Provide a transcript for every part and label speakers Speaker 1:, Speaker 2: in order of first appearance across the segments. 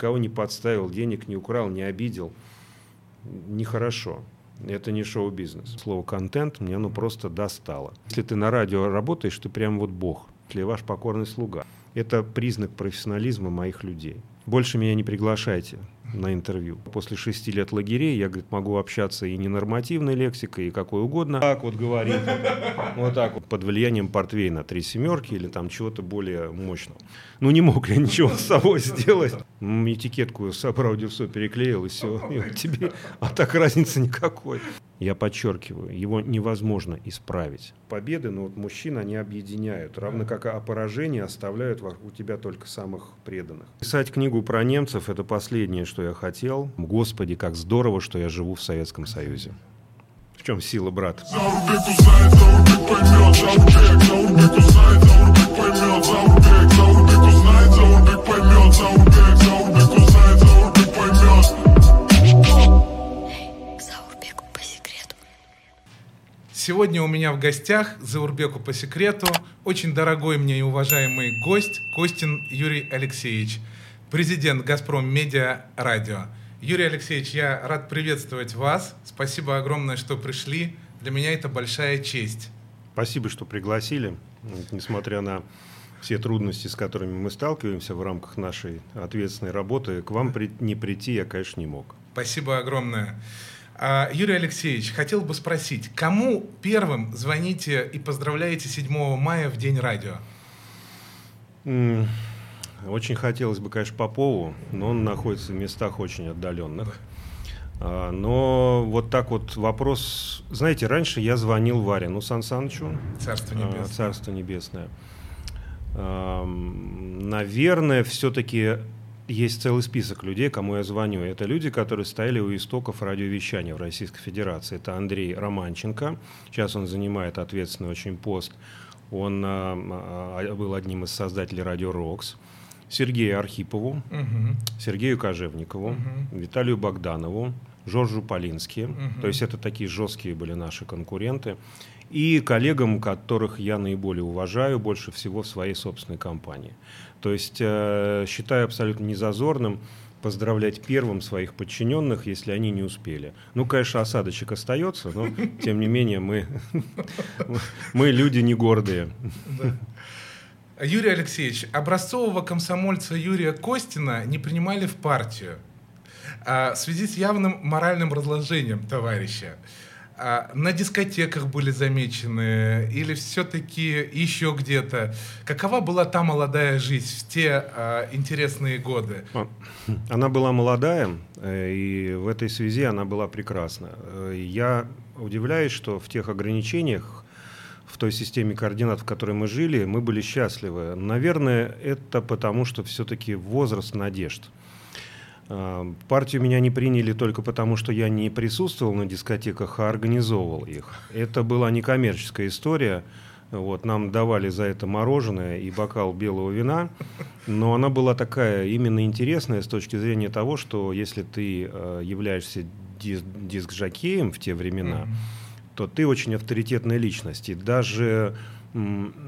Speaker 1: никого не подставил, денег не украл, не обидел. Нехорошо. Это не шоу-бизнес. Слово «контент» мне ну просто достало. Если ты на радио работаешь, ты прям вот бог. Или ваш покорный слуга. Это признак профессионализма моих людей. Больше меня не приглашайте на интервью. После шести лет лагерей я, говорит, могу общаться и ненормативной лексикой, и какой угодно. Так вот говорит, вот так вот, под влиянием портвейна три семерки или там чего-то более мощного. Ну, не мог я ничего с собой сделать. Этикетку с все переклеил, и все. И вот тебе, а так разницы никакой. Я подчеркиваю, его невозможно исправить. Победы, но вот мужчин они объединяют, равно как и поражения оставляют у тебя только самых преданных. Писать книгу про немцев – это последнее, что я хотел. Господи, как здорово, что я живу в Советском Союзе. В чем сила, брат?
Speaker 2: Сегодня у меня в гостях, Заурбеку по секрету, очень дорогой мне и уважаемый гость Костин Юрий Алексеевич, президент «Газпром Медиа Радио». Юрий Алексеевич, я рад приветствовать вас. Спасибо огромное, что пришли. Для меня это большая честь.
Speaker 1: Спасибо, что пригласили. Несмотря на все трудности, с которыми мы сталкиваемся в рамках нашей ответственной работы, к вам не прийти я, конечно, не мог.
Speaker 2: Спасибо огромное. А, Юрий Алексеевич, хотел бы спросить, кому первым звоните и поздравляете 7 мая в День радио?
Speaker 1: Очень хотелось бы, конечно, Попову, но он находится в местах очень отдаленных. А, но вот так вот вопрос... Знаете, раньше я звонил Варину Сан Санычу.
Speaker 2: Царство а, небесное.
Speaker 1: Царство небесное. Наверное, все-таки есть целый список людей, кому я звоню. Это люди, которые стояли у истоков радиовещания в Российской Федерации. Это Андрей Романченко. Сейчас он занимает ответственный очень пост. Он а, а, был одним из создателей радио «Рокс». Сергею Архипову, угу. Сергею Кожевникову, угу. Виталию Богданову, Жоржу Полински. Угу. То есть это такие жесткие были наши конкуренты. И коллегам, которых я наиболее уважаю больше всего в своей собственной компании. То есть э, считаю абсолютно незазорным поздравлять первым своих подчиненных, если они не успели. Ну, конечно, осадочек остается, но тем не менее мы, мы люди не гордые.
Speaker 2: Юрий Алексеевич, образцового комсомольца Юрия Костина не принимали в партию а, в связи с явным моральным разложением товарища. А на дискотеках были замечены или все-таки еще где-то? Какова была та молодая жизнь в те а, интересные годы?
Speaker 1: Она была молодая, э, и в этой связи она была прекрасна. Э, я удивляюсь, что в тех ограничениях, в той системе координат, в которой мы жили, мы были счастливы. Наверное, это потому, что все-таки возраст надежд – партию меня не приняли только потому, что я не присутствовал на дискотеках, а организовывал их. Это была некоммерческая история. Вот, нам давали за это мороженое и бокал белого вина, но она была такая именно интересная с точки зрения того, что если ты э, являешься дис- диск-жокеем в те времена, mm-hmm. то ты очень авторитетная личность. И даже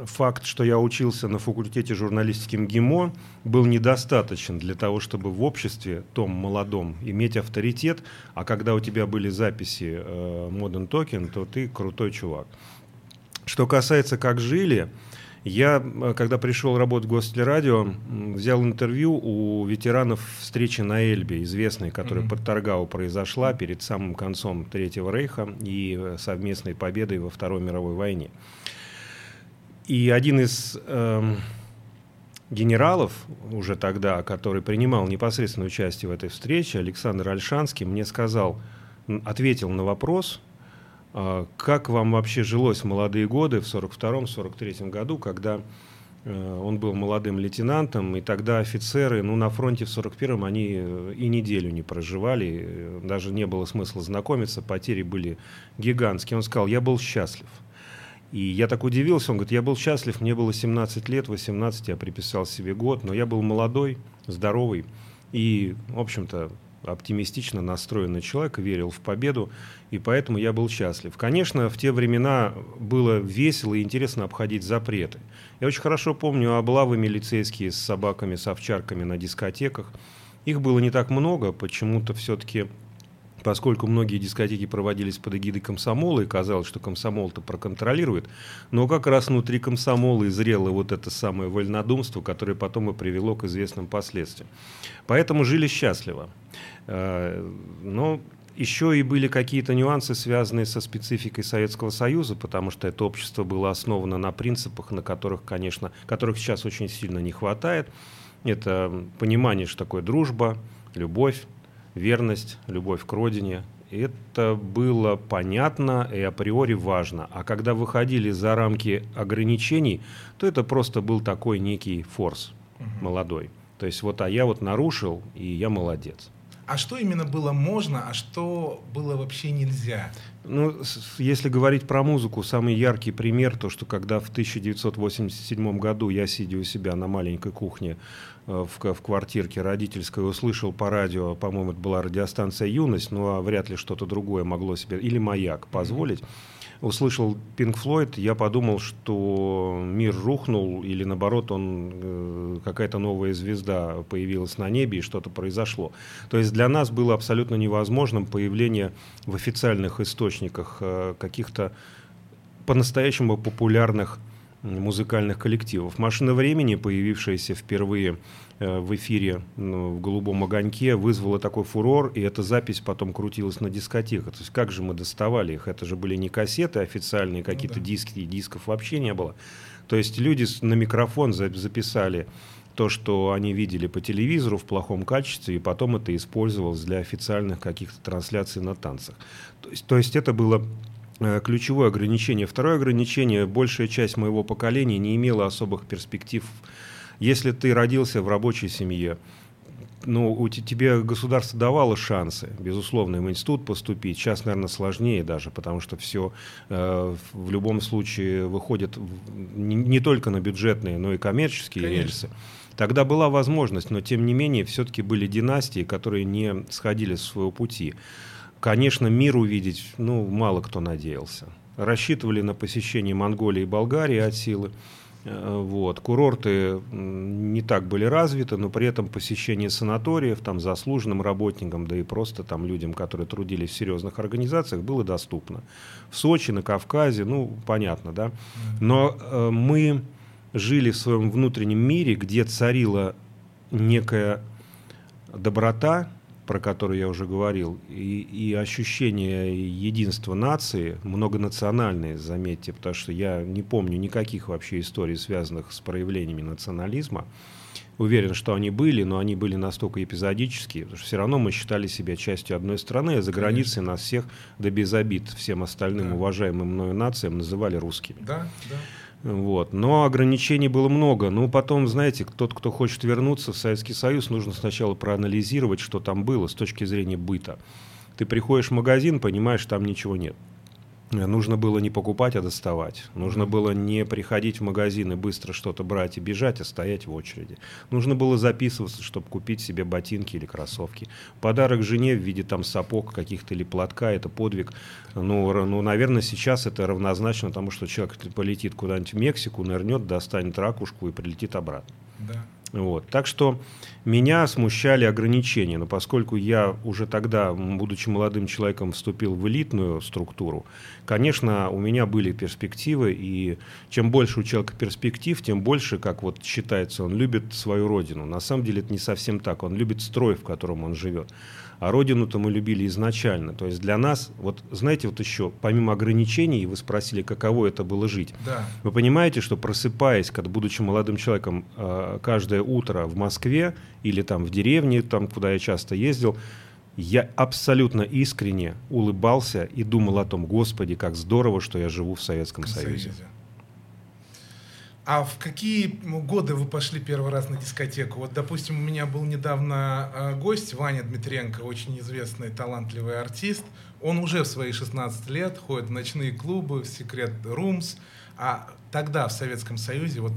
Speaker 1: факт, что я учился на факультете журналистики МГИМО, был недостаточен для того, чтобы в обществе, том молодом, иметь авторитет, а когда у тебя были записи э, Modern Token, то ты крутой чувак. Что касается «Как жили», я, э, когда пришел работать в Гостелерадио, взял интервью у ветеранов встречи на Эльбе, известной, которая mm-hmm. под Таргау произошла перед самым концом Третьего Рейха и э, совместной победой во Второй мировой войне. И один из э, генералов уже тогда, который принимал непосредственное участие в этой встрече, Александр Альшанский, мне сказал, ответил на вопрос, э, как вам вообще жилось в молодые годы, в 42-43 году, когда э, он был молодым лейтенантом, и тогда офицеры, ну, на фронте в 41-м они э, и неделю не проживали, э, даже не было смысла знакомиться, потери были гигантские. Он сказал, я был счастлив. И я так удивился, он говорит, я был счастлив, мне было 17 лет, 18, я приписал себе год, но я был молодой, здоровый и, в общем-то, оптимистично настроенный человек, верил в победу, и поэтому я был счастлив. Конечно, в те времена было весело и интересно обходить запреты. Я очень хорошо помню облавы милицейские с собаками, с овчарками на дискотеках. Их было не так много, почему-то все-таки поскольку многие дискотеки проводились под эгидой комсомола, и казалось, что комсомол-то проконтролирует, но как раз внутри комсомола и зрело вот это самое вольнодумство, которое потом и привело к известным последствиям. Поэтому жили счастливо. Э, но еще и были какие-то нюансы, связанные со спецификой Советского Союза, потому что это общество было основано на принципах, на которых, конечно, которых сейчас очень сильно не хватает. Это понимание, что такое дружба, любовь, верность, любовь к родине. Это было понятно и априори важно. А когда выходили за рамки ограничений, то это просто был такой некий форс угу. молодой. То есть вот, а я вот нарушил, и я молодец.
Speaker 2: А что именно было можно, а что было вообще нельзя?
Speaker 1: Ну, если говорить про музыку, самый яркий пример, то, что когда в 1987 году я, сидя у себя на маленькой кухне в, в квартирке родительской, услышал по радио, по-моему, это была радиостанция «Юность», но вряд ли что-то другое могло себе, или «Маяк» позволить, mm-hmm услышал Pink Floyd, я подумал, что мир рухнул, или наоборот, он э, какая-то новая звезда появилась на небе, и что-то произошло. То есть для нас было абсолютно невозможным появление в официальных источниках э, каких-то по-настоящему популярных музыкальных коллективов. «Машина времени», появившаяся впервые Э, в эфире ну, в «Голубом огоньке» вызвала такой фурор, и эта запись потом крутилась на дискотеках. То есть как же мы доставали их? Это же были не кассеты официальные, какие-то ну, да. диски, дисков вообще не было. То есть люди на микрофон записали то, что они видели по телевизору в плохом качестве, и потом это использовалось для официальных каких-то трансляций на танцах. То есть, то есть это было ключевое ограничение. Второе ограничение, большая часть моего поколения не имела особых перспектив если ты родился в рабочей семье, ну, у тебе государство давало шансы, безусловно, в институт поступить. Сейчас, наверное, сложнее даже, потому что все э, в любом случае выходит не, не только на бюджетные, но и коммерческие Конечно. рельсы. Тогда была возможность, но тем не менее все-таки были династии, которые не сходили с своего пути. Конечно, мир увидеть, ну, мало кто надеялся. Рассчитывали на посещение Монголии и Болгарии от силы. Э, вот. Курорты не так были развиты, но при этом посещение санаториев там, заслуженным работникам, да и просто там, людям, которые трудились в серьезных организациях, было доступно. В Сочи, на Кавказе, ну, понятно, да. Но э, мы жили в своем внутреннем мире, где царила некая доброта, про который я уже говорил, и, и ощущение единства нации, многонациональные, заметьте, потому что я не помню никаких вообще историй, связанных с проявлениями национализма. Уверен, что они были, но они были настолько эпизодические, потому что все равно мы считали себя частью одной страны, а за границей Конечно. нас всех, да без обид, всем остальным да. уважаемым мною нациям называли русскими.
Speaker 2: Да, да.
Speaker 1: Вот. Но ограничений было много. Ну, потом, знаете, тот, кто хочет вернуться в Советский Союз, нужно сначала проанализировать, что там было с точки зрения быта. Ты приходишь в магазин, понимаешь, там ничего нет. Нужно было не покупать, а доставать. Нужно было не приходить в магазин и быстро что-то брать и бежать, а стоять в очереди. Нужно было записываться, чтобы купить себе ботинки или кроссовки. Подарок жене в виде там сапог каких-то или платка – это подвиг. Ну, ну, наверное, сейчас это равнозначно тому, что человек полетит куда-нибудь в Мексику, нырнет, достанет ракушку и прилетит обратно.
Speaker 2: Да.
Speaker 1: Вот. Так что меня смущали ограничения, но поскольку я уже тогда, будучи молодым человеком, вступил в элитную структуру, конечно, у меня были перспективы, и чем больше у человека перспектив, тем больше, как вот считается, он любит свою родину. На самом деле это не совсем так, он любит строй, в котором он живет. А родину-то мы любили изначально. То есть для нас, вот знаете, вот еще, помимо ограничений, вы спросили, каково это было жить.
Speaker 2: Да.
Speaker 1: Вы понимаете, что просыпаясь, когда, будучи молодым человеком, э, каждое утро в Москве или там в деревне, там, куда я часто ездил, я абсолютно искренне улыбался и думал о том, Господи, как здорово, что я живу в Советском Союзе. Союзе.
Speaker 2: А в какие годы вы пошли первый раз на дискотеку? Вот, допустим, у меня был недавно э, гость Ваня Дмитренко, очень известный, талантливый артист. Он уже в свои 16 лет ходит в ночные клубы, в секрет Rooms. А тогда в Советском Союзе, вот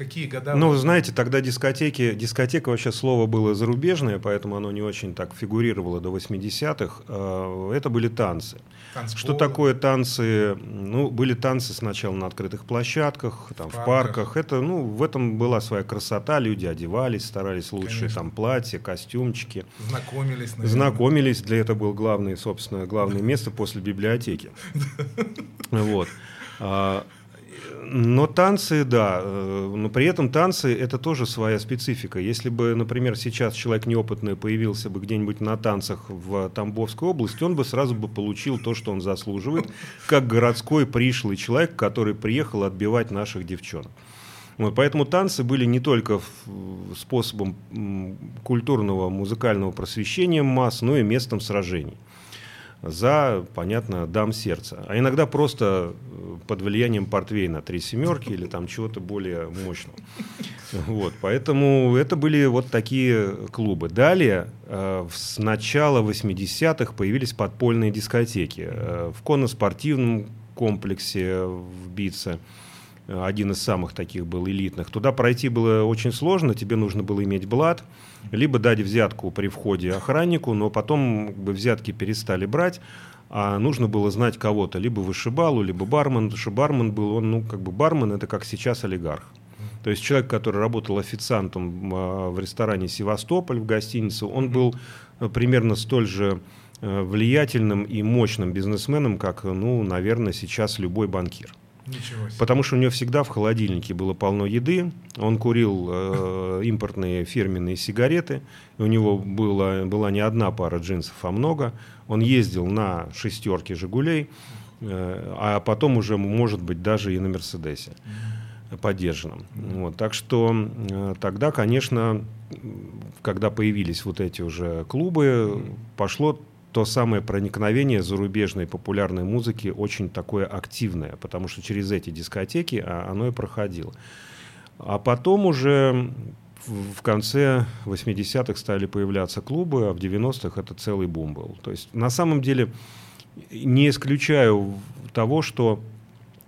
Speaker 2: какие года?
Speaker 1: Ну, знаете, тогда дискотеки, дискотека вообще слово было зарубежное, поэтому оно не очень так фигурировало до 80-х. А, это были танцы. Танцполы. Что такое танцы? Ну, были танцы сначала на открытых площадках, там, в, в парках. парках. Это, ну, в этом была своя красота. Люди одевались, старались лучшие Конечно. там платья, костюмчики.
Speaker 2: Знакомились,
Speaker 1: наверное. Знакомились. Для этого был главный, собственно, главное место после библиотеки. Вот. Но танцы, да. Э, но при этом танцы это тоже своя специфика. Если бы, например, сейчас человек неопытный появился бы где-нибудь на танцах в Тамбовской области, он бы сразу бы получил то, что он заслуживает, как городской пришлый человек, который приехал отбивать наших девчонок. Вот, поэтому танцы были не только способом культурного музыкального просвещения масс, но и местом сражений за, понятно, дам сердца. А иногда просто под влиянием портвейна три семерки или там чего-то более мощного. Вот, поэтому это были вот такие клубы. Далее, э, с начала 80-х появились подпольные дискотеки. Э, в конно-спортивном комплексе в Бице один из самых таких был элитных. Туда пройти было очень сложно, тебе нужно было иметь блат, либо дать взятку при входе охраннику, но потом взятки перестали брать, а нужно было знать кого-то, либо вышибалу, либо бармен. Что бармен был, он, ну, как бы бармен, это как сейчас олигарх. То есть человек, который работал официантом а, в ресторане «Севастополь» в гостинице, он был примерно столь же э, влиятельным и мощным бизнесменом, как, ну, наверное, сейчас любой банкир. Потому что у него всегда в холодильнике было полно еды. Он курил э, импортные фирменные сигареты. У него было, была не одна пара джинсов, а много. Он ездил на шестерке «Жигулей», э, а потом уже, может быть, даже и на «Мерседесе» поддержанном. Вот, так что э, тогда, конечно, когда появились вот эти уже клубы, пошло то самое проникновение зарубежной популярной музыки очень такое активное, потому что через эти дискотеки а, оно и проходило. А потом уже в конце 80-х стали появляться клубы, а в 90-х это целый бум был. То есть на самом деле не исключаю того, что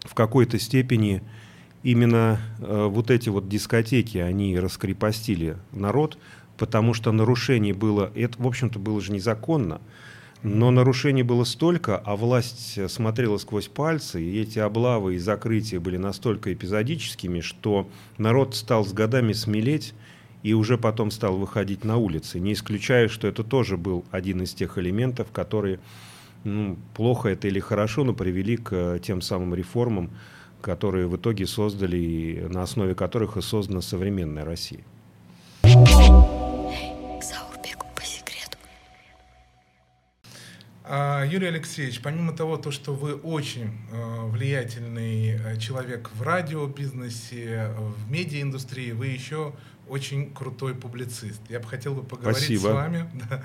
Speaker 1: в какой-то степени именно э, вот эти вот дискотеки, они раскрепостили народ, потому что нарушений было, это, в общем-то, было же незаконно. Но нарушений было столько, а власть смотрела сквозь пальцы, и эти облавы и закрытия были настолько эпизодическими, что народ стал с годами смелеть и уже потом стал выходить на улицы. Не исключая, что это тоже был один из тех элементов, которые, ну, плохо это или хорошо, но привели к тем самым реформам, которые в итоге создали, на основе которых и создана современная Россия.
Speaker 2: Юрий Алексеевич, помимо того, то, что вы очень э, влиятельный э, человек в радиобизнесе, в медиаиндустрии, вы еще очень крутой публицист. Я бы хотел бы поговорить
Speaker 1: Спасибо.
Speaker 2: с вами, да,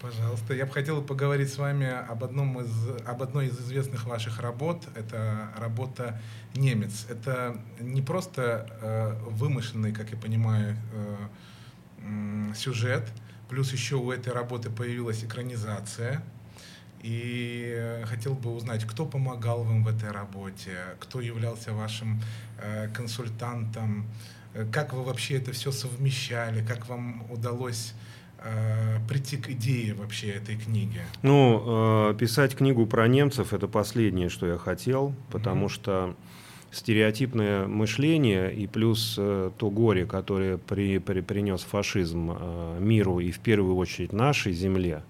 Speaker 2: пожалуйста, я бы хотел бы поговорить с вами об одном из об одной из известных ваших работ. Это работа немец. Это не просто э, вымышленный, как я понимаю, э, сюжет. Плюс еще у этой работы появилась экранизация и хотел бы узнать, кто помогал вам в этой работе, кто являлся вашим э, консультантом, э, как вы вообще это все совмещали, как вам удалось э, прийти к идее вообще этой книги?
Speaker 1: Ну, писать книгу про немцев это последнее, что я хотел, потому mm-hmm. что стереотипное мышление и плюс э, то горе, которое при, при, принес фашизм э, миру и в первую очередь нашей земле,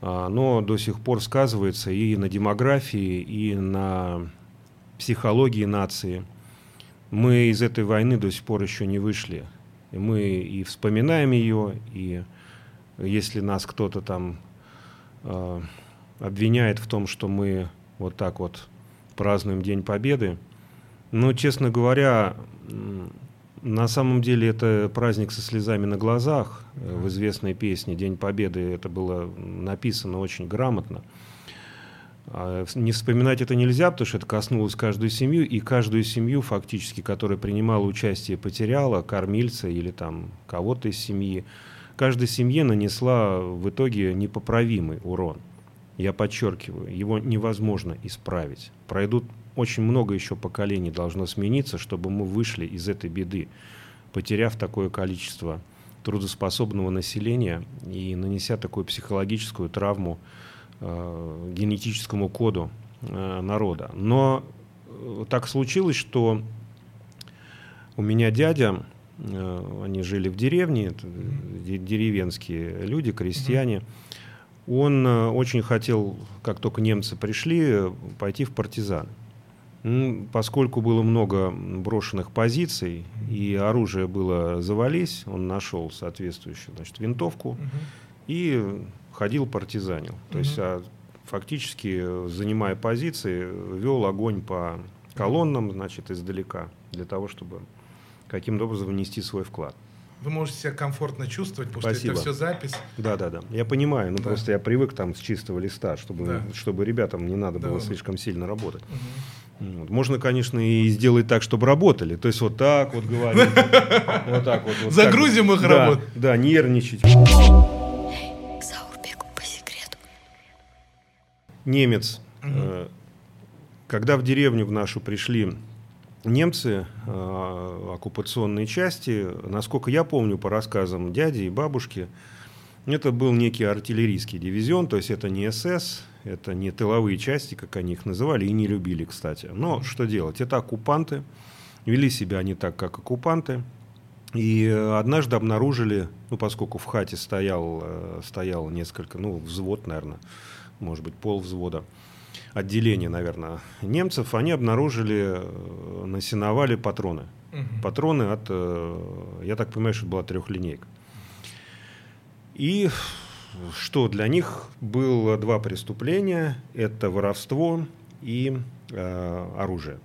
Speaker 1: оно до сих пор сказывается и на демографии, и на психологии нации. Мы из этой войны до сих пор еще не вышли. И мы и вспоминаем ее, и если нас кто-то там э, обвиняет в том, что мы вот так вот празднуем День Победы, ну, честно говоря, на самом деле это праздник со слезами на глазах. В известной песне «День Победы» это было написано очень грамотно. А не вспоминать это нельзя, потому что это коснулось каждую семью, и каждую семью фактически, которая принимала участие, потеряла кормильца или там кого-то из семьи. Каждая семья нанесла в итоге непоправимый урон. Я подчеркиваю, его невозможно исправить. Пройдут очень много еще поколений должно смениться, чтобы мы вышли из этой беды, потеряв такое количество трудоспособного населения и нанеся такую психологическую травму э, генетическому коду э, народа. Но э, так случилось, что у меня дядя, э, они жили в деревне, это деревенские люди, крестьяне. Он э, очень хотел, как только немцы пришли, пойти в партизан. Поскольку было много брошенных позиций и оружие было завались, он нашел соответствующую значит, винтовку угу. и ходил партизанил. Угу. То есть а, фактически, занимая позиции, вел огонь по колоннам, значит, издалека, для того, чтобы каким-то образом внести свой вклад.
Speaker 2: Вы можете себя комфортно чувствовать, потому Спасибо. что это все запись.
Speaker 1: Да, да, да. Я понимаю, ну да. просто я привык там с чистого листа, чтобы, да. чтобы ребятам не надо да. было слишком сильно работать. Угу. Вот. Можно, конечно, и сделать так, чтобы работали. То есть вот так вот говорить. Вот так вот.
Speaker 2: Загрузим их работу.
Speaker 1: Да, нервничать. Немец. Э, когда в деревню в нашу пришли немцы, э, оккупационные части, насколько я помню по рассказам дяди и бабушки, это был некий артиллерийский дивизион, то есть это не СС, это не тыловые части, как они их называли, и не любили, кстати. Но что делать? Это оккупанты, вели себя они так, как оккупанты. И однажды обнаружили, ну, поскольку в хате стоял, э, стоял несколько, ну, взвод, наверное, может быть, пол взвода, отделение, наверное, немцев, они обнаружили э, на сеновале патроны. Угу. Патроны от, э, я так понимаю, что была трехлинейка. И что для них было два преступления: это воровство и э, оружие.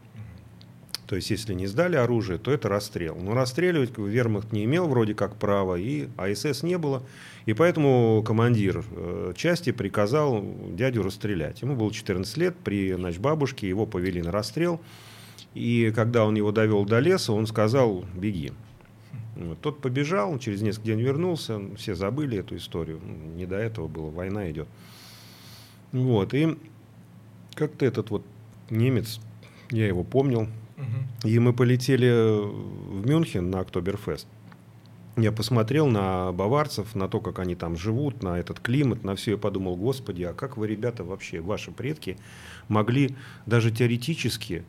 Speaker 1: То есть, если не сдали оружие, то это расстрел. Но расстреливать вермахт не имел вроде как права, и АСС не было. И поэтому командир э, части приказал дядю расстрелять. Ему было 14 лет, при значит, бабушке его повели на расстрел. И когда он его довел до леса, он сказал «беги». Вот. Тот побежал, через несколько дней вернулся, все забыли эту историю. Не до этого было, война идет. Вот, и как-то этот вот немец, я его помнил, угу. и мы полетели в Мюнхен на Октоберфест. Я посмотрел на баварцев, на то, как они там живут, на этот климат, на все, и подумал, господи, а как вы, ребята, вообще, ваши предки, могли даже теоретически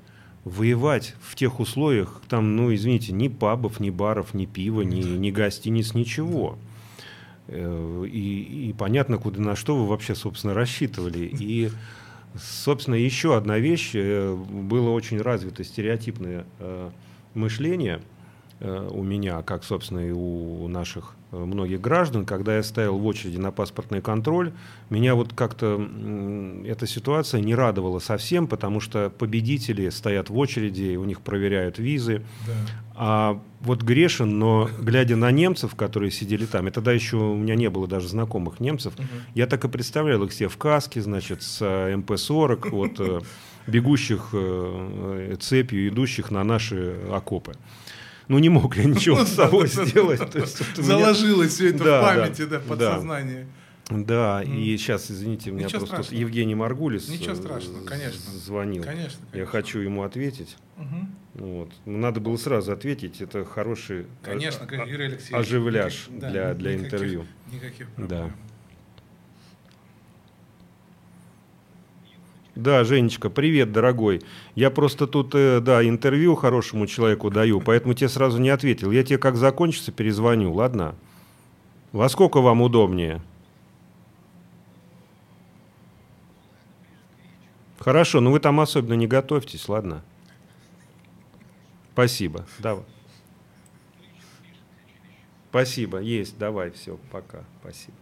Speaker 1: воевать в тех условиях, там, ну, извините, ни пабов, ни баров, ни пива, ни, ни гостиниц, ничего. Э, и, и понятно, куда на что вы вообще, собственно, рассчитывали. И, собственно, еще одна вещь, э, было очень развито стереотипное э, мышление – у меня, как, собственно, и у наших э, многих граждан, когда я стоял в очереди на паспортный контроль, меня вот как-то эта ситуация не радовала совсем, потому что победители стоят в очереди, у них проверяют визы. Да. А вот грешен, но глядя на немцев, которые сидели там, и тогда еще у меня не было даже знакомых немцев, угу. я так и представлял их все в каске, значит, с э, МП-40, вот бегущих цепью, идущих на наши окопы ну не мог я ничего с собой сделать.
Speaker 2: Заложилось все это в памяти, да, подсознание.
Speaker 1: Да, и сейчас, извините, у меня Ничего просто страшного. Евгений Маргулис
Speaker 2: Ничего э, страшного, конечно.
Speaker 1: звонил.
Speaker 2: Конечно, конечно.
Speaker 1: Я хочу ему ответить. Угу. Вот. Ну, надо было сразу ответить. Это хороший
Speaker 2: конечно, а, Юрий Алексеевич,
Speaker 1: оживляж никак, для, да, для никаких, интервью.
Speaker 2: Никаких проблем.
Speaker 1: Да. Да, Женечка, привет, дорогой. Я просто тут, э, да, интервью хорошему человеку даю, поэтому тебе сразу не ответил. Я тебе как закончится перезвоню, ладно? Во сколько вам удобнее? Хорошо, но вы там особенно не готовьтесь, ладно? Спасибо. Давай. Спасибо, есть, давай, все, пока, спасибо.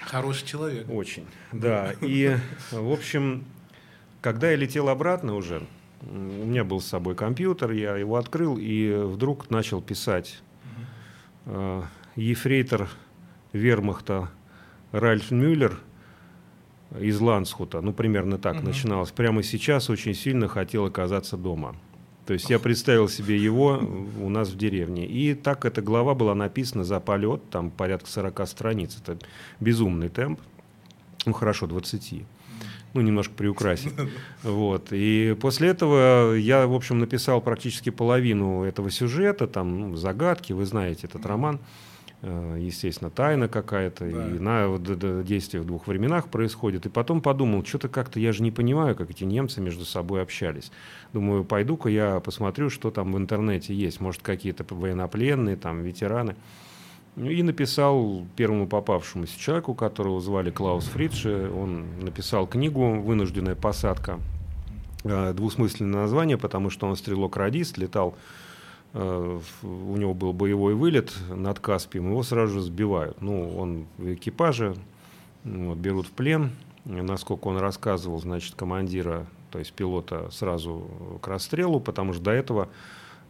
Speaker 2: Хороший человек.
Speaker 1: Очень, да. И, в общем, когда я летел обратно уже, у меня был с собой компьютер, я его открыл и вдруг начал писать. Э, ефрейтор вермахта Ральф Мюллер из Лансхута, ну примерно так угу. начиналось. Прямо сейчас очень сильно хотел оказаться дома. То есть я представил себе его у нас в деревне. И так эта глава была написана за полет, там порядка 40 страниц. Это безумный темп. Ну хорошо, 20. Ну, немножко приукрасить. Вот. И после этого я, в общем, написал практически половину этого сюжета, там, ну, загадки, вы знаете этот роман. Э, естественно, тайна какая-то, да. и на вот, действие в двух временах происходит. И потом подумал, что-то как-то я же не понимаю, как эти немцы между собой общались. Думаю, пойду-ка я посмотрю, что там в интернете есть. Может, какие-то военнопленные, там, ветераны. И написал первому попавшемуся человеку, которого звали Клаус Фридше. Он написал книгу «Вынужденная посадка». Э, двусмысленное название, потому что он стрелок-радист, летал Э, у него был боевой вылет над Каспием, его сразу же сбивают. Ну, он в экипаже, вот, берут в плен. Насколько он рассказывал, значит, командира, то есть пилота сразу к расстрелу, потому что до этого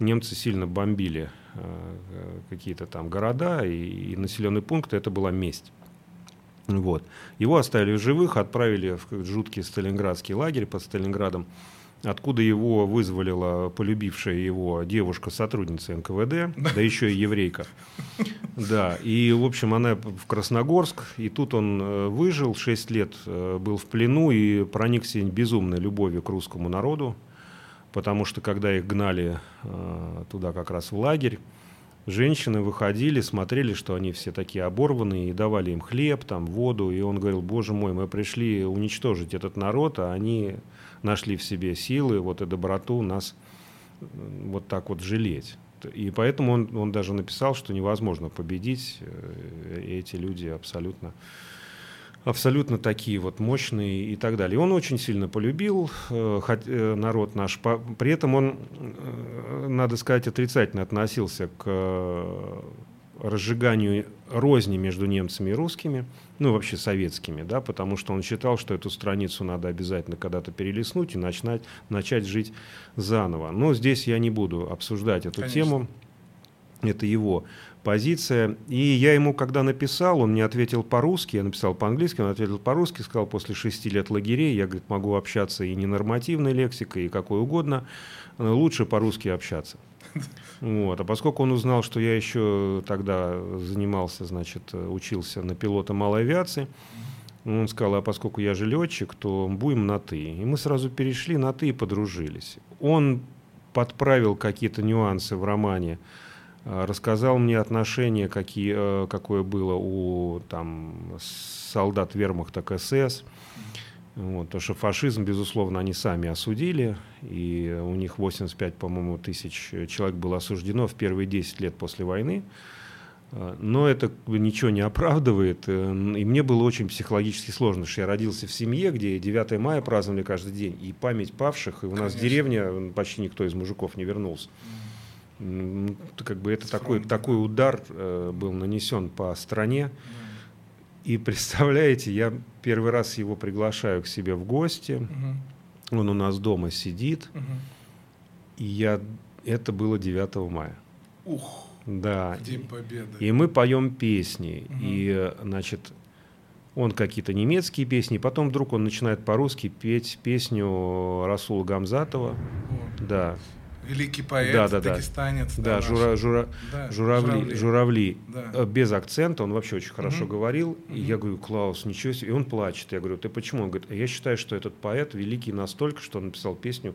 Speaker 1: немцы сильно бомбили э, какие-то там города и, и населенные пункты, это была месть. Вот. Его оставили в живых, отправили в жуткий сталинградский лагерь под Сталинградом откуда его вызволила полюбившая его девушка, сотрудница НКВД, да еще и еврейка. Да, и, в общем, она в Красногорск, и тут он э, выжил, 6 лет э, был в плену и проникся безумной любовью к русскому народу, потому что, когда их гнали э, туда как раз в лагерь, женщины выходили, смотрели, что они все такие оборванные, и давали им хлеб, там, воду, и он говорил, боже мой, мы пришли уничтожить этот народ, а они нашли в себе силы вот и доброту нас вот так вот жалеть. И поэтому он, он даже написал, что невозможно победить. Э, эти люди абсолютно, абсолютно такие вот мощные и так далее. И он очень сильно полюбил э, э народ наш. При этом он, э, надо сказать, отрицательно относился к разжиганию розни между немцами и русскими, ну вообще советскими, да, потому что он считал, что эту страницу надо обязательно когда-то перелистнуть и начать, начать жить заново. Но здесь я не буду обсуждать эту Конечно. тему, это его позиция. И я ему, когда написал, он мне ответил по-русски, я написал по-английски, он ответил по-русски, сказал, после шести лет лагерей я, говорит, могу общаться и ненормативной лексикой, и какой угодно, лучше по-русски общаться. Вот. А поскольку он узнал, что я еще тогда занимался, значит, учился на пилота малой авиации, он сказал, а поскольку я же летчик, то будем на «ты». И мы сразу перешли на «ты» и подружились. Он подправил какие-то нюансы в романе, рассказал мне отношения, какие, э, какое было у там, солдат вермахта к СС. Вот, то, что фашизм, безусловно, они сами осудили, и у них 85, по-моему, тысяч человек было осуждено в первые 10 лет после войны. А, но это ничего не оправдывает. Э, и мне было очень психологически сложно, что я родился в семье, где 9 мая праздновали каждый день, и память павших, и у нас Конечно. в деревне почти никто из мужиков не вернулся. Как бы это такой, такой удар э, был нанесен по стране. И представляете, я первый раз его приглашаю к себе в гости. Угу. Он у нас дома сидит. Угу. И я... Это было 9 мая.
Speaker 2: Ух!
Speaker 1: Да.
Speaker 2: День Победы.
Speaker 1: И мы поем песни. Угу. И, значит, он какие-то немецкие песни, потом вдруг он начинает по-русски петь песню Расула Гамзатова. О. Да
Speaker 2: великий поэт, да, да, дагестанец.
Speaker 1: Да, да жура, жура, да, журавли, журавли, журавли. Да. Э, без акцента, он вообще очень хорошо угу. говорил. Угу. И я говорю, Клаус, ничего себе. И он плачет. Я говорю, ты почему? Он говорит, я считаю, что этот поэт великий настолько, что он написал песню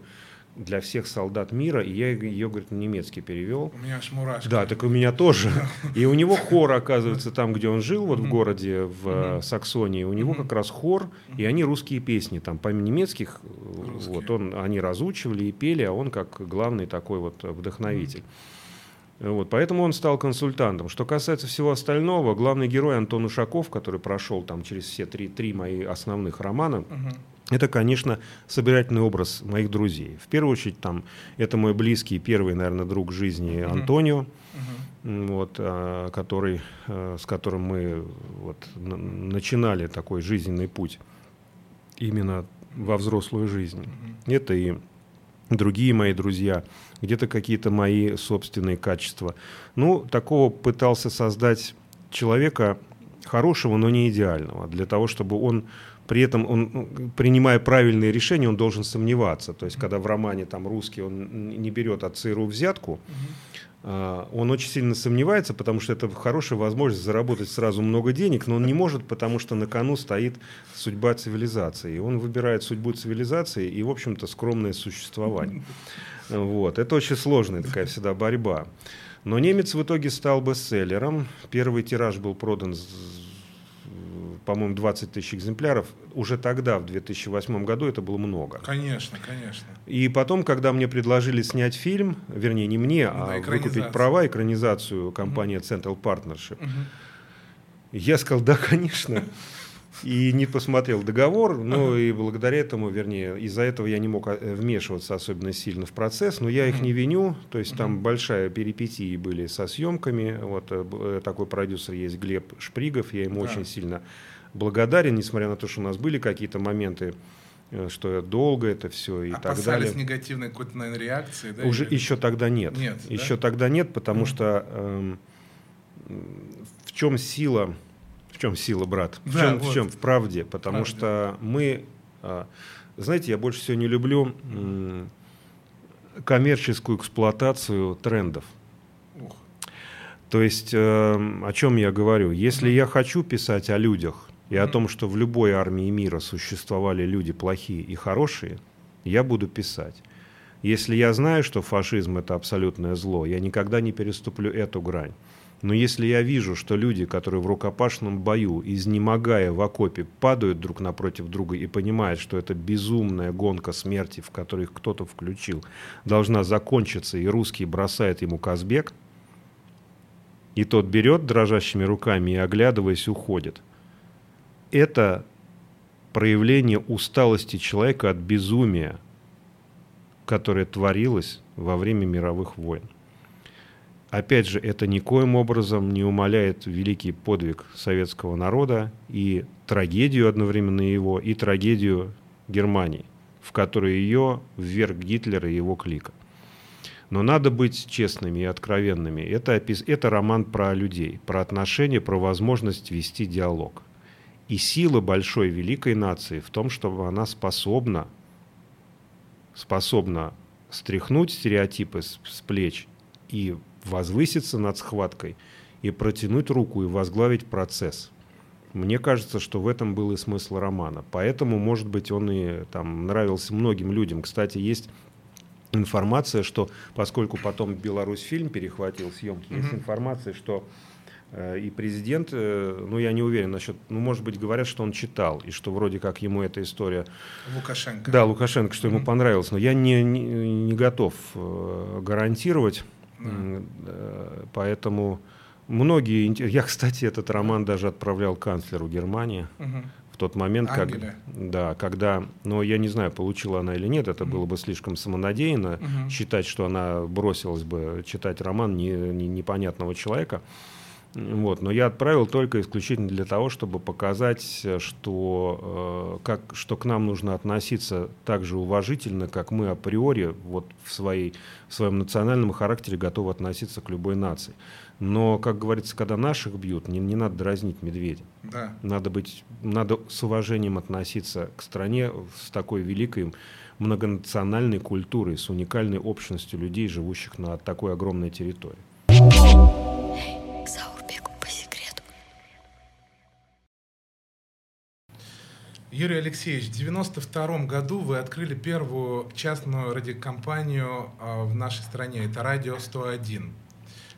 Speaker 1: для всех солдат мира, и я ее, говорит, на немецкий перевел.
Speaker 2: У меня аж мурашки.
Speaker 1: Да, так у меня тоже. И у него хор, оказывается, там, где он жил, вот в городе, в Саксонии, у него как раз хор, и они русские песни, там, помимо немецких, вот он, они разучивали и пели, а он как главный такой вот вдохновитель. Вот, поэтому он стал консультантом. Что касается всего остального, главный герой Антон Ушаков, который прошел там через все три, три мои основных романа, это, конечно, собирательный образ моих друзей. В первую очередь, там, это мой близкий, первый, наверное, друг жизни Антонио, uh-huh. вот, а, который, а, с которым мы вот, начинали такой жизненный путь именно во взрослую жизнь. Uh-huh. Это и другие мои друзья, где-то какие-то мои собственные качества. Ну, такого пытался создать человека, хорошего, но не идеального. Для того, чтобы он при этом, он, ну, принимая правильные решения, он должен сомневаться. То есть, когда в романе там русский, он не берет от ЦРУ взятку, а, он очень сильно сомневается, потому что это хорошая возможность заработать сразу много денег, но он не может, потому что на кону стоит судьба цивилизации. И он выбирает судьбу цивилизации и, в общем-то, скромное существование. Вот. Это очень сложная такая всегда борьба. Но немец в итоге стал бестселлером. Первый тираж был продан по-моему, 20 тысяч экземпляров. Уже тогда, в 2008 году, это было много.
Speaker 2: Конечно, конечно.
Speaker 1: И потом, когда мне предложили снять фильм, вернее, не мне, ну, а выкупить права, экранизацию компании Central Partnership, угу. я сказал, да, конечно. И не посмотрел договор, ну и благодаря этому, вернее, из-за этого я не мог э, вмешиваться особенно сильно в процесс, но я их не виню, то есть там большая перипетии были со съемками, вот э, э, такой продюсер есть Глеб Шпригов, я ему да. очень сильно благодарен, несмотря на то, что у нас были какие-то моменты, э, что долго это все и
Speaker 2: Опасались
Speaker 1: так далее.
Speaker 2: негативной какой-то, наверное, реакции, да?
Speaker 1: Уже или... еще тогда нет.
Speaker 2: Нет.
Speaker 1: Еще да? тогда нет, потому mm что э, в чем сила, в чем сила, брат? В, да, чем, вот. в чем? В правде, потому правде. что мы, э, знаете, я больше всего не люблю э, коммерческую эксплуатацию трендов. Ух. То есть, э, о чем я говорю? Если я хочу писать о людях, и о том, что в любой армии мира существовали люди плохие и хорошие, я буду писать. Если я знаю, что фашизм это абсолютное зло, я никогда не переступлю эту грань. Но если я вижу, что люди, которые в рукопашном бою, изнемогая в окопе, падают друг напротив друга и понимают, что это безумная гонка смерти, в которой кто-то включил, должна закончиться, и русский бросает ему Казбек, и тот берет дрожащими руками и, оглядываясь, уходит – это проявление усталости человека от безумия, которое творилось во время мировых войн. Опять же, это никоим образом не умаляет великий подвиг советского народа и трагедию одновременно его, и трагедию Германии, в которой ее вверг Гитлер и его клика. Но надо быть честными и откровенными. Это, это роман про людей, про отношения, про возможность вести диалог. И сила большой великой нации в том, чтобы она способна, способна стряхнуть стереотипы с, с плеч и возвыситься над схваткой, и протянуть руку и возглавить процесс. Мне кажется, что в этом был и смысл романа. Поэтому, может быть, он и там нравился многим людям. Кстати, есть информация, что поскольку потом Беларусь фильм перехватил съемки, mm-hmm. есть информация, что и президент, э, ну я не уверен насчет, ну может быть говорят, что он читал, и что вроде как ему эта история...
Speaker 2: Лукашенко.
Speaker 1: Да, Лукашенко, что ему mm-hmm. понравилось, но я не, не, не готов э, гарантировать, mm-hmm. поэтому многие... Я, кстати, этот роман даже отправлял канцлеру Германии. Mm-hmm в тот момент, как, да, когда, но я не знаю, получила она или нет, это mm-hmm. было бы слишком самонадеянно mm-hmm. считать, что она бросилась бы читать роман не, не, непонятного человека. Вот, но я отправил только исключительно для того, чтобы показать, что, э, как, что к нам нужно относиться так же уважительно, как мы априори вот в, своей, в своем национальном характере готовы относиться к любой нации. Но, как говорится, когда наших бьют, не, не надо дразнить медведя.
Speaker 2: Да.
Speaker 1: Надо, быть, надо с уважением относиться к стране с такой великой многонациональной культурой, с уникальной общностью людей, живущих на такой огромной территории.
Speaker 2: Юрий Алексеевич, в 1992 году вы открыли первую частную радиокомпанию а, в нашей стране. Это «Радио 101».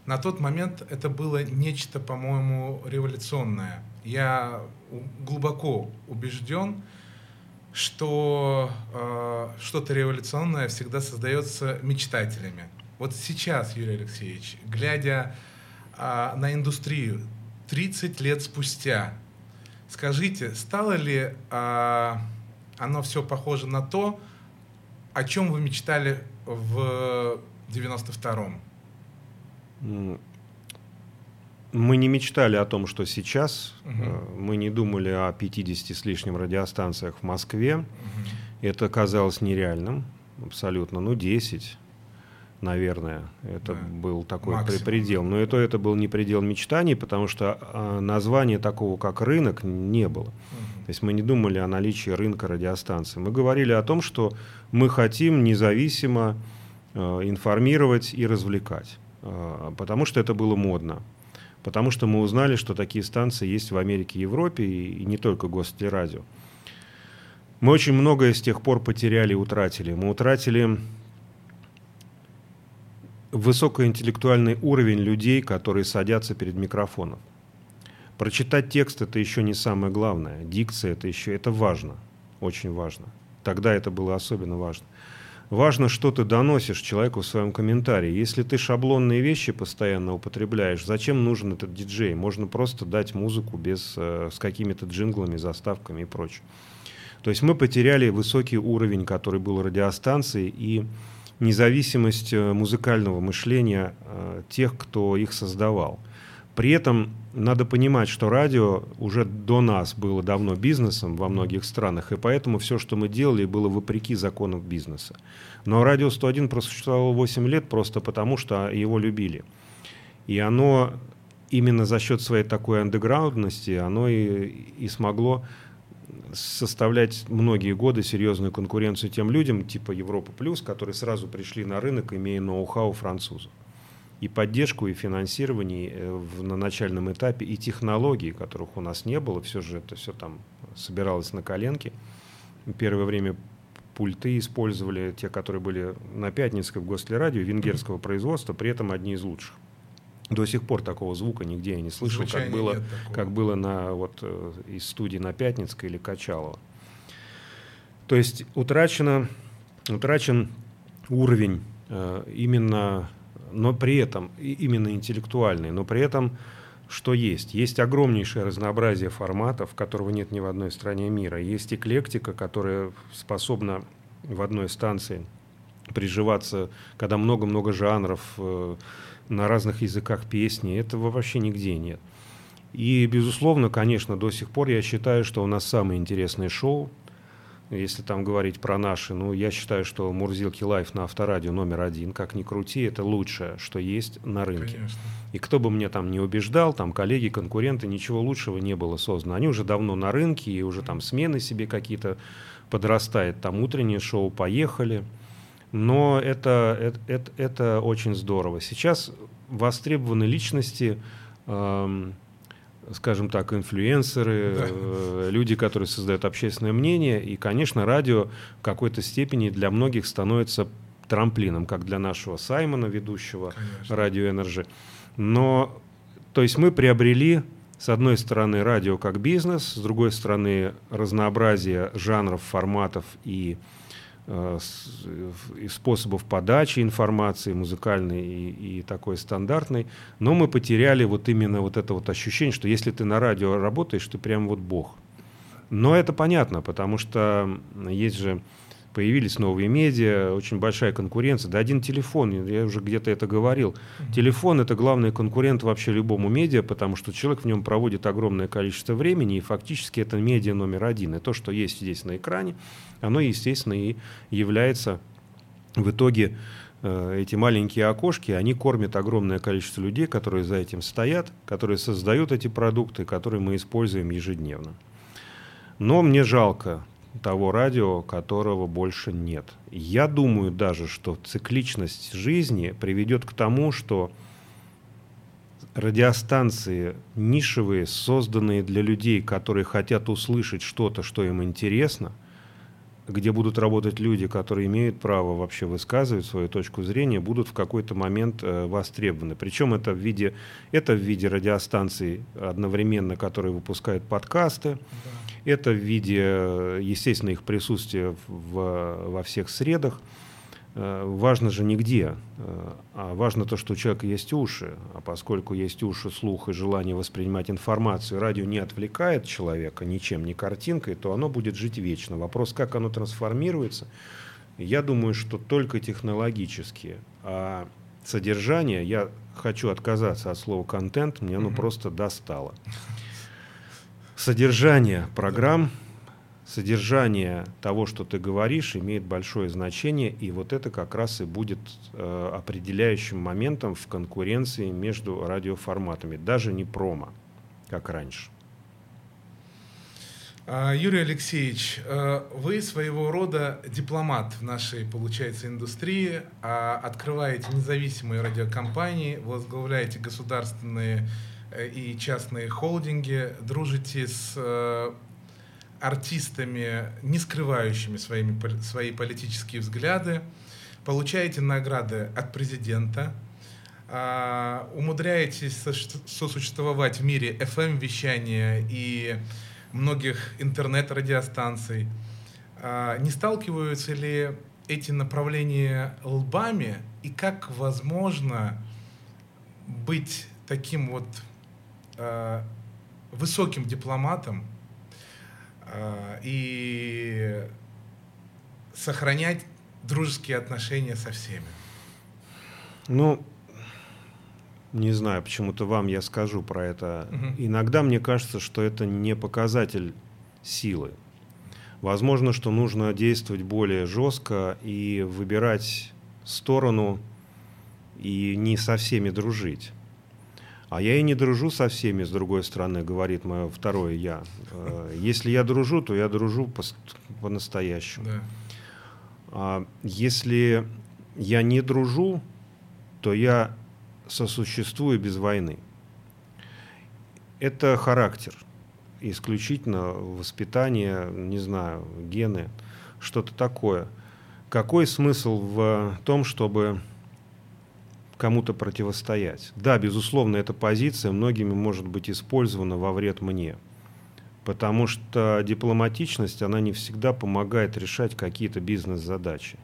Speaker 2: На тот момент это было нечто, по-моему, революционное. Я глубоко убежден, что э, что-то революционное всегда создается мечтателями. Вот сейчас, Юрий Алексеевич, глядя э, на индустрию 30 лет спустя, Скажите, стало ли а, оно все похоже на то, о чем вы мечтали в 92-м?
Speaker 1: Мы не мечтали о том, что сейчас. Угу. Мы не думали о 50 с лишним радиостанциях в Москве. Угу. Это казалось нереальным абсолютно. Ну, 10. Наверное. Это
Speaker 2: Да.
Speaker 1: был такой
Speaker 2: Максимум.
Speaker 1: предел. Но это, это был не предел мечтаний, потому что а, названия такого, как рынок, не было. То есть мы не думали о наличии рынка радиостанций. Мы говорили о том, что мы хотим независимо э, информировать и развлекать. Э, потому что это было модно. Потому что мы узнали, что такие станции есть в Америке и Европе, и, и не только Гостелерадио. Мы очень многое с тех пор потеряли и утратили. Мы утратили высокоинтеллектуальный уровень людей, которые садятся перед микрофоном. Прочитать текст это еще не самое главное. Дикция это еще это важно, очень важно. Тогда это было особенно важно. Важно, что ты доносишь человеку в своем комментарии. Если ты шаблонные вещи постоянно употребляешь, зачем нужен этот диджей? Можно просто дать музыку без, э, с какими-то джинглами, заставками и прочее. То есть мы потеряли высокий уровень, который был радиостанции, и независимость э, музыкального мышления э, тех, кто их создавал. При этом надо понимать, что радио уже до нас было давно бизнесом во многих странах, и поэтому все, что мы делали, было вопреки законам бизнеса. Но радио 101 просуществовало 8 лет просто потому, что его любили. И оно именно за счет своей такой андеграундности, оно и, и смогло составлять многие годы серьезную конкуренцию тем людям, типа Европа Плюс, которые сразу пришли на рынок, имея ноу-хау французов. И поддержку, и финансирование э, на начальном этапе, и технологии, которых у нас не было, все же это все там собиралось на коленке. Первое время пульты использовали те, которые были на Пятницкой в Гослерадио, венгерского производства, при этом одни из лучших. До сих пор такого звука нигде я не слышал, как было, как было на, вот, э, из студии на Пятницкой или Качалова. То есть утрачено, утрачен уровень э, именно, но при этом, именно интеллектуальный, но при этом что есть? Есть огромнейшее разнообразие форматов, которого нет ни в одной стране мира. Есть эклектика, которая способна в одной станции приживаться, когда много-много жанров, э, на разных языках песни. Этого вообще нигде нет. И, безусловно, конечно, до сих пор я считаю, что у нас самое интересное шоу, если там говорить про наши, ну, я считаю, что Мурзилки Live на авторадио номер один, как ни крути, это лучшее, что есть на рынке.
Speaker 2: Конечно.
Speaker 1: И кто бы мне там не убеждал, там коллеги, конкуренты, ничего лучшего не было создано. Они уже давно на рынке, и уже там смены себе какие-то подрастает. Там утреннее шоу «Поехали». Но это, это, это, очень здорово. Сейчас востребованы личности, эм, скажем так, инфлюенсеры,
Speaker 2: Да.
Speaker 1: э, люди, которые создают общественное мнение. И, конечно, радио в какой-то степени для многих становится трамплином, как для нашего Саймона, ведущего
Speaker 2: Конечно.
Speaker 1: радио Energy. Но, то есть мы приобрели, с одной стороны, радио как бизнес, с другой стороны, разнообразие жанров, форматов и, и способов подачи информации, музыкальной и, и такой стандартной. Но мы потеряли вот именно вот это вот ощущение, что если ты на радио работаешь, ты прям вот бог. Но это понятно, потому что есть же появились новые медиа, очень большая конкуренция. Да один телефон, я уже где-то это говорил. Телефон это главный конкурент вообще любому медиа, потому что человек в нем проводит огромное количество времени, и фактически это медиа номер один. И то, что есть здесь на экране, оно, естественно, и является в итоге э, эти маленькие окошки, они кормят огромное количество людей, которые за этим стоят, которые создают эти продукты, которые мы используем ежедневно. Но мне жалко того радио, которого больше нет. Я думаю даже, что цикличность жизни приведет к тому, что радиостанции нишевые, созданные для людей, которые хотят услышать что-то, что им интересно, где будут работать люди, которые имеют право вообще высказывать свою точку зрения, будут в какой-то момент э, востребованы. Причем это в виде, это в виде радиостанций одновременно, которые выпускают подкасты, это в виде, э, естественно, их присутствия в, во всех средах. Э, Важно же не где, э, а важно то, что у человека есть уши. А поскольку есть уши, слух и желание воспринимать информацию, радио не отвлекает человека ничем, ни картинкой, то оно будет жить вечно. Вопрос, как оно трансформируется, я думаю, что только технологически. А содержание, я хочу отказаться от слова контент, мне оно
Speaker 2: Мгм.
Speaker 1: просто достало. Содержание программ содержание того, что ты говоришь, имеет большое значение, и вот это как раз и будет э, определяющим моментом в конкуренции между радиоформатами, даже не промо, как раньше.
Speaker 2: А, Юрий Алексеевич, э, вы своего рода дипломат в нашей, получается, индустрии, а открываете независимые радиокомпании, возглавляете государственные э, и частные холдинги, дружите с э, артистами, не скрывающими своими, свои политические взгляды, получаете награды от президента, а, умудряетесь сосуществовать в мире FM-вещания и многих интернет-радиостанций. А, не сталкиваются ли эти направления лбами и как возможно быть таким вот э, высоким дипломатом и сохранять дружеские отношения со всеми?
Speaker 1: Ну, не знаю, почему-то вам я скажу про это. Угу. Иногда мне кажется, что это не показатель силы. Возможно, что нужно действовать более жестко и выбирать сторону и не со всеми дружить. А я и не дружу со всеми, с другой стороны, говорит мое второе я. Э, если я дружу, то я дружу по-настоящему. Да. А если я не дружу, то я сосуществую без войны. Это характер, исключительно воспитание, не знаю, гены, что-то такое. Какой смысл в том, чтобы кому-то противостоять? Да, безусловно, эта позиция многими может быть использована во вред мне. Потому что дипломатичность, она не всегда помогает решать какие-то бизнес-задачи.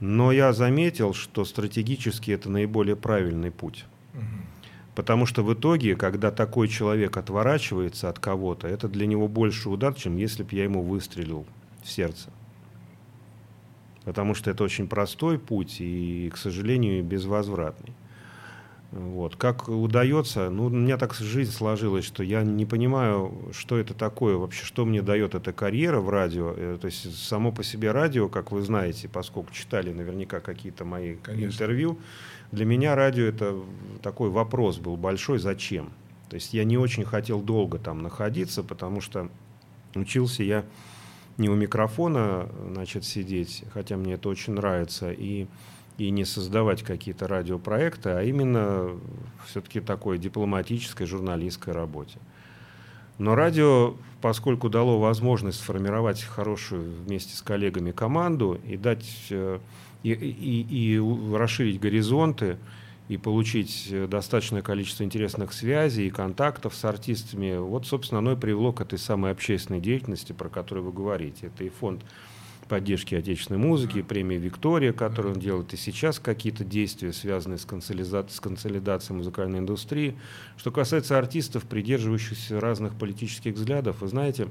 Speaker 1: Но я заметил, что стратегически это наиболее правильный путь. Потому что в итоге, когда такой человек отворачивается от кого-то, это для него больше удар, чем если бы я ему выстрелил в сердце. Потому что это очень простой путь и, к сожалению, безвозвратный. Вот. Как удается, ну, у меня так жизнь сложилась, что я не понимаю, что это такое вообще, что мне дает эта карьера в радио. Э, то есть само по себе радио, как вы знаете, поскольку читали наверняка какие-то мои Конечно. интервью, для меня радио это такой вопрос был большой, зачем? То есть я не очень хотел долго там находиться, потому что учился я не у микрофона, значит, сидеть, хотя мне это очень нравится, и и не создавать какие-то радиопроекты, а именно все-таки такой дипломатической, журналистской работе. Но радио, поскольку дало возможность сформировать хорошую вместе с коллегами команду и дать э, и, и, и расширить горизонты, и получить достаточное количество интересных связей и контактов с артистами, вот, собственно, оно и привело к этой самой общественной деятельности, про которую вы говорите. Это и фонд поддержки отечественной музыки, премия «Виктория», которую он делает, и сейчас какие-то действия, связанные с, консолидацией, с консолидацией музыкальной индустрии. Что касается артистов, придерживающихся разных политических взглядов, вы знаете,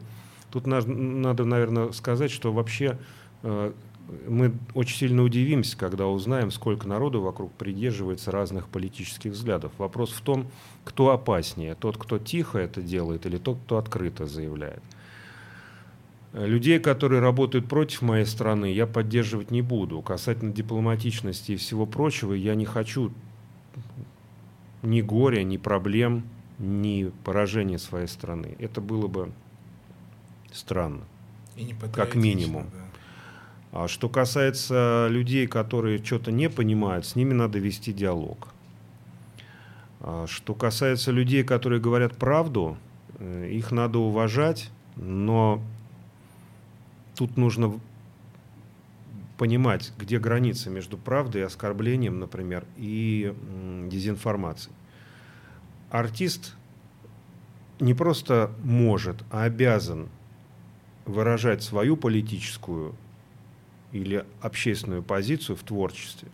Speaker 1: тут надо наверное, сказать, что вообще э, мы очень сильно удивимся, когда узнаем, сколько народу вокруг придерживается разных политических взглядов. Вопрос в том, кто опаснее, тот, кто тихо это делает, или тот, кто открыто заявляет. Людей, которые работают против моей страны, я поддерживать не буду. Касательно дипломатичности и всего прочего, я не хочу ни горя, ни проблем, ни поражения своей страны. Это было бы странно, как минимум. Да. А что касается людей, которые что-то не понимают, с ними надо вести диалог. А что касается людей, которые говорят правду, э, их надо уважать, но тут нужно понимать, где граница между правдой и оскорблением, например, и дезинформацией. Артист не просто может, а обязан выражать свою политическую или общественную позицию в творчестве.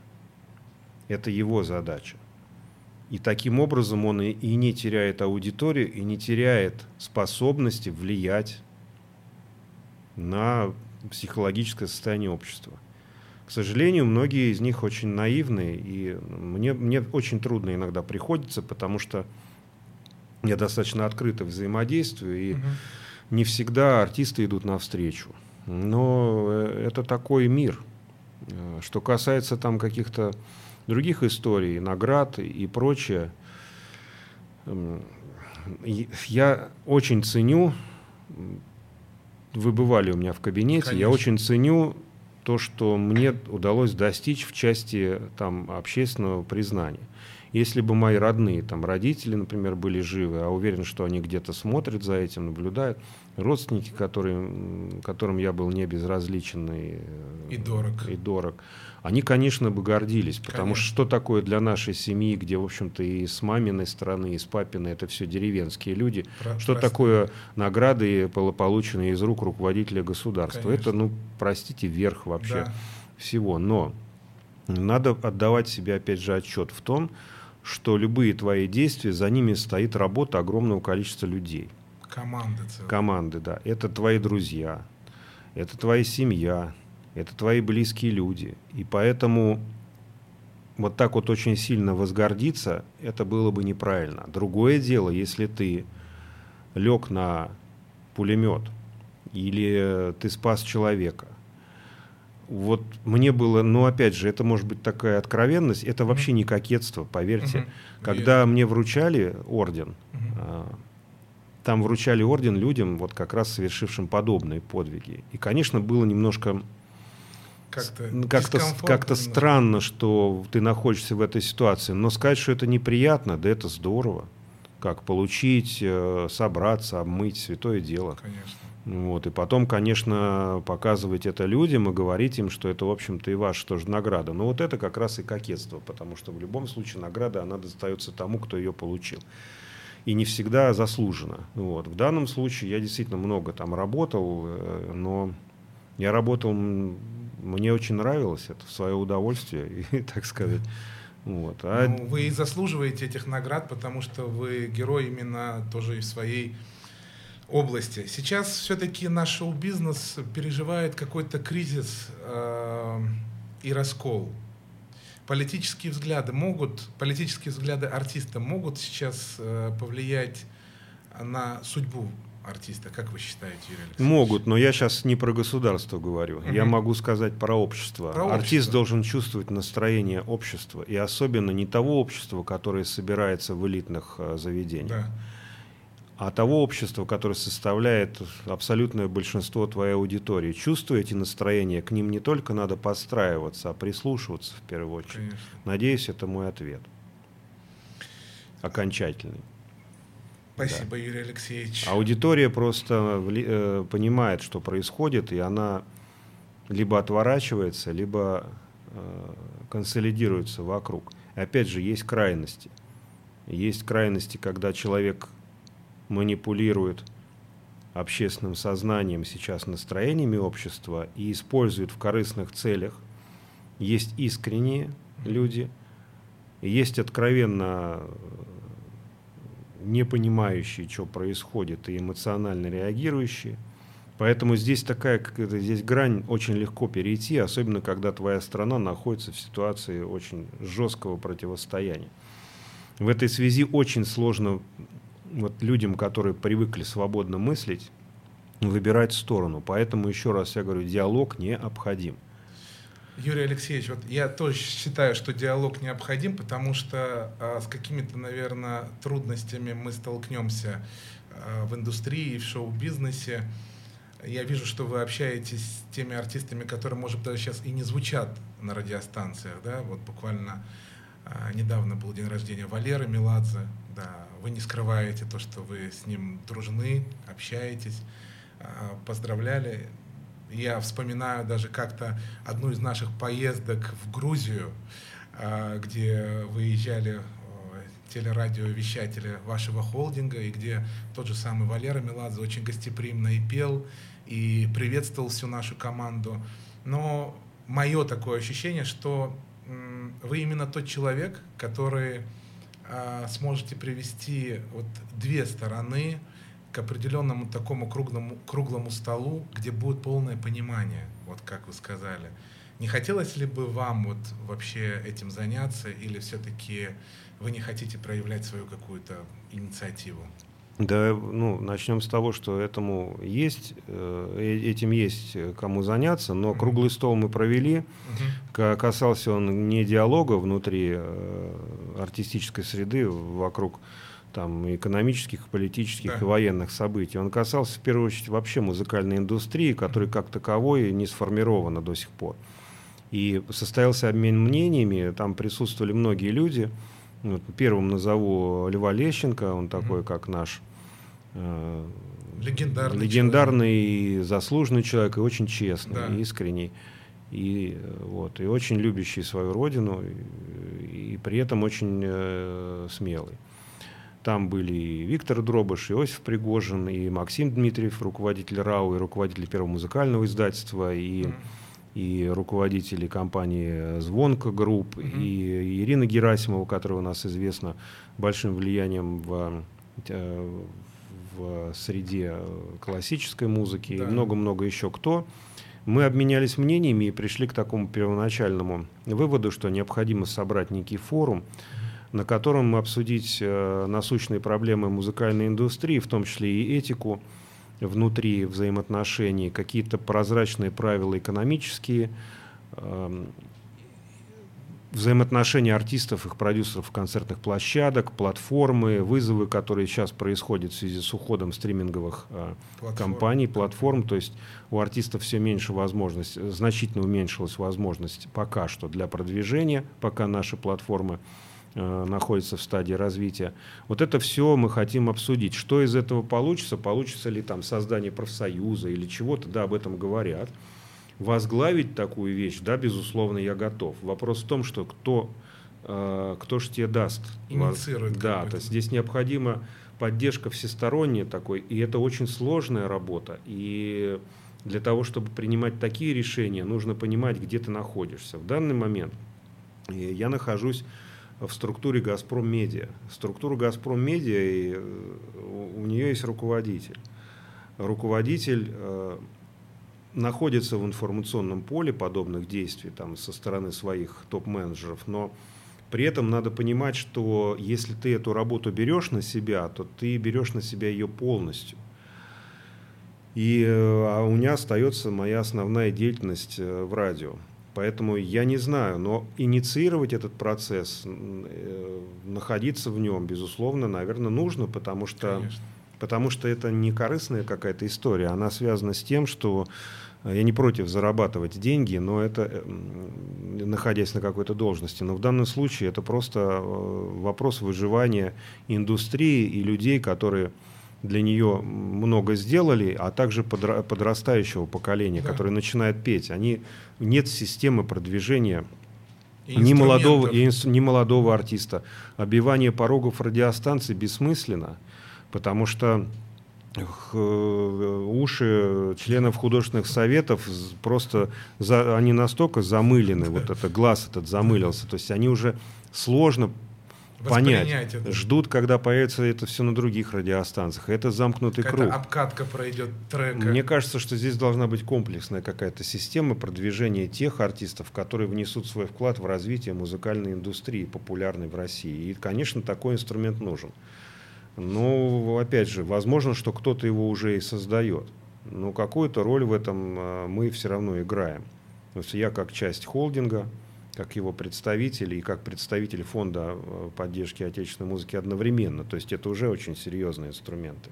Speaker 1: Это его задача. И таким образом он и не теряет аудиторию, и не теряет способности влиять на психологическое состояние общества. К сожалению, многие из них очень наивные, и мне, мне очень трудно иногда приходится, потому что я достаточно открыто взаимодействую, и угу. не всегда артисты идут навстречу. Но э, это такой мир. Э, что касается там каких-то других историй, наград и прочее, эм, я очень ценю, вы бывали у меня в кабинете, Конечно. я очень ценю то, что мне удалось достичь в части там, общественного признания. Если бы мои родные, там, родители, например, были живы, а уверен, что они где-то смотрят за этим, наблюдают, родственники, которые, которым я был не безразличен и,
Speaker 2: и дорог,
Speaker 1: и дорог они, конечно, бы гордились, потому конечно. что что такое для нашей семьи, где, в общем-то, и с маминой стороны, и с папиной, это все деревенские люди, Про- что прости. такое награды, полученные из рук руководителя государства. Конечно. Это, ну, простите, верх вообще да. всего. Но надо отдавать себе, опять же, отчет в том, что любые твои действия, за ними стоит работа огромного количества людей.
Speaker 2: Команды целые.
Speaker 1: Команды, да. Это твои друзья, это твоя семья, это твои близкие люди. И поэтому вот так вот очень сильно возгордиться, это было бы неправильно. Другое дело, если ты лег на пулемет или ты спас человека. Вот мне было, ну опять же, это может быть такая откровенность, это вообще не кокетство, поверьте. Угу. Когда мне вручали орден, угу. там вручали орден людям, вот как раз совершившим подобные подвиги. И, конечно, было немножко как-то как-то, как-то странно, что ты находишься в этой ситуации. Но сказать, что это неприятно, да это здорово. Как получить, э, собраться, обмыть, святое дело.
Speaker 2: Конечно.
Speaker 1: Вот. И потом, конечно, показывать это людям и говорить им, что это, в общем-то, и ваша тоже награда. Но вот это как раз и кокетство, потому что в любом случае награда, она достается тому, кто ее получил. И не всегда заслуженно. Вот. В данном случае я действительно много там работал, э, но я работал мне очень нравилось это, в свое удовольствие, и, так сказать. Вот.
Speaker 2: А... Ну, вы и заслуживаете этих наград, потому что вы герой именно тоже в своей области. Сейчас все-таки наш шоу-бизнес переживает какой-то кризис э, и раскол. Политические взгляды могут, политические взгляды артиста могут сейчас э, повлиять на судьбу артиста. Как вы считаете, Юрий Алексеевич?
Speaker 1: Могут, но я сейчас не про государство говорю. Угу. Я могу сказать про общество. Про Артист общество. должен чувствовать настроение общества. И особенно не того общества, которое собирается в элитных э, заведениях. Да. А того общества, которое составляет абсолютное большинство твоей аудитории. Чувствуя эти настроения, к ним не только надо подстраиваться, а прислушиваться в первую очередь. Конечно. Надеюсь, это мой ответ. Окончательный.
Speaker 2: Спасибо, да. Юрий Алексеевич.
Speaker 1: Аудитория просто э, понимает, что происходит, и она либо отворачивается, либо э, консолидируется вокруг. И опять же, есть крайности. Есть крайности, когда человек манипулирует общественным сознанием, сейчас настроениями общества и использует в корыстных целях. Есть искренние люди, есть откровенно не понимающие, что происходит, и эмоционально реагирующие. Поэтому здесь такая, как это, здесь грань очень легко перейти, особенно когда твоя страна находится в ситуации очень жесткого противостояния. В этой связи очень сложно вот людям, которые привыкли свободно мыслить, выбирать сторону. Поэтому еще раз я говорю, диалог необходим.
Speaker 2: Юрий Алексеевич, вот я тоже считаю, что диалог необходим, потому что а, с какими-то, наверное, трудностями мы столкнемся а, в индустрии, в шоу-бизнесе. Я вижу, что вы общаетесь с теми артистами, которые, может даже сейчас и не звучат на радиостанциях. Да? Вот буквально а, недавно был день рождения Валеры Меладзе. Да. Вы не скрываете то, что вы с ним дружны, общаетесь. А, поздравляли. Я вспоминаю даже как-то одну из наших поездок в Грузию, а, где выезжали телерадиовещатели вашего холдинга, и где тот же самый Валера Меладзе очень гостеприимно и пел, и приветствовал всю нашу команду. Но мое такое ощущение, что вы именно тот человек, который сможете привести вот две стороны к определенному такому круглому, круглому столу, где будет полное понимание, вот как вы сказали. Не хотелось ли бы вам вот вообще этим заняться, или все-таки вы не хотите проявлять свою какую-то инициативу?
Speaker 1: Да, ну, начнем с того, что этому есть, э, э этим есть кому заняться, но круглый стол мы провели. Угу. Касался он не диалога внутри э, артистической среды вокруг там, экономических, политических да. и военных событий. Он касался в первую очередь вообще музыкальной индустрии, которая как таковой не сформирована до сих пор. И состоялся обмен мнениями, там присутствовали многие люди. Вот, первым назову Льва Лещенко, он такой, mm-hmm. как наш
Speaker 2: э, легендарный,
Speaker 1: легендарный человек. заслуженный человек и очень честный, да. искренний. И, вот, и очень любящий свою родину, и, и при этом очень э, смелый. Там были и Виктор Дробыш, и Иосиф Пригожин, и Максим Дмитриев, руководитель РАУ, и руководитель первого музыкального издательства, и, mm. И руководители компании «Звонко Групп», mm-hmm. и Ирина Герасимова, которая у нас известна большим влиянием в, э, в среде классической музыки, да. и много-много еще кто. Мы обменялись мнениями и пришли к такому первоначальному выводу, что необходимо собрать некий форум, на котором мы обсудить э, насущные проблемы музыкальной индустрии, в том числе и этику внутри взаимоотношений, какие-то прозрачные правила экономические, э, взаимоотношения артистов, их продюсеров, концертных площадок, платформы, вызовы, которые сейчас происходят в связи с уходом стриминговых э, платформ. компаний, платформ. То есть у артистов все меньше возможность, значительно уменьшилась возможность пока что для продвижения, пока наши платформы Э, находится в стадии развития. Вот это все мы хотим обсудить. Что из этого получится? Получится ли там создание профсоюза или чего-то? Да, об этом говорят. Возглавить такую вещь, да, безусловно, я готов. Вопрос в том, что кто, э, кто же тебе даст.
Speaker 2: Инициирует.
Speaker 1: Да, то есть здесь необходима поддержка всесторонняя такой, и это очень сложная работа. И для того, чтобы принимать такие решения, нужно понимать, где ты находишься. В данный момент я нахожусь в структуре «Газпром Медиа». Структура «Газпром Медиа», и э, у нее есть руководитель. Руководитель э, находится в информационном поле подобных действий там, со стороны своих топ-менеджеров, но при этом надо понимать, что если ты эту работу берешь на себя, то ты берешь на себя ее полностью. И э, а у меня остается моя основная деятельность в радио. Поэтому я не знаю, но инициировать этот процесс, э, находиться в нем, безусловно, наверное, нужно, потому что, потому что это не корыстная какая-то история, она связана с тем, что э, я не против зарабатывать деньги, но это э, находясь на какой-то должности. Но в данном случае это просто вопрос выживания индустрии и людей, которые для нее много сделали, а также подрастающего поколения, да. которое начинает петь. Они, нет системы продвижения ни молодого, ни молодого артиста. Обивание порогов радиостанций бессмысленно, потому что э, уши членов художественных советов просто за, они настолько замылены, вот это глаз этот замылился, то есть они уже сложно понять. Это. Ждут, когда появится это все на других радиостанциях. Это замкнутый какая круг.
Speaker 2: обкатка пройдет трека.
Speaker 1: Мне кажется, что здесь должна быть комплексная какая-то система продвижения тех артистов, которые внесут свой вклад в развитие музыкальной индустрии, популярной в России. И, конечно, такой инструмент нужен. Но, опять же, возможно, что кто-то его уже и создает. Но какую-то роль в этом а, мы все равно играем. То есть я как часть холдинга, как его представитель и как представитель фонда э, поддержки отечественной музыки одновременно. То есть это уже очень серьезные инструменты.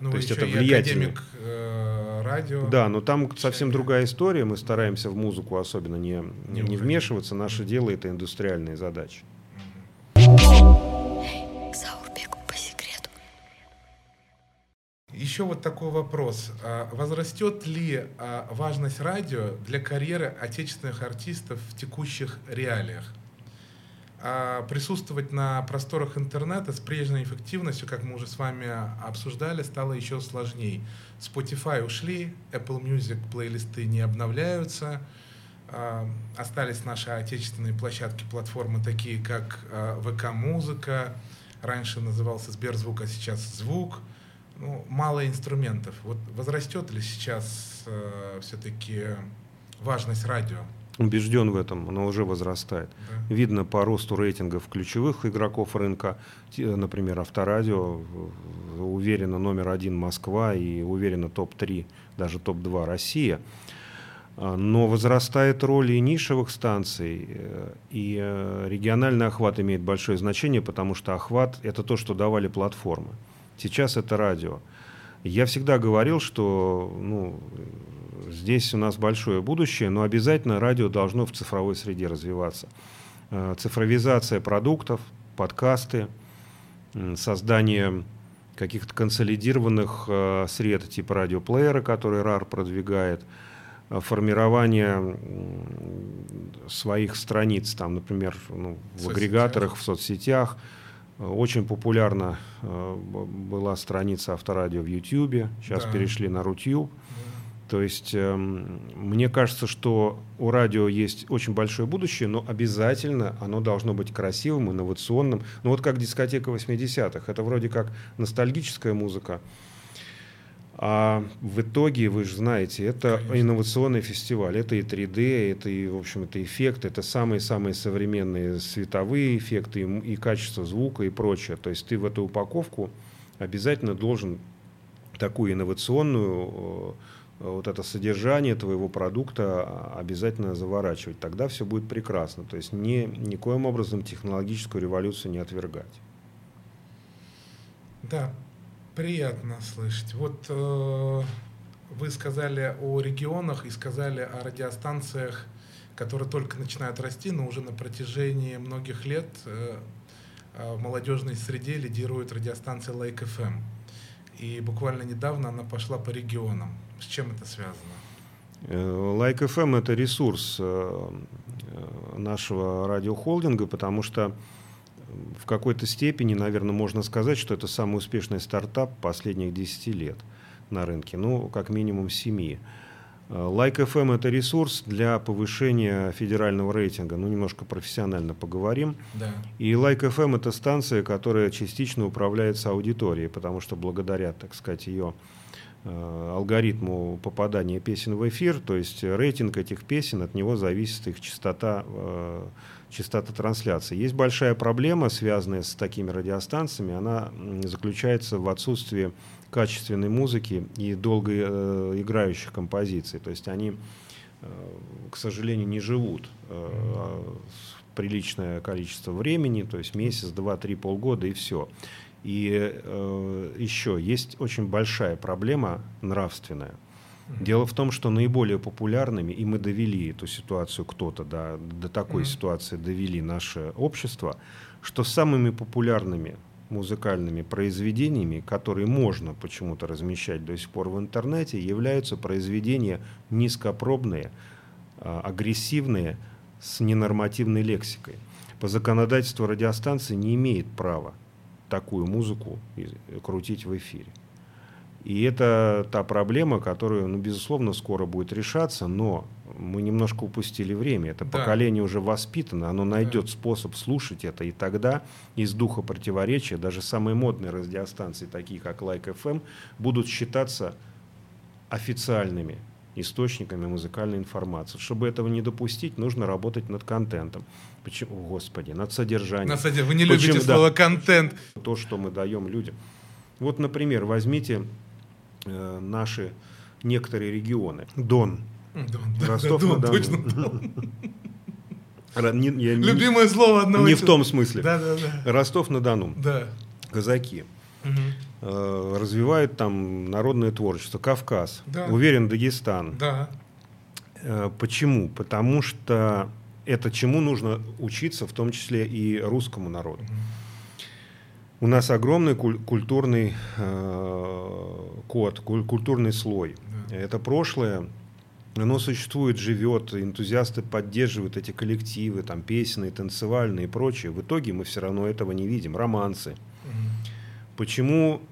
Speaker 2: Ну, То есть это влиятельно. академик э, радио.
Speaker 1: Да, но там совсем другая история. Мы стараемся в музыку особенно не, не, не вмешиваться. Наше дело это индустриальные задачи.
Speaker 2: Еще вот такой вопрос. А возрастет ли а, важность радио для карьеры отечественных артистов в текущих реалиях? А присутствовать на просторах интернета с прежней эффективностью, как мы уже с вами обсуждали, стало еще сложнее. Spotify ушли, Apple Music плейлисты не обновляются, остались наши отечественные площадки, платформы такие, как ВК Музыка, раньше назывался Сберзвук, а сейчас Звук – ну, мало инструментов. Вот возрастет ли сейчас э, все-таки важность радио
Speaker 1: убежден в этом, оно уже возрастает. Да. Видно по росту рейтингов ключевых игроков рынка, например, Авторадио, уверенно номер один Москва и уверенно топ-3, даже топ-2 Россия. А, но возрастает роль и нишевых станций, э, и э, региональный охват имеет большое значение, потому что охват – это то, что давали платформы. Сейчас это радио. Я всегда говорил, что ну, здесь у нас большое будущее, но обязательно радио должно в цифровой среде развиваться. Э, цифровизация продуктов, подкасты, создание каких-то консолидированных э, сред типа радиоплеера, который RAR продвигает, э, формирование своих страниц, там, например, ну, в агрегаторах, в соцсетях. Очень популярна была страница Авторадио в YouTube, сейчас да. перешли на Рутюб. То есть э, мне кажется, что у радио есть очень большое будущее, но обязательно оно должно быть красивым, инновационным. Ну вот как дискотека 80-х. Это вроде как ностальгическая музыка. А в итоге, вы же знаете, это Конечно. инновационный фестиваль. Это и 3D, это и, в общем, это эффект, это самые-самые современные световые эффекты и, и качество звука и прочее. То есть ты в эту упаковку обязательно должен такую инновационную вот это содержание твоего продукта обязательно заворачивать. Тогда все будет прекрасно. То есть ни, никоим образом технологическую революцию не отвергать.
Speaker 2: Да, приятно слышать. Вот э, вы сказали о регионах и сказали о радиостанциях, которые только начинают расти, но уже на протяжении многих лет э, э в молодежной среде лидирует радиостанция Lake FM. И буквально недавно она пошла по регионам. С чем это связано?
Speaker 1: Like FM это ресурс э, э, нашего радиохолдинга, потому что в какой-то степени, наверное, можно сказать, что это самый успешный стартап последних 10 лет на рынке, ну, как минимум 7. Like FM это ресурс для повышения федерального рейтинга. Ну, немножко профессионально поговорим. Да. И Like FM это станция, которая частично управляется аудиторией, потому что благодаря, так сказать, ее Э, алгоритму попадания песен в эфир, то есть рейтинг этих песен, от него зависит их частота, э, частота трансляции. Есть большая проблема, связанная с такими радиостанциями, она заключается в отсутствии качественной музыки и долго э, играющих композиций. То есть они, к сожалению, не живут приличное количество времени, то есть месяц, два, три, полгода и все. И э, еще есть очень большая проблема нравственная. Дело в том, что наиболее популярными, и мы довели эту ситуацию, кто-то до, до такой mm-hmm. ситуации довели наше общество, что самыми популярными музыкальными произведениями, которые можно почему-то размещать до сих пор в интернете, являются произведения низкопробные, а, агрессивные, с ненормативной лексикой. По законодательству радиостанции не имеет права такую музыку крутить в эфире. И это та проблема, которая, ну, безусловно, скоро будет решаться, но мы немножко упустили время. Это да. поколение уже воспитано, оно найдет да. способ слушать это, и тогда из духа противоречия даже самые модные радиостанции, такие как Like FM, будут считаться официальными источниками музыкальной информации. Чтобы этого не допустить, нужно работать над контентом. Почему, господи, над содержанием. Над
Speaker 2: содержанием. Вы не любите Почему, слово да, контент.
Speaker 1: То, что мы даем людям. Вот, например, возьмите наши некоторые регионы. Дон. Дон. Ростов Дон, точно
Speaker 2: Не, я, Любимое не, слово одного.
Speaker 1: Не в том смысле.
Speaker 2: Да, да,
Speaker 1: да. Ростов-на-Дону. Да. Казаки. Угу. развивают там народное творчество. Кавказ. Да. Уверен, Дагестан.
Speaker 2: Да.
Speaker 1: Э, почему? Потому что это чему нужно учиться, в том числе и русскому народу. У нас огромный культурный э, код, культурный слой. Это прошлое, оно существует, живет, энтузиасты поддерживают эти коллективы, там песенные, танцевальные и прочее. В итоге мы все равно этого не видим. Романсы. Почему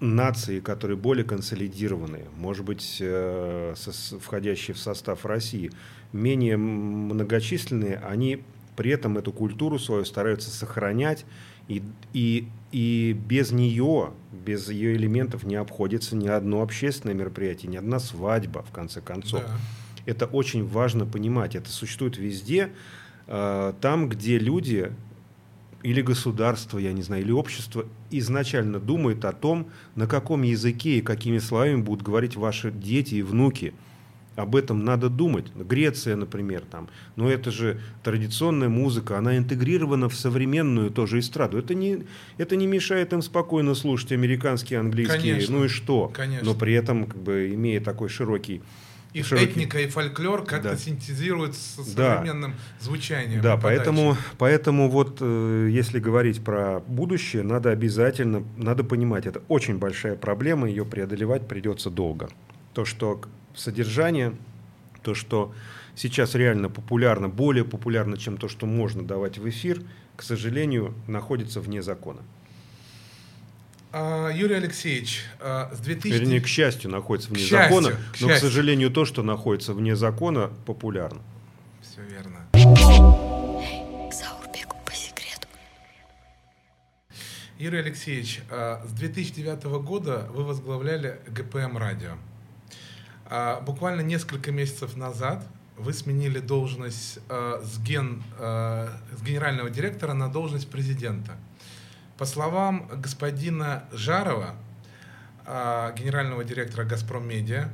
Speaker 1: нации, которые более консолидированные, может быть, э, входящие в состав России, менее многочисленные, они при этом эту культуру свою стараются сохранять, и, и, и без нее, без ее элементов не обходится ни одно общественное мероприятие, ни одна свадьба, в конце концов. Да. Это очень важно понимать. Это существует везде, э, там, где люди или государство, я не знаю, или общество изначально думает о том, на каком языке и какими словами будут говорить ваши дети и внуки. Об этом надо думать. Греция, например, там. Но это же традиционная музыка, она интегрирована в современную тоже эстраду. Это не, это не мешает им спокойно слушать американский, английский,
Speaker 2: Конечно.
Speaker 1: ну и что.
Speaker 2: Конечно.
Speaker 1: Но при этом, как бы, имея такой широкий
Speaker 2: Их
Speaker 1: широкий-
Speaker 2: этника и фольклор как-то
Speaker 1: Да.
Speaker 2: синтезируют с
Speaker 1: Да.
Speaker 2: современным звучанием.
Speaker 1: Да,
Speaker 2: и подачей.
Speaker 1: поэтому, поэтому вот э, если говорить про будущее, надо обязательно, надо понимать, это очень большая проблема, ее преодолевать придется долго. То, что содержание, то, что сейчас реально популярно, более популярно, чем то, что можно давать в эфир, к сожалению, находится вне закона.
Speaker 2: А, Юрий Алексеевич, а, с 2000...
Speaker 1: Вернее, к счастью, находится вне
Speaker 2: К счастью,
Speaker 1: закона,
Speaker 2: к
Speaker 1: но, к
Speaker 2: счастью.
Speaker 1: сожалению, то, что находится вне закона, популярно.
Speaker 2: Все верно. Юрий Алексеевич, а, с 2009 года вы возглавляли ГПМ радио. А, Буквально несколько месяцев назад вы сменили должность а, с, ген, а, с генерального директора на должность президента. По словам господина Жарова, а, генерального директора «Газпром Медиа»,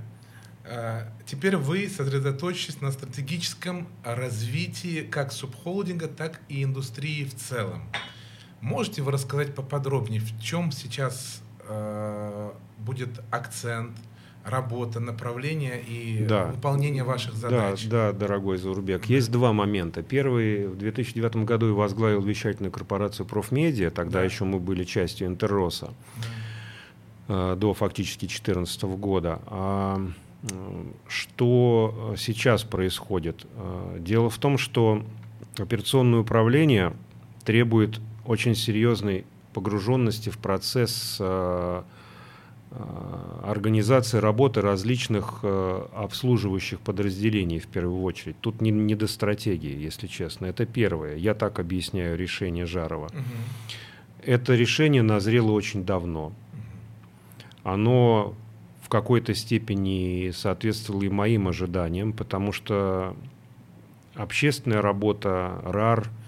Speaker 2: а, теперь вы сосредоточитесь на стратегическом развитии как субхолдинга, так и индустрии в целом. Можете вы рассказать поподробнее, в чем сейчас э, будет акцент, работа, направление и
Speaker 1: Да.
Speaker 2: выполнение ваших задач?
Speaker 1: Да, да, дорогой Заурбек. Есть два момента. Первый, в 2009 году я возглавил вещательную корпорацию «Профмедиа», тогда
Speaker 2: Да.
Speaker 1: еще мы были частью «Интерроса», э, до фактически 2014 года. А, м, что э, сейчас происходит? Э, Дело в том, что операционное управление требует очень серьезной погруженности в процесс э, э, организации работы различных э, обслуживающих подразделений в первую очередь. Тут не, не до стратегии, если честно. Это первое. Я так объясняю решение Жарова.
Speaker 2: Мгм.
Speaker 1: Это решение назрело очень давно. Оно в какой-то степени соответствовало и моим ожиданиям, потому что общественная работа, РАР, э,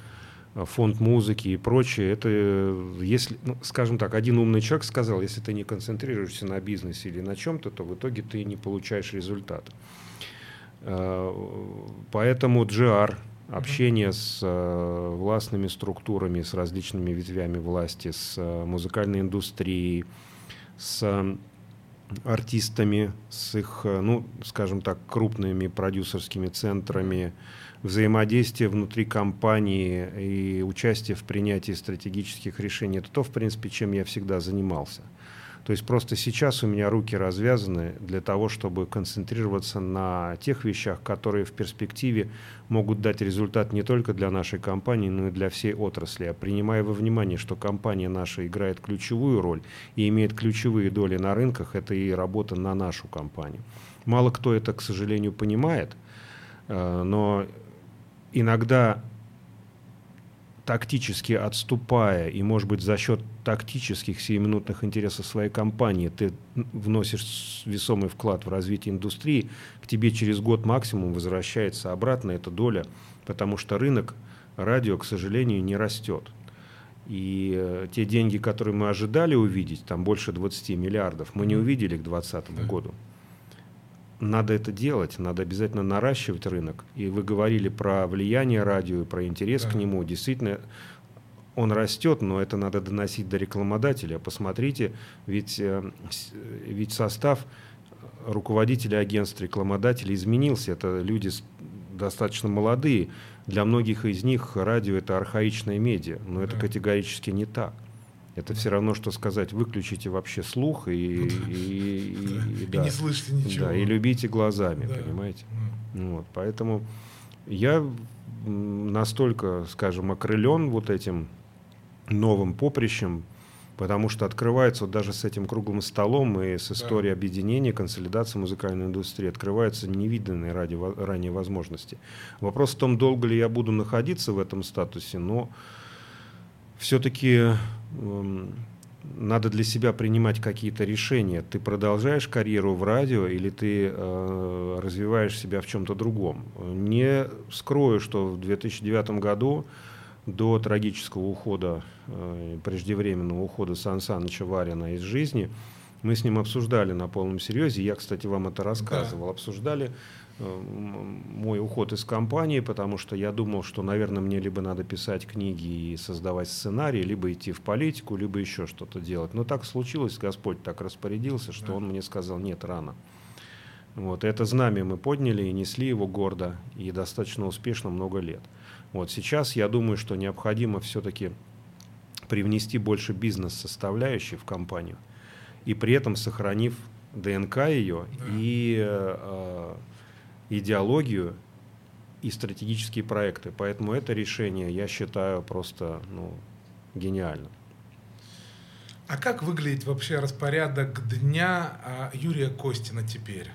Speaker 1: фонд музыки и прочее, это, э, если, ну, скажем так, один умный человек сказал, если ты не концентрируешься на бизнесе или на чем-то, то в итоге ты не получаешь результата. Э, Поэтому GR, общение с э, властными структурами, с различными ветвями власти, с э, музыкальной индустрией, с э, артистами, с их, э, ну, скажем так, крупными продюсерскими центрами, взаимодействие внутри компании и участие в принятии стратегических решений. Это то, в принципе, чем я всегда занимался. То есть просто сейчас у меня руки развязаны для того, чтобы концентрироваться на тех вещах, которые в перспективе могут дать результат не только для нашей компании, но и для всей отрасли. А принимая во внимание, что компания наша играет ключевую роль и имеет ключевые доли на рынках, это и работа на нашу компанию. Мало кто это, к сожалению, понимает, э, но иногда тактически отступая и, может быть, за счет тактических сиюминутных интересов своей компании ты вносишь весомый вклад в развитие индустрии, к тебе через год максимум возвращается обратно эта доля, потому что рынок радио, к сожалению, не растет. И э, те деньги, которые мы ожидали увидеть, там больше 20 миллиардов, мы не увидели к 2020
Speaker 2: Да.
Speaker 1: году. Надо это делать, надо обязательно наращивать рынок. И вы говорили про влияние радио про интерес
Speaker 2: Да.
Speaker 1: к нему. Действительно, он растет, но это надо доносить до рекламодателя. Посмотрите, ведь, э, э, ведь состав руководителя агентств, рекламодателей изменился. Это люди достаточно молодые. Для многих из них радио это архаичная медиа, но это
Speaker 2: Да.
Speaker 1: категорически не так. Это все равно, что сказать, выключите вообще слух и, и- и- и-
Speaker 2: И
Speaker 1: да.
Speaker 2: не слышите ничего.
Speaker 1: Да, и любите глазами,
Speaker 2: Да.
Speaker 1: понимаете?
Speaker 2: М.
Speaker 1: Вот, поэтому я настолько, скажем, окрылен вот этим новым поприщем, потому что открывается вот даже с этим круглым столом и с историей объединения, консолидации музыкальной индустрии, открываются невиданные ради, ранее возможности. Вопрос в том, долго ли я буду находиться в этом статусе, но все-таки надо для себя принимать какие-то решения. Ты продолжаешь карьеру в радио или ты э, развиваешь себя в чем-то другом. Не скрою, что в 2009 году до трагического ухода, э, преждевременного ухода Сан Саныча Варина из жизни, мы с ним обсуждали на полном серьезе. Я, кстати, вам это рассказывал. Да. Обсуждали мой уход из компании, потому что я думал, что, наверное, мне либо надо писать книги и создавать сценарии, либо идти в политику, либо еще что-то делать. Но так случилось, Господь так распорядился, что да. Он мне сказал, нет, рано. Вот, это знамя мы подняли и несли его гордо и достаточно успешно много лет. Вот сейчас я думаю, что необходимо все-таки привнести больше бизнес-составляющей в компанию и при этом сохранив ДНК ее да. и э, идеологию и стратегические проекты. Поэтому это решение я считаю просто ну, гениальным.
Speaker 2: А как выглядит вообще распорядок дня а, Юрия Костина теперь?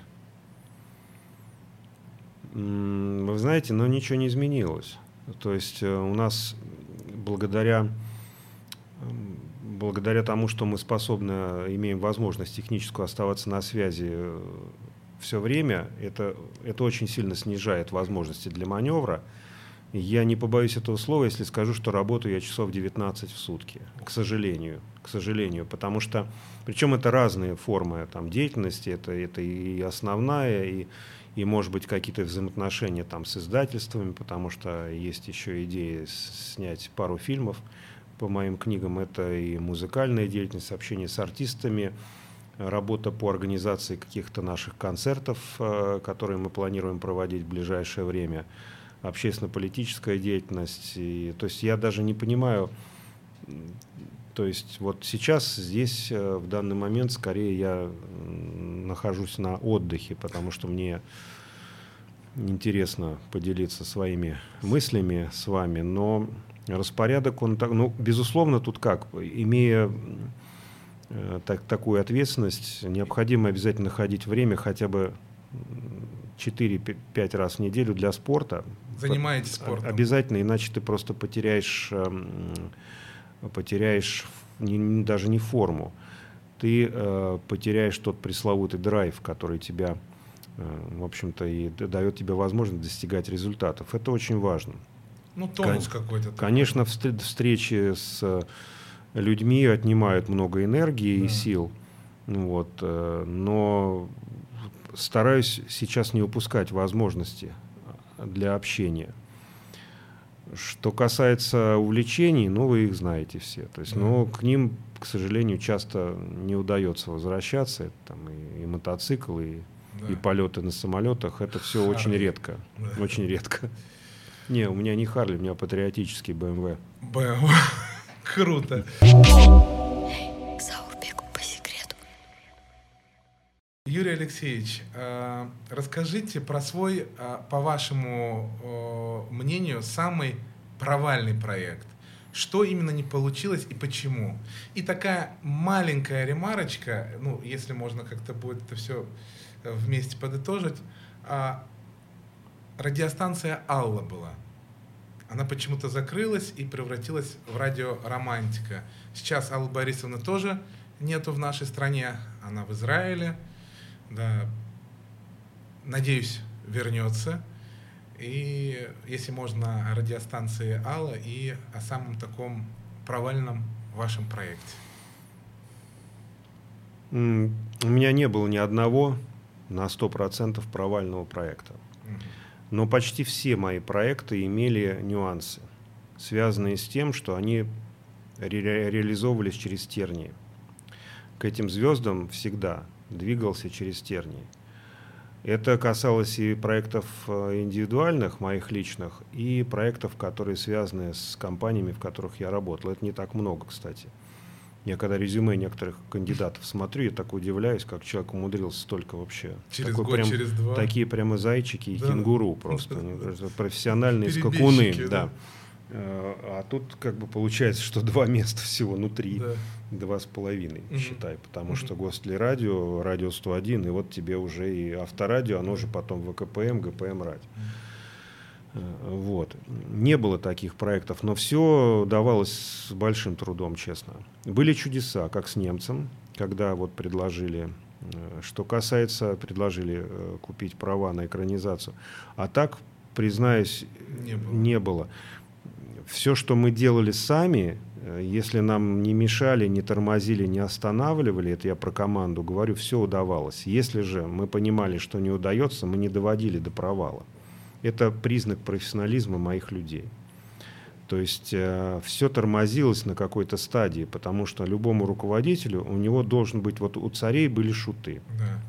Speaker 1: Вы знаете, но ничего не изменилось. То есть э, у нас благодаря, благодаря тому, что мы способны, имеем возможность техническую оставаться на связи э, все время, это, это очень сильно снижает возможности для маневра. Я не побоюсь этого слова, если скажу, что работаю я часов 19 в сутки, к сожалению. К сожалению, потому что, причем это разные формы там, деятельности, это, это и основная, и, и, может быть, какие-то взаимоотношения там, с издательствами, потому что есть еще идея снять пару фильмов по моим книгам. Это и музыкальная деятельность, общение с артистами, работа по организации каких-то наших концертов, э, которые мы планируем проводить в ближайшее время, общественно-политическая деятельность. И, то есть я даже не понимаю, то есть вот сейчас здесь э, в данный момент скорее я нахожусь на отдыхе, потому что мне интересно поделиться своими мыслями с вами, но распорядок он так, ну безусловно тут как, имея так, такую ответственность, необходимо обязательно находить время хотя бы 4-5 раз в неделю для спорта.
Speaker 2: Занимаетесь спортом?
Speaker 1: Обязательно, иначе ты просто потеряешь, эм, потеряешь не, даже не форму. Ты э, потеряешь тот пресловутый драйв, который тебя, э, в общем-то, и дает тебе возможность достигать результатов. Это очень важно.
Speaker 2: Ну, тонус Кон- какой-то.
Speaker 1: Конечно, встречи с людьми отнимают много энергии да. и сил. Вот, э, но стараюсь сейчас не упускать возможности для общения. Что касается увлечений, ну, вы их знаете все. То есть, да. но к ним, к сожалению, часто не удается возвращаться. Это, там, и, и мотоцикл, и, да. и полеты на самолетах. Это все Харли. очень редко. Да. Очень редко. Не, у меня не Харли, у меня патриотический БМВ.
Speaker 2: БМВ. Круто. Юрий Алексеевич, э, расскажите про свой, э, по вашему мнению, самый провальный проект. Что именно не получилось и почему? И такая маленькая ремарочка, ну, если можно как-то будет это все э, вместе подытожить. А, радиостанция Алла была она почему-то закрылась и превратилась в радио «Романтика». Сейчас Аллы Борисовны тоже нету в нашей стране, она в Израиле. Да, надеюсь, вернется. И если можно, о радиостанции Алла и о самом таком провальном вашем проекте.
Speaker 1: У меня не было ни одного на 100% провального проекта. Но почти все мои проекты имели нюансы, связанные с тем, что они ре реализовывались через тернии. К этим звездам всегда двигался через тернии. Это касалось и проектов э, индивидуальных, моих личных, и проектов, которые связаны с компаниями, в которых я работал. Это не так много, кстати. Я когда резюме некоторых кандидатов смотрю, я так удивляюсь, как человек умудрился столько вообще.
Speaker 2: Через
Speaker 1: Такой
Speaker 2: год,
Speaker 1: прям,
Speaker 2: через два.
Speaker 1: Такие прямо зайчики и да. кенгуру просто. Профессиональные скакуны. Да. да. А тут как бы получается, что два места всего, ну три, да. два с половиной, угу. считай, потому угу. что Гостлерадио, Радио 101, и вот тебе уже и Авторадио, оно же потом ВКПМ, ГПМ Радио. Э, вот. Не было таких проектов, но все давалось с большим трудом, честно. Были чудеса, как с немцем, когда вот предложили, э, что касается, предложили э, купить права на экранизацию. А так, признаюсь,
Speaker 2: Не было.
Speaker 1: не было. Все, что мы делали сами, э, если нам не мешали, не тормозили, не останавливали, это я про команду говорю, все удавалось. Если же мы понимали, что не удается, мы не доводили до провала. Это признак профессионализма моих людей. То есть все тормозилось на какой-то стадии, потому что любому руководителю у него должен быть, вот у царей были шуты,
Speaker 2: Да.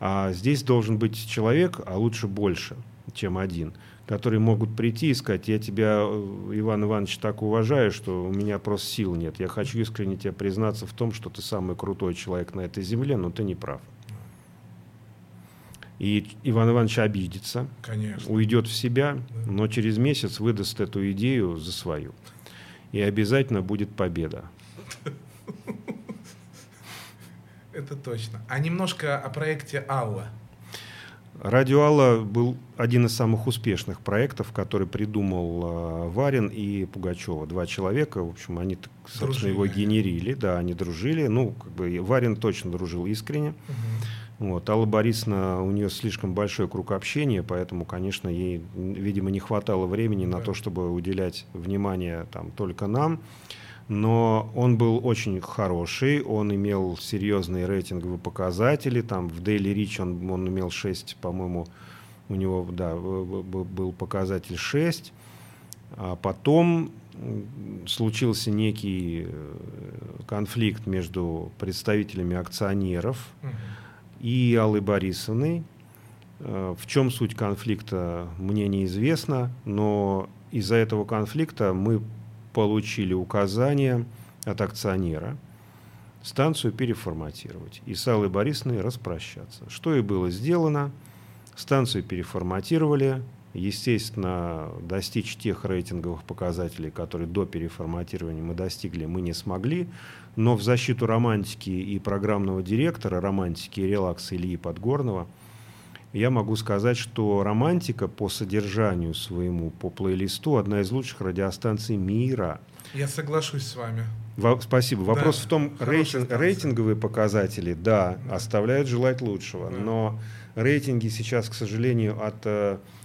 Speaker 1: а здесь должен быть человек, а лучше больше, чем один, которые могут прийти и сказать, я тебя, э, Иван Иванович, так уважаю, что у меня просто сил нет. Я хочу искренне тебе признаться в том, что ты самый крутой человек на этой земле, но ты не прав. И Иван Иванович обидится,
Speaker 2: Конечно.
Speaker 1: уйдет в себя,
Speaker 2: Да.
Speaker 1: но через месяц выдаст эту идею за свою. И обязательно будет победа.
Speaker 2: Это точно. А немножко о проекте Алла.
Speaker 1: Радио Алла был один из самых успешных проектов, который придумал э, Варин и Пугачева. Два человека, в общем, они, собственно,
Speaker 2: Дружили
Speaker 1: его генерили, да, они дружили. Ну, как бы Варин точно дружил искренне. Вот. Алла Борисовна, у нее слишком большой круг общения, поэтому, конечно, ей, видимо, не хватало времени на
Speaker 2: Да.
Speaker 1: то, чтобы уделять внимание там, только нам. Но он был очень хороший, он имел серьезные рейтинговые показатели. Там в Daily Reach он, он имел 6, по-моему, у него да, в- был показатель 6. А потом случился некий э, конфликт между представителями акционеров
Speaker 2: Мгм.
Speaker 1: И Аллой Борисовной. Э, В чем суть конфликта, мне неизвестно, но из-за этого конфликта мы получили указание от акционера станцию переформатировать и с Аллой Борисовной распрощаться. Что и было сделано. Станцию переформатировали. Естественно, достичь тех рейтинговых показателей, которые до переформатирования мы достигли, мы не смогли. Но в защиту романтики и программного директора романтики и релакса Ильи Подгорного я могу сказать, что романтика по содержанию своему, по плейлисту, одна из лучших радиостанций мира.
Speaker 2: Я соглашусь с вами.
Speaker 1: Во- спасибо.
Speaker 2: Да,
Speaker 1: Вопрос в том, рейтинг-
Speaker 2: станция.
Speaker 1: рейтинговые показатели, да,
Speaker 2: Да.
Speaker 1: оставляют желать лучшего.
Speaker 2: Да.
Speaker 1: Но рейтинги сейчас, к сожалению, от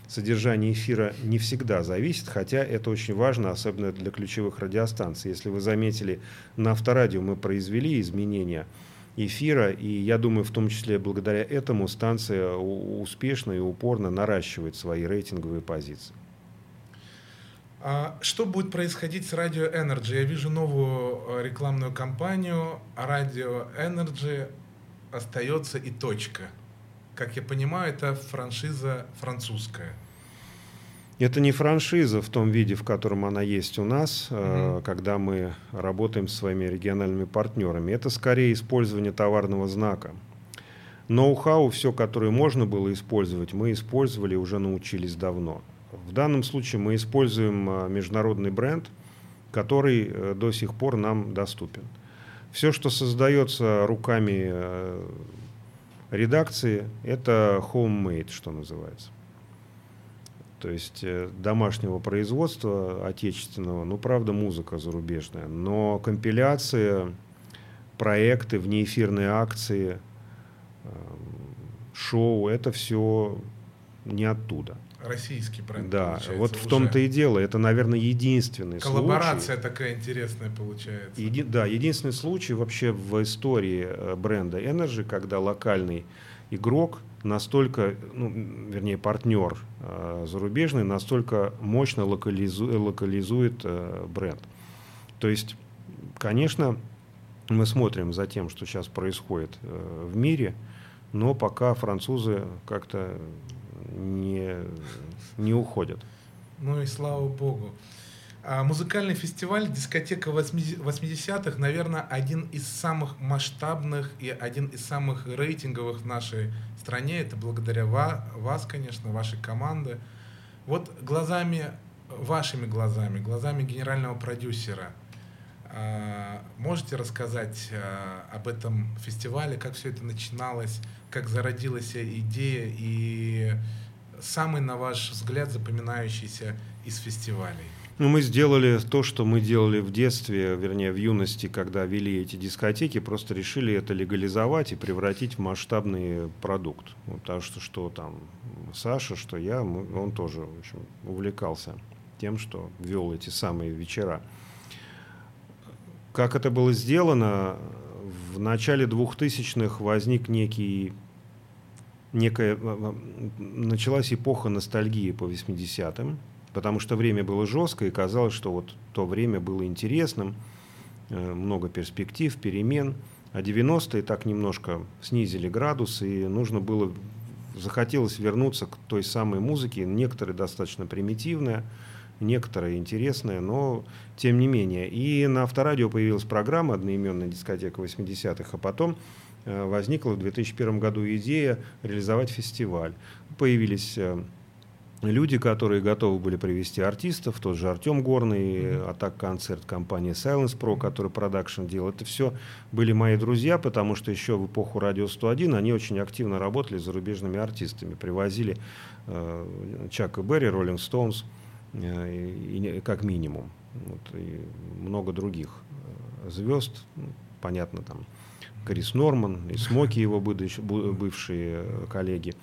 Speaker 1: содержания эфира не всегда зависят, хотя это очень важно, особенно для ключевых радиостанций. Если вы заметили, на авторадио мы произвели изменения эфира, и я думаю, в том числе благодаря этому станция успешно и упорно наращивает свои рейтинговые позиции.
Speaker 2: А что будет происходить с Radio Energy? Я вижу новую э, рекламную кампанию. Radio Energy остается и точка. Как я понимаю, это франшиза французская.
Speaker 1: Это не франшиза в том виде, в котором она есть у нас,
Speaker 2: Мгм.
Speaker 1: когда мы работаем с своими региональными партнерами. Это скорее использование товарного знака. Ноу-хау, все, которое можно было использовать, мы использовали и уже научились давно. В данном случае мы используем э, международный бренд, который э, до сих пор нам доступен. Все, что создается руками редакции, это homemade, что называется. То есть э, домашнего производства, отечественного, ну, правда, музыка зарубежная, но компиляция, проекты, внеэфирные акции, эм, шоу, это все не оттуда.
Speaker 2: Российский бренд.
Speaker 1: да,
Speaker 2: получается,
Speaker 1: вот в том-то и дело. Это, наверное, единственный
Speaker 2: Коллаборация
Speaker 1: случай.
Speaker 2: такая интересная получается.
Speaker 1: Еди- да, единственный случай вообще в истории э, бренда Energy, когда локальный игрок настолько, ну, вернее, партнер э, зарубежный настолько мощно локализу- локализует э, бренд. То есть, конечно, мы смотрим за тем, что сейчас происходит э, в мире, но пока французы как-то не, не уходят.
Speaker 2: Ну и слава богу. А музыкальный фестиваль «Дискотека 80-х», наверное, один из самых масштабных и один из самых рейтинговых в нашей стране. Это благодаря ва- вас, конечно, вашей команды. Вот глазами, вашими глазами, глазами генерального продюсера, можете рассказать а, об этом фестивале, как все это начиналось, как зародилась идея и самый, на ваш взгляд, запоминающийся из фестивалей?
Speaker 1: Ну, мы сделали то, что мы делали в детстве, вернее, в юности, когда вели эти дискотеки, просто решили это легализовать и превратить в масштабный продукт. Так что, что там Саша, что я, мы, он тоже в общем, увлекался тем, что вел эти самые вечера. Как это было сделано? В начале 2000-х возник некий некая началась эпоха ностальгии по 80-м, потому что время было жесткое, и казалось, что вот то время было интересным, э, много перспектив, перемен. А 90-е так немножко снизили градус, и нужно было, захотелось вернуться к той самой музыке, некоторые достаточно примитивная, некоторые интересные, но тем не менее. И на авторадио появилась программа одноименная дискотека 80-х, а потом э, возникла в 2001 году идея реализовать фестиваль. Появились э, люди, которые готовы были привести артистов, тот же Артем Горный, mm-hmm. Атак концерт, компания Silence Pro, который продакшн делал. Это все были мои друзья, потому что еще в эпоху Радио 101 они очень активно работали с зарубежными артистами. Привозили э, Чака Берри, Роллинг Стоунс, э, и, и, как минимум. Вот, и много других э, звезд, ну, понятно, там Крис Норман и Смоки его бывшие э, коллеги.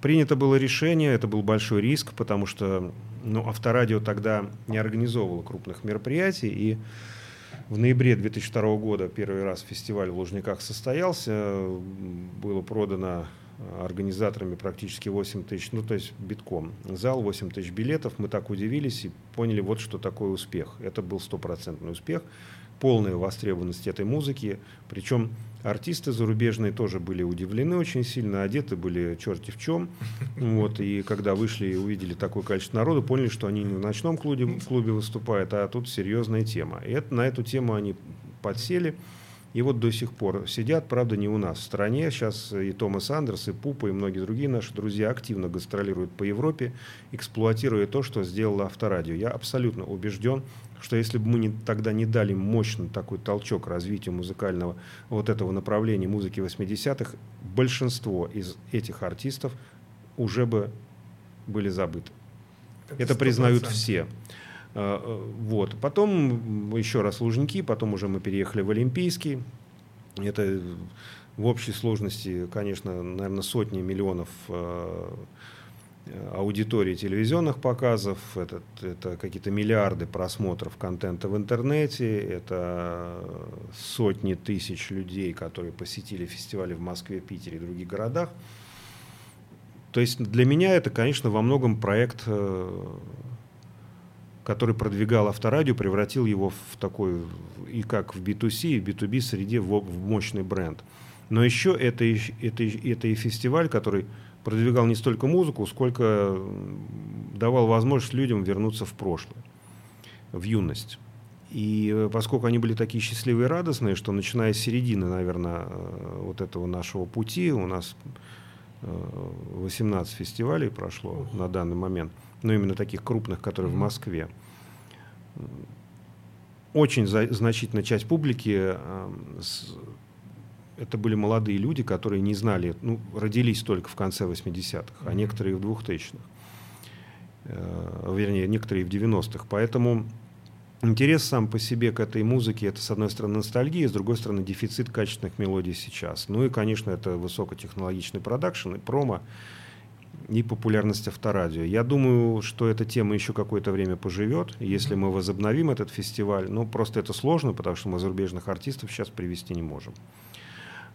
Speaker 1: Принято было решение, это был большой риск, потому что ну, авторадио тогда не организовывало крупных мероприятий, и в ноябре 2002 года первый раз фестиваль в Лужниках состоялся, было продано организаторами практически 8 тысяч, ну то есть битком. Зал 8 тысяч билетов, мы так удивились и поняли, вот что такое успех. Это был стопроцентный успех полная востребованность этой музыки. Причем артисты зарубежные тоже были удивлены очень сильно, одеты были черти в чем. Вот, и когда вышли и увидели такое количество народу, поняли, что они не в ночном клубе, клубе выступают, а тут серьезная тема. И это, на эту тему они подсели. И вот до сих пор сидят, правда, не у нас в стране. Сейчас и Томас Андерс, и Пупа, и многие другие наши друзья активно гастролируют по Европе, эксплуатируя то, что сделало авторадио. Я абсолютно убежден, что если бы мы не, тогда не дали мощный такой толчок развитию музыкального вот этого направления музыки 80-х, большинство из этих артистов уже бы были забыты. Это, Это признают все. Э, вот. Потом еще раз Лужники, потом уже мы переехали в Олимпийский. Это в общей сложности, конечно, наверное, сотни миллионов э, аудитории телевизионных показов, это, это какие-то миллиарды просмотров контента в интернете, это сотни тысяч людей, которые посетили фестивали в Москве, Питере и других городах. То есть для меня это, конечно, во многом проект э, который продвигал авторадио, превратил его в такой, и как в B2C, и в B2B среде, в, в мощный бренд. Но еще это, это, это и фестиваль, который продвигал не столько музыку, сколько давал возможность людям вернуться в прошлое, в юность. И э, поскольку они были такие счастливые и радостные, что начиная с середины, наверное, э, вот этого нашего пути, у нас 18 э, фестивалей прошло на данный момент – но именно таких крупных, которые в Москве. Очень за, значительная часть публики э, с, это были молодые люди, которые не знали, ну, родились только в конце 80-х, mm-hmm. а некоторые в 2000-х. Э, вернее, некоторые в 90-х. Поэтому интерес сам по себе к этой музыке это, с одной стороны, ностальгия, с другой стороны, дефицит качественных мелодий сейчас. Ну и, конечно, это высокотехнологичный продакшн и промо и популярность авторадио. Я думаю, что эта тема еще какое-то время поживет. Если мы возобновим этот фестиваль, ну просто это сложно, потому что мы зарубежных артистов сейчас привести не можем.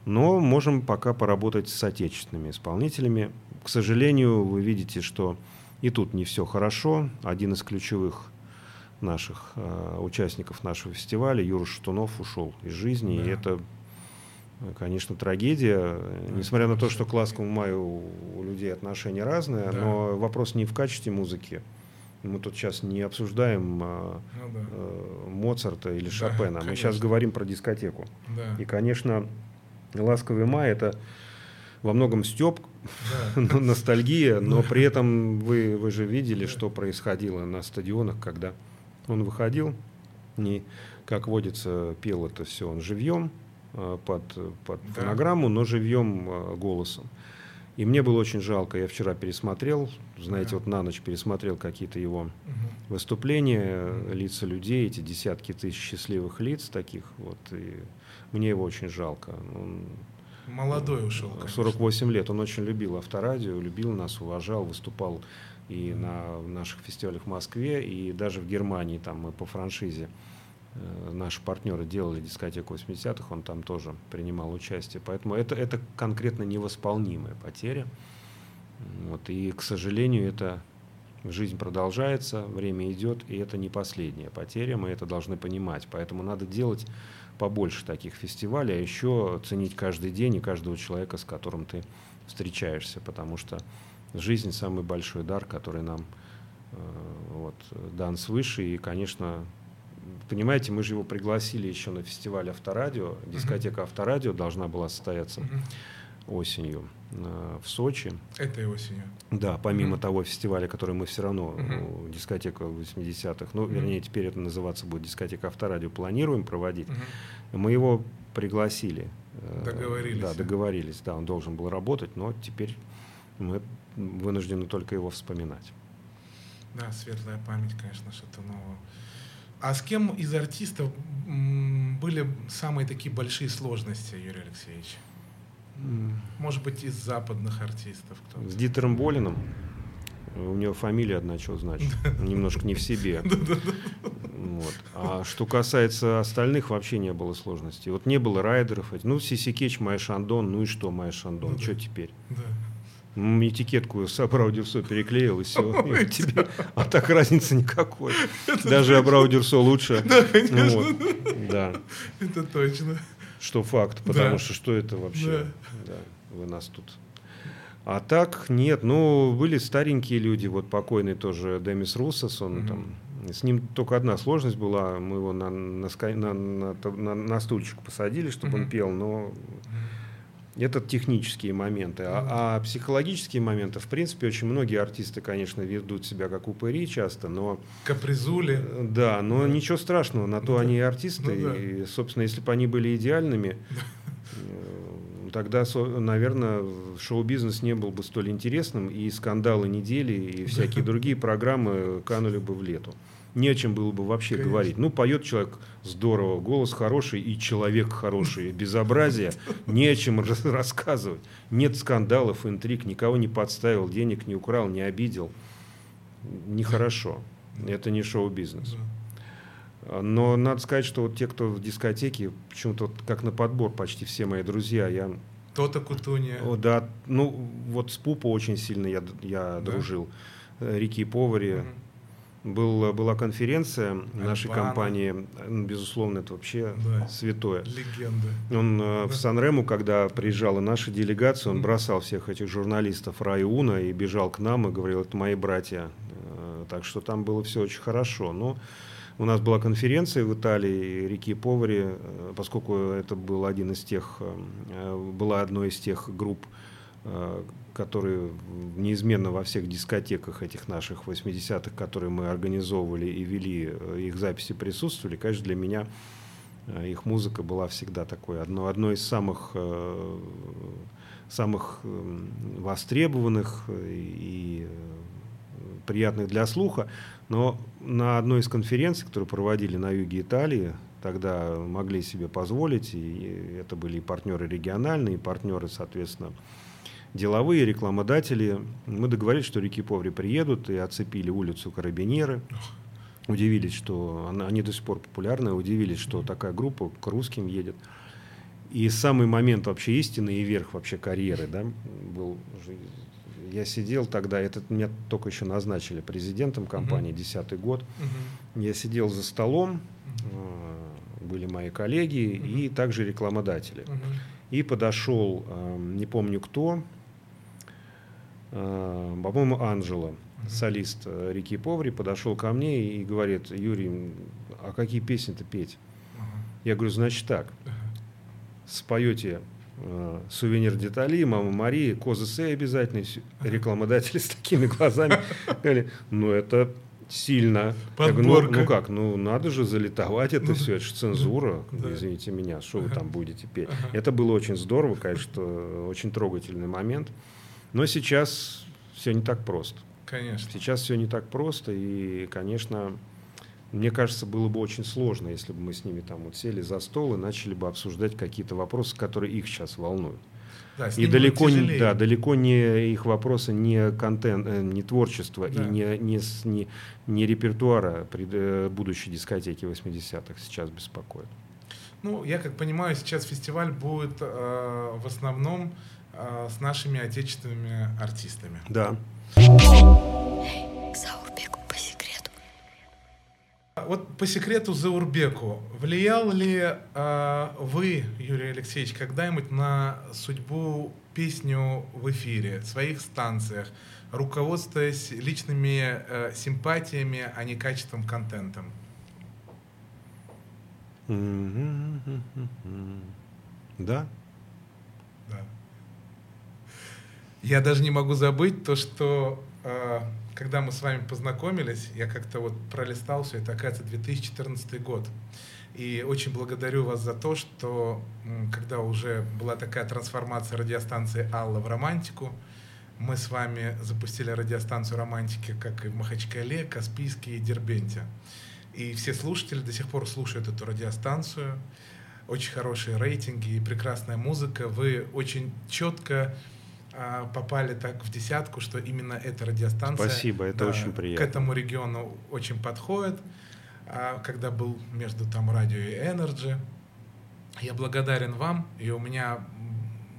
Speaker 1: Но можем пока поработать с отечественными исполнителями. К сожалению, вы видите, что и тут не все хорошо. Один из ключевых наших э, участников нашего фестиваля, Юра Шатунов, ушел из жизни. Да. И это конечно, трагедия. Несмотря на то, что к ласковому маю у людей отношения разные, да. но вопрос не в качестве музыки. Мы тут сейчас не обсуждаем а, ну, да. э, Моцарта или да, Шопена. Конечно. Мы сейчас говорим про дискотеку. Да. И, конечно, ласковый май это во многом степ, да. ностальгия, но при этом вы, вы же видели, что происходило на стадионах, когда он выходил, не, как водится, пел это все он живьем, под, под да. фонограмму, но живьем э, голосом. И мне было очень жалко. Я вчера пересмотрел, знаете,
Speaker 2: Да.
Speaker 1: вот на ночь пересмотрел какие-то его
Speaker 2: Мгм.
Speaker 1: выступления, лица людей, эти десятки тысяч счастливых лиц таких. Вот, и мне его очень жалко. Он
Speaker 2: Молодой ушел. конечно.
Speaker 1: 48 лет. Он очень любил авторадио, любил нас, уважал, выступал и на наших фестивалях в Москве, и даже в Германии, там мы по франшизе, э, наши партнеры делали дискотеку 80-х, он там тоже принимал участие. Поэтому это, это конкретно невосполнимая потеря. Вот, и, к сожалению, это жизнь продолжается, время идет, и это не последняя потеря, мы это должны понимать. Поэтому надо делать побольше таких фестивалей, а еще ценить каждый день и каждого человека, с которым ты встречаешься, потому что жизнь самый большой дар, который нам э, вот, дан свыше. И, конечно, понимаете, мы же его пригласили еще на фестиваль Авторадио. Дискотека Авторадио должна была состояться осенью э, в Сочи.
Speaker 2: Этой осенью.
Speaker 1: Да, помимо
Speaker 2: Мгм.
Speaker 1: того фестиваля, который мы все равно, ну, дискотека 80-х, ну,
Speaker 2: Мгм.
Speaker 1: вернее, теперь это называться будет дискотека Авторадио, планируем проводить.
Speaker 2: Мгм.
Speaker 1: Мы его пригласили. э,
Speaker 2: Договорились.
Speaker 1: Да, договорились. Да, он должен был работать, но теперь мы вынуждены только его вспоминать.
Speaker 2: Да, светлая память, конечно, Шатунова. А с кем из артистов были самые такие большие сложности, Юрий Алексеевич? Может быть, из западных артистов кто
Speaker 1: С Дитером Болиным, у него фамилия одна что значит, немножко не в себе. Вот. А что касается остальных, вообще не было сложностей. Вот не было райдеров. Ну, Сиси Кетч, Майя Шандон, ну и что Майя Шандон,
Speaker 2: Ну да.
Speaker 1: что теперь?
Speaker 2: Да.
Speaker 1: Этикетку с Абраудюрсо переклеил и все.
Speaker 2: Ой,
Speaker 1: тебе, а так разницы никакой. Даже Абраудюрсо лучше.
Speaker 2: Да, конечно.
Speaker 1: Вот. Да.
Speaker 2: Это точно.
Speaker 1: Что факт, потому
Speaker 2: Да.
Speaker 1: что что это вообще?
Speaker 2: Да.
Speaker 1: Да, вы нас тут. А так нет, ну были старенькие люди, вот покойный тоже Демис Руссос, он
Speaker 2: Мгм.
Speaker 1: там, с ним только одна сложность была, мы его на, на, на, на, на- на стульчик посадили, чтобы он
Speaker 2: Мгм.
Speaker 1: пел, но это технические моменты. А, а психологические моменты, в принципе, очень многие артисты, конечно, ведут себя как упыри часто, но
Speaker 2: Капризули.
Speaker 1: Да, но
Speaker 2: Да.
Speaker 1: ничего страшного, на то
Speaker 2: да.
Speaker 1: они и артисты.
Speaker 2: Ну да.
Speaker 1: И, собственно, если бы они были идеальными, э, тогда, наверное, шоу-бизнес не был бы столь интересным, и скандалы недели, и всякие другие программы канули бы в лету. Не о чем было бы вообще
Speaker 2: Конечно.
Speaker 1: говорить. Ну, поет человек здорово, голос хороший и человек хороший. Безобразие, не о чем рас- рассказывать. Нет скандалов, интриг, никого не подставил, денег не украл, не обидел. Нехорошо. Это не шоу-бизнес. Но надо сказать, что вот те, кто в дискотеке, почему-то как на подбор почти все мои друзья, я,
Speaker 2: То-то Кутуния.
Speaker 1: о, да, ну вот с Пупо очень сильно я, я
Speaker 2: Да?
Speaker 1: дружил, Э, Рики Повари,
Speaker 2: Мгм.
Speaker 1: Был, была конференция нашей
Speaker 2: Альбана.
Speaker 1: компании, ну, безусловно, это вообще
Speaker 2: Да.
Speaker 1: святое.
Speaker 2: Легенда.
Speaker 1: Он э, в
Speaker 2: Да.
Speaker 1: Сан-Рему, когда приезжала наша делегация, он
Speaker 2: Мгм.
Speaker 1: бросал всех этих журналистов Райуна и бежал к нам и говорил, это мои братья. Э, Так что там было все очень хорошо. Но у нас была конференция в Италии, Рики Повари, э, поскольку это был один из тех, была одной из тех групп, которые неизменно во всех дискотеках этих наших 80-х, которые мы организовывали и вели, э, их записи присутствовали, конечно, для меня э, их музыка была всегда такой, одно, одной из самых, э, самых э, востребованных и э, приятных для слуха. Но на одной из конференций, которую проводили на юге Италии, тогда могли себе позволить, и это были и партнеры региональные, и партнеры, соответственно, деловые, рекламодатели. Мы договорились, что Рики Поври приедут и оцепили улицу Карабинеры. Удивились, что она- они до сих пор популярны, удивились, что такая группа к русским едет. И самый момент вообще истины и верх вообще карьеры, да, был. Я сидел тогда, это меня только еще назначили президентом компании, десятый год.
Speaker 2: Мгм.
Speaker 1: Я сидел за столом, э, были мои коллеги и также рекламодатели.
Speaker 2: Мгм.
Speaker 1: И подошел, э, не помню кто, по-моему, Анжела, солист э, Рики Поври, подошел ко мне и говорит, Юрий, а какие песни-то петь? Я говорю, значит так, споете э, «Сувенир Детали», «Мама Мария», «Козы Сэй» обязательно. Рекламодатели с такими глазами говорили, ну это сильно. Я говорю, ну,
Speaker 2: Подборка.
Speaker 1: ну как, ну надо же залитовать это
Speaker 2: Ну
Speaker 1: все, это же цензура,
Speaker 2: Да.
Speaker 1: извините меня, что вы там будете петь.
Speaker 2: Ага.
Speaker 1: Это было очень здорово, конечно, очень трогательный момент. Но сейчас все не так просто.
Speaker 2: Конечно.
Speaker 1: Сейчас все не так просто, и, конечно, мне кажется, было бы очень сложно, если бы мы с ними там вот сели за стол и начали бы обсуждать какие-то вопросы, которые их сейчас волнуют.
Speaker 2: Да,
Speaker 1: И далеко, не, да, далеко не их вопросы не контент, э, не творчество
Speaker 2: Да.
Speaker 1: и не, не, не, не репертуара э, будущей дискотеки 80-х сейчас беспокоит.
Speaker 2: Ну, я как понимаю, сейчас фестиваль будет э, в основном э, с нашими отечественными артистами.
Speaker 1: Да.
Speaker 3: К Заурбеку по секрету.
Speaker 2: А Вот по секрету Заурбеку, влиял ли э, вы, Юрий Алексеевич, когда-нибудь на судьбу песню в эфире, своих станциях, руководствуясь личными э, симпатиями, а не качеством контента?
Speaker 1: Да.
Speaker 2: Да. Я даже не могу забыть то, что э, когда мы с вами познакомились, я как-то вот пролистал все это, оказывается, 2014 год. И очень благодарю вас за то, что когда уже была такая трансформация радиостанции Алла в романтику, мы с вами запустили радиостанцию романтики как и в Махачкале, Каспийске и Дербенте. И все слушатели до сих пор слушают эту радиостанцию. Очень хорошие рейтинги и прекрасная музыка. Вы очень четко а, попали так в десятку, что именно эта радиостанция
Speaker 1: Спасибо, это очень приятно.
Speaker 2: к этому региону очень подходит. А, когда был между там радио и Energy, я благодарен вам, и у меня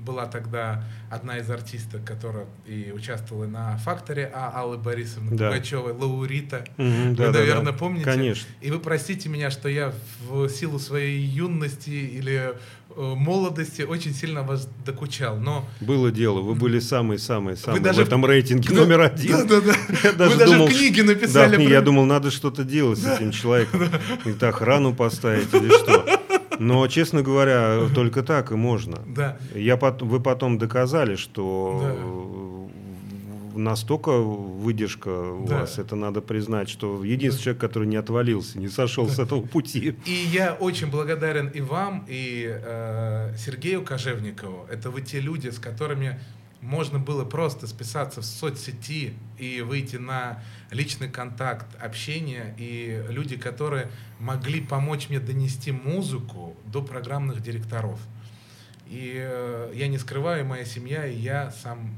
Speaker 2: была тогда одна из артисток, которая и участвовала на «Факторе», а Аллы Борисовны
Speaker 1: Да.
Speaker 2: Пугачевой, Лаурита.
Speaker 1: Мгм,
Speaker 2: Вы,
Speaker 1: да-да-да.
Speaker 2: наверное, помните?
Speaker 1: Конечно.
Speaker 2: И вы простите меня, что я в силу своей юности или э, молодости очень сильно вас докучал, но...
Speaker 1: Было дело, вы были самые-самые-самые
Speaker 2: даже-
Speaker 1: в этом рейтинге
Speaker 2: Да,
Speaker 1: номер один.
Speaker 2: Да, да, да.
Speaker 1: Я
Speaker 2: Вы даже
Speaker 1: думал,
Speaker 2: книги написали.
Speaker 1: Да,
Speaker 2: про-
Speaker 1: я думал, надо что-то делать с этим человеком. Или охрану поставить или что. Но, честно говоря, только так и можно.
Speaker 2: Да.
Speaker 1: Я вы потом доказали, что э, настолько выдержка у
Speaker 2: Да.
Speaker 1: вас, это надо признать, что единственный человек, который не отвалился, не сошел с этого пути.
Speaker 2: И я очень благодарен и вам, и э, Сергею Кожевникову. Это вы те люди, с которыми можно было просто списаться в соцсети и выйти на личный контакт, общение, и люди, которые могли помочь мне донести музыку до программных директоров. И э, я не скрываю, моя семья и я сам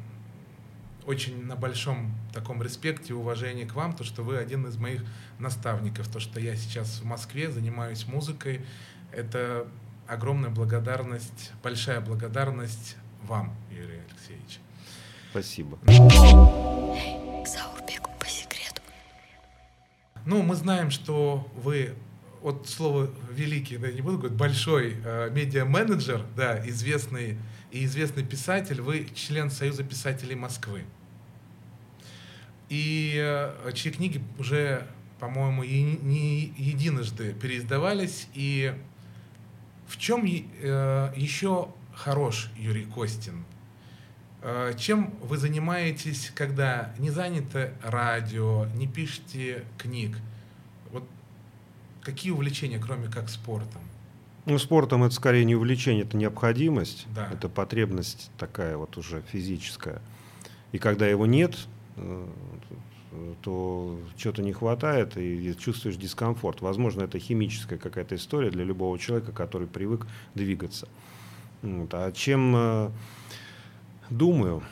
Speaker 2: очень на большом таком респекте и уважении к вам, то, что вы один из моих наставников, то, что я сейчас в Москве занимаюсь музыкой, это огромная благодарность, большая благодарность вам, Юрий Алексеевич.
Speaker 1: Спасибо.
Speaker 3: К Заурбеку по секрету.
Speaker 2: Ну, мы знаем, что вы, вот слово великий, да, не буду говорить, большой э, медиа-менеджер, да, известный и известный писатель, вы член Союза писателей Москвы. И э, чьи книги уже, по-моему, и не единожды переиздавались. И в чем е- э, еще хорош Юрий Костин? Э, Чем вы занимаетесь, когда не занято радио, не пишете книг? Вот какие увлечения, кроме как спортом?
Speaker 1: Ну, спортом это скорее не увлечение, это необходимость,
Speaker 2: Да.
Speaker 1: это потребность такая вот уже физическая. И когда его нет, э, то что-то не хватает и чувствуешь дискомфорт. Возможно, это химическая какая-то история для любого человека, который привык двигаться. Вот. А чем э, думаю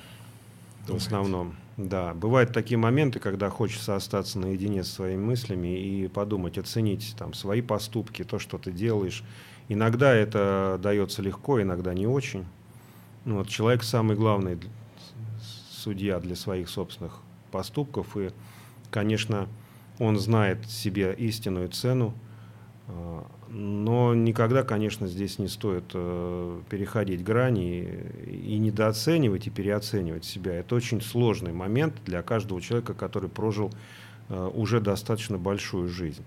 Speaker 1: в
Speaker 2: Думаете?
Speaker 1: основном? Да, бывают такие моменты, когда хочется остаться наедине со своими мыслями и подумать, оценить там свои поступки, то, что ты делаешь. Иногда это дается легко, иногда не очень. Ну, вот человек самый главный с- судья для своих собственных поступков, и, конечно, он знает себе истинную цену, а, но никогда, конечно, здесь не стоит э, переходить грани и, и недооценивать, и переоценивать себя. Это очень сложный момент для каждого человека, который прожил э, уже достаточно большую жизнь.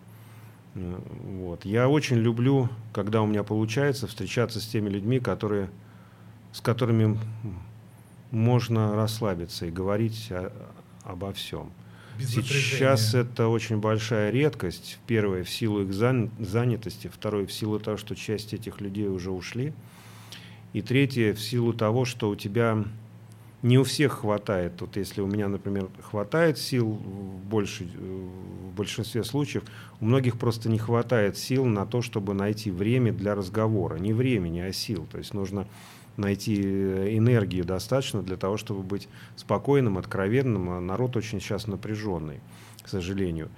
Speaker 1: Э, Вот. Я очень люблю, когда у меня получается встречаться с теми людьми, которые, с которыми можно расслабиться и говорить о- обо всем.
Speaker 2: Без
Speaker 1: Сейчас
Speaker 2: напряжения.
Speaker 1: это очень большая редкость. Первое, в силу их зан- занятости. Второе, в силу того, что часть этих людей уже ушли. И третье, в силу того, что у тебя не у всех хватает. Вот если у меня, например, хватает сил в, больше, в большинстве случаев, у многих просто не хватает сил на то, чтобы найти время для разговора. Не времени, а сил. То есть нужно найти энергию достаточно для того, чтобы быть спокойным, откровенным. А народ очень сейчас напряженный, к сожалению.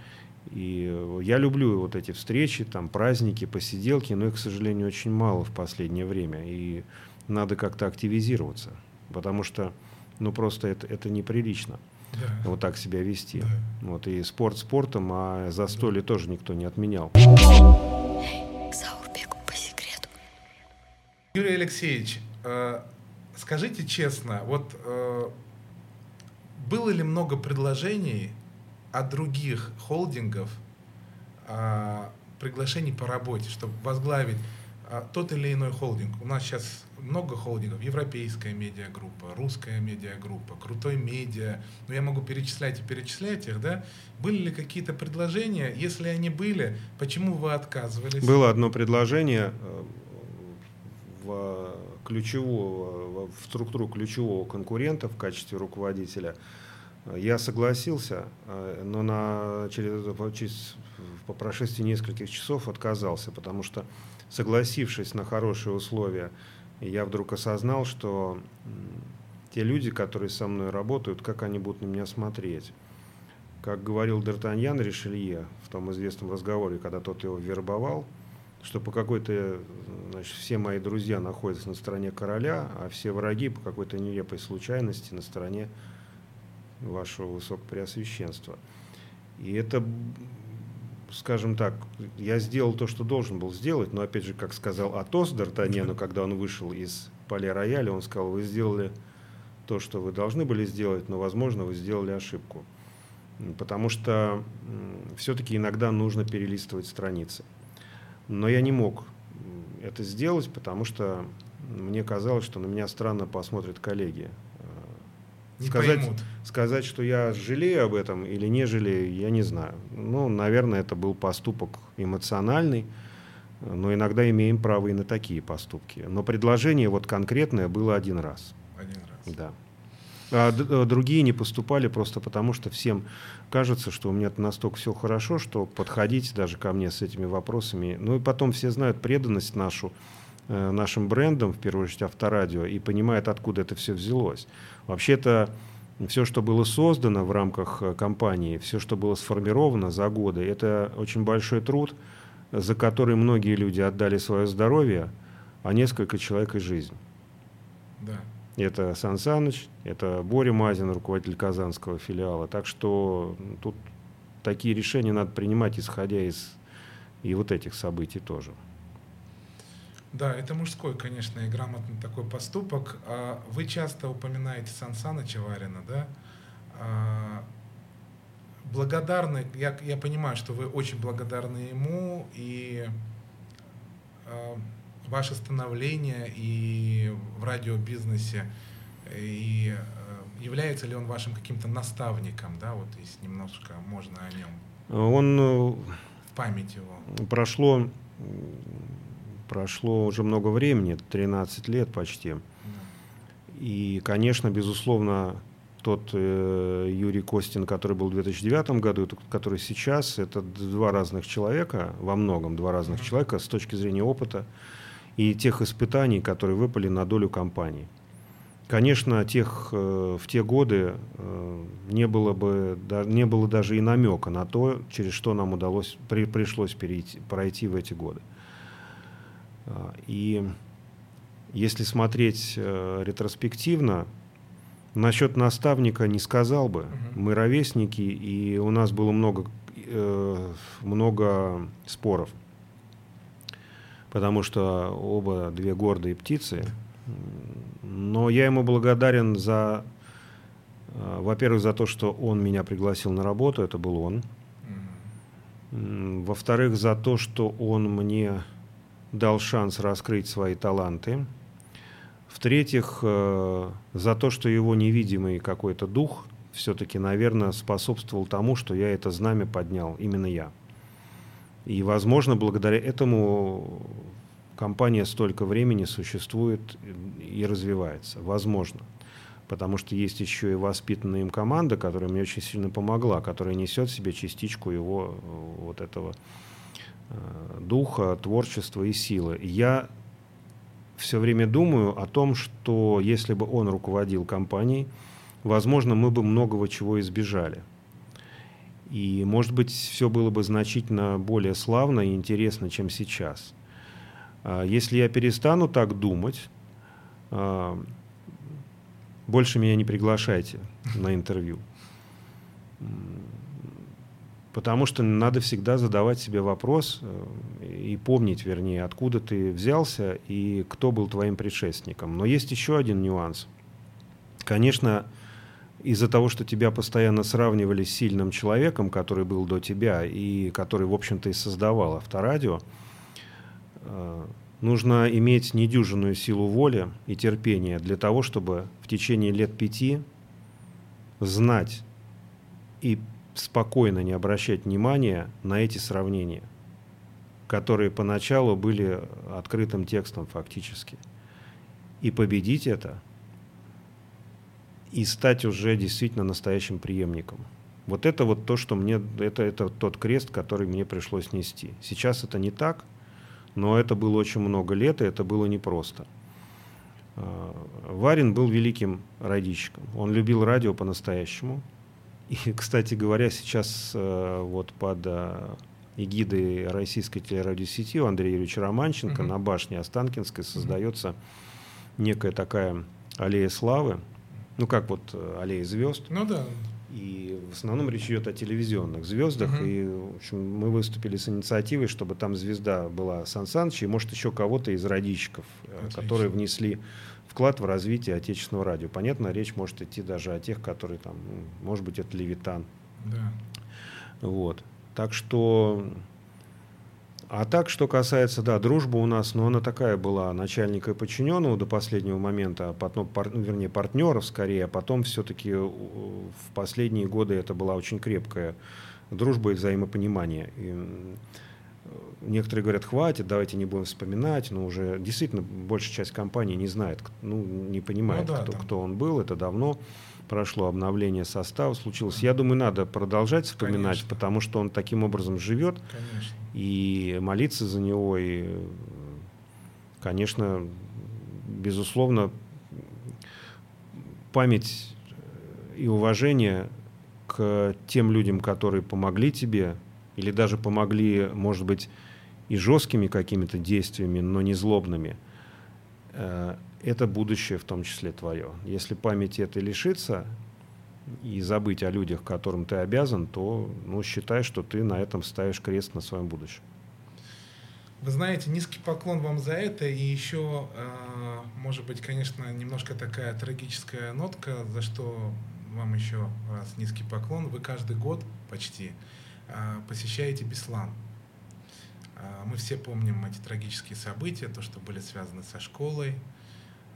Speaker 1: И я люблю вот эти встречи, там праздники, посиделки, но их, к сожалению, очень мало в последнее время. И надо как-то активизироваться, потому что ну просто это, это неприлично. Да. Вот так себя вести. Да. Вот и спорт спортом, а застолье да. тоже никто не отменял.
Speaker 3: Саурбеку по секрету.
Speaker 2: Юрий Алексеевич, э, скажите честно, вот э, было ли много предложений от других холдингов, э, приглашений по работе, чтобы возглавить э, тот или иной холдинг? У нас сейчас много холдингов, европейская медиагруппа, русская медиагруппа, крутой медиа, ну я могу перечислять и перечислять их, да? Были ли какие-то предложения? Если они были, почему вы отказывались?
Speaker 1: Было одно предложение э, в ключевого, в структуру ключевого конкурента в качестве руководителя. Я согласился, э, но на, через, через, по прошествии нескольких часов отказался, потому что согласившись на хорошие условия я вдруг осознал, что те люди, которые со мной работают, как они будут на меня смотреть. Как говорил Д'Артаньян Ришелье в том известном разговоре, когда тот его вербовал, что по какой-то, значит, все мои друзья находятся на стороне короля, а все враги по какой-то нелепой случайности на стороне вашего высокопреосвященства. И это скажем так, я сделал то, что должен был сделать, но опять же, как сказал Атос Д'Артаньяну, когда он вышел из поля рояля, он сказал, вы сделали то, что вы должны были сделать, но, возможно, вы сделали ошибку. Потому что все-таки иногда нужно перелистывать страницы. Но я не мог это сделать, потому что мне казалось, что на меня странно посмотрят коллеги.
Speaker 2: Не сказать, поймут.
Speaker 1: сказать, что я жалею об этом или не жалею, я не знаю. Ну, наверное, это был поступок эмоциональный, но иногда имеем право и на такие поступки. Но предложение вот конкретное было один раз.
Speaker 2: Один раз.
Speaker 1: Да. А э, другие не поступали просто потому, что всем кажется, что у меня настолько все хорошо, что подходить даже ко мне с этими вопросами. Ну и потом все знают преданность нашу Э, нашим брендом, в первую очередь авторадио, и понимает, откуда это все взялось. Вообще-то все, что было создано в рамках э, компании, все, что было сформировано за годы, это очень большой труд, за который многие люди отдали свое здоровье, а несколько человек и жизнь.
Speaker 2: Да.
Speaker 1: Это Сан Саныч, это Боря Мазин, руководитель казанского филиала. Так что тут такие решения надо принимать, исходя из и вот этих событий тоже.
Speaker 2: Да, это мужской, конечно, и грамотный такой поступок. А вы часто упоминаете Сан Саныча Варина, да? А, благодарны, я, я понимаю, что вы очень благодарны ему, и а, ваше становление и в радиобизнесе, и является ли он вашим каким-то наставником, да, вот если немножко можно о нем.
Speaker 1: Он э,
Speaker 2: в память его.
Speaker 1: Прошло прошло уже много времени, 13 лет почти. И, конечно, безусловно, тот э, Юрий Костин, который был в 2009 году, и который сейчас, это два разных человека, во многом два разных человека с точки зрения опыта и тех испытаний, которые выпали на долю компании. Конечно, тех, э, в те годы э, не, было бы, не было даже и намека на то, через что нам удалось, при, пришлось перейти, пройти в эти годы. А, и если смотреть э, ретроспективно, насчет наставника не сказал бы. Мы ровесники, и у нас было много, много споров. Потому что оба две гордые птицы. Но я ему благодарен за, э, во-первых, за то, что он меня пригласил на работу, это был он. Во-вторых, за то, что он мне дал шанс раскрыть свои таланты. В-третьих, э, за то, что его невидимый какой-то дух все-таки, наверное, способствовал тому, что я это знамя поднял, именно я. И, возможно, благодаря этому компания столько времени существует и развивается. Возможно. потому что есть еще и воспитанная им команда, которая мне очень сильно помогла, которая несет в себе частичку его э, вот этого э, духа, творчества и силы. Я все время думаю о том, что если бы он руководил компанией, возможно, мы бы многого чего избежали. И, может быть, все было бы значительно более славно и интересно, чем сейчас. А если я перестану так думать, а, больше меня не приглашайте на интервью. Потому что надо всегда задавать себе вопрос э, и помнить, вернее, откуда ты взялся и кто был твоим предшественником. Но есть еще один нюанс. Конечно, из-за того, что тебя постоянно сравнивали с сильным человеком, который был до тебя и который, в общем-то, и создавал авторадио, э, нужно иметь недюжинную силу воли и терпения для того, чтобы в течение лет пяти знать и спокойно не обращать внимания на эти сравнения, которые поначалу были открытым текстом фактически. И победить это, и стать уже действительно настоящим преемником. Вот это вот то, что мне, это, это тот крест, который мне пришлось нести. Сейчас это не так – но это было очень много лет, и это было непросто. А, Варин был великим радищиком. Он любил радио по-настоящему. И, кстати говоря, сейчас э, вот под э, эгидой российской телерадиосети у Андрея Юрьевича Романченко угу. на башне Останкинской создается некая такая аллея славы. Ну, как вот э, аллея звезд.
Speaker 2: Ну да.
Speaker 1: И в основном речь идет о телевизионных звездах. Uh-huh. И в общем, мы выступили с инициативой, чтобы там звезда была Сан Саныч и, может, еще кого-то из родичиков, э, Отлично. которые внесли вклад в развитие отечественного радио. Понятно, речь может идти даже о тех, которые там, может быть, это Левитан.
Speaker 2: Да.
Speaker 1: Вот. Так что а так, что касается, да, дружба у нас, но ну, она такая была, начальника и подчиненного до последнего момента, а потом, пар, ну, вернее, партнеров скорее, а потом все-таки в последние годы это была очень крепкая дружба и взаимопонимание. И некоторые говорят, хватит, давайте не будем вспоминать, но уже действительно большая часть компании не знает, ну, не понимает, ну, да, кто, кто он был, это давно прошло обновление состава, случилось. Я думаю, надо продолжать вспоминать, Конечно. потому что он таким образом живет.
Speaker 2: Конечно.
Speaker 1: И молиться за него, и, конечно, безусловно, память и уважение к тем людям, которые помогли тебе, или даже помогли, может быть, и жесткими какими-то действиями, но не злобными, э, это будущее в том числе твое. Если памяти этой лишится и забыть о людях, которым ты обязан, то ну, считай, что ты на этом ставишь крест на своем будущем.
Speaker 2: Вы знаете, низкий поклон вам за это, и еще, э, может быть, конечно, немножко такая трагическая нотка, за что вам еще раз низкий поклон. Вы каждый год почти э, посещаете Беслан. Э, мы все помним эти трагические события, то, что были связаны со школой,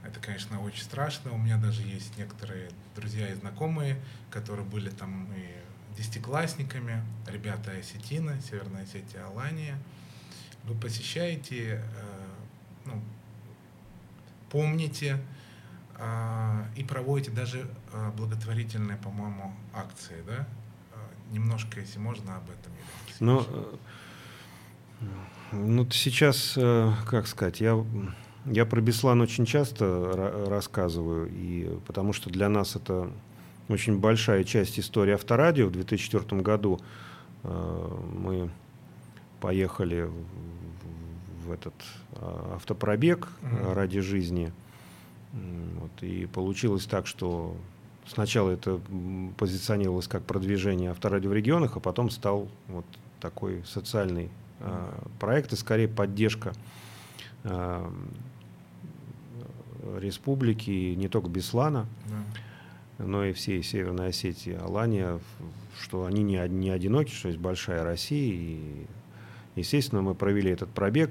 Speaker 2: это, конечно, очень страшно. У меня даже есть некоторые друзья и знакомые, которые были там и десятиклассниками, ребята Осетина, Северная Осетия, Алания. Вы посещаете, э, ну, помните э, и проводите даже э, благотворительные, по-моему, акции, да? Немножко, если можно, об этом.
Speaker 1: Ну, ну, сейчас, как сказать, я я про Беслан очень часто рассказываю, и, потому что для нас это очень большая часть истории авторадио. В 2004 году э, мы поехали в, в этот э, автопробег mm-hmm. ради жизни. Вот, и получилось так, что сначала это позиционировалось как продвижение авторадио в регионах, а потом стал вот такой социальный э, проект и скорее поддержка республики, не только Беслана, да. но и всей Северной Осетии, Алания, что они не, не одиноки, что есть большая Россия. И, естественно, мы провели этот пробег,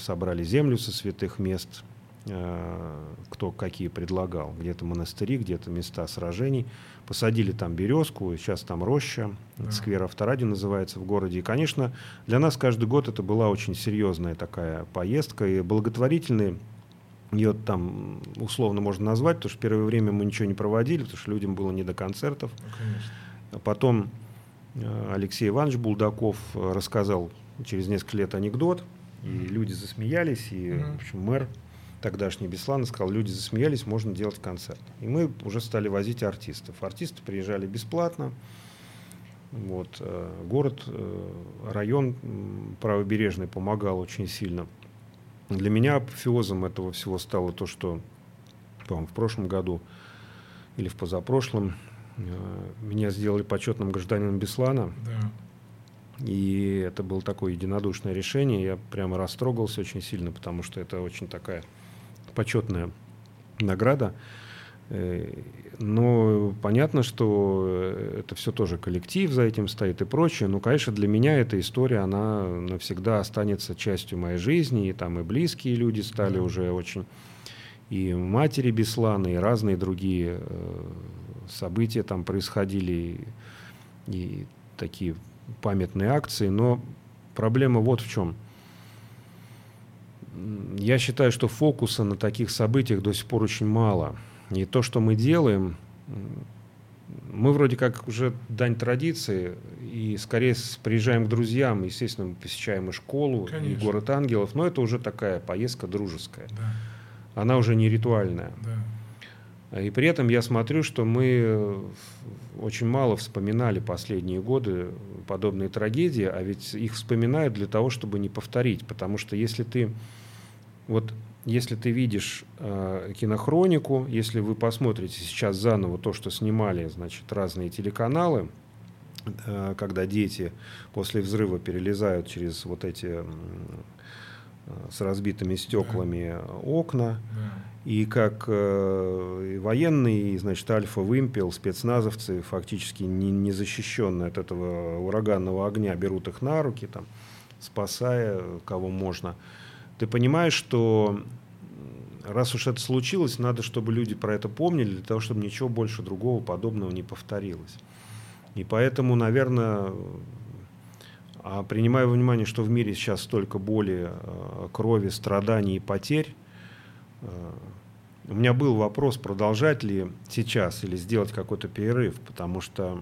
Speaker 1: собрали землю со святых мест, кто какие предлагал. Где-то монастыри, где-то места сражений. Посадили там березку, сейчас там роща, да. сквер Авторадио называется в городе. И, конечно, для нас каждый год это была очень серьезная такая поездка и благотворительные ее там условно можно назвать, потому что первое время мы ничего не проводили, потому что людям было не до концертов.
Speaker 2: Ну, конечно.
Speaker 1: Потом э, Алексей Иванович Булдаков э, рассказал через несколько лет анекдот, и люди засмеялись, и
Speaker 2: Мгм.
Speaker 1: в общем, мэр тогдашний Беслан сказал, люди засмеялись, можно делать концерт. И мы уже стали возить артистов. Артисты приезжали бесплатно. Вот, э, город, э, район правобережный помогал очень сильно. Для меня апофеозом этого всего стало то, что, по-моему, в прошлом году или в позапрошлом э, меня сделали почетным гражданином Беслана.
Speaker 2: Да.
Speaker 1: И это было такое единодушное решение. Я прямо растрогался очень сильно, потому что это очень такая почетная награда. Э, Но понятно, что э, это все тоже коллектив за этим стоит и прочее. Но, конечно, для меня эта история, она навсегда останется частью моей жизни. И там и близкие люди стали уже очень... И матери Беслана, и разные другие э, события там происходили. И, и такие памятные акции. Но проблема вот в чем. Я считаю, что фокуса на таких событиях до сих пор очень мало. И то, что мы делаем, мы вроде как уже дань традиции, и скорее приезжаем к друзьям, естественно, мы посещаем и школу, и
Speaker 2: Конечно.
Speaker 1: город ангелов, но это уже такая поездка дружеская.
Speaker 2: Да.
Speaker 1: Она уже не ритуальная.
Speaker 2: Да.
Speaker 1: И при этом я смотрю, что мы э, очень мало вспоминали последние годы подобные трагедии, а ведь их вспоминают для того, чтобы не повторить. Потому что если ты вот если ты видишь э, кинохронику, если вы посмотрите сейчас заново то, что снимали, значит, разные телеканалы, э, когда дети после взрыва перелезают через вот эти э, с разбитыми стеклами окна,
Speaker 2: Да.
Speaker 1: и как э, и военные, и, значит, Альфа-Вымпел, спецназовцы, фактически не, не защищенные от этого ураганного огня, берут их на руки, там, спасая кого можно. Ты понимаешь, что раз уж это случилось, надо, чтобы люди про это помнили, для того, чтобы ничего больше другого подобного не повторилось. И поэтому, наверное, а принимая во внимание, что в мире сейчас столько боли, э, крови, страданий и потерь, э, у меня был вопрос, продолжать ли сейчас или сделать какой-то перерыв, потому что...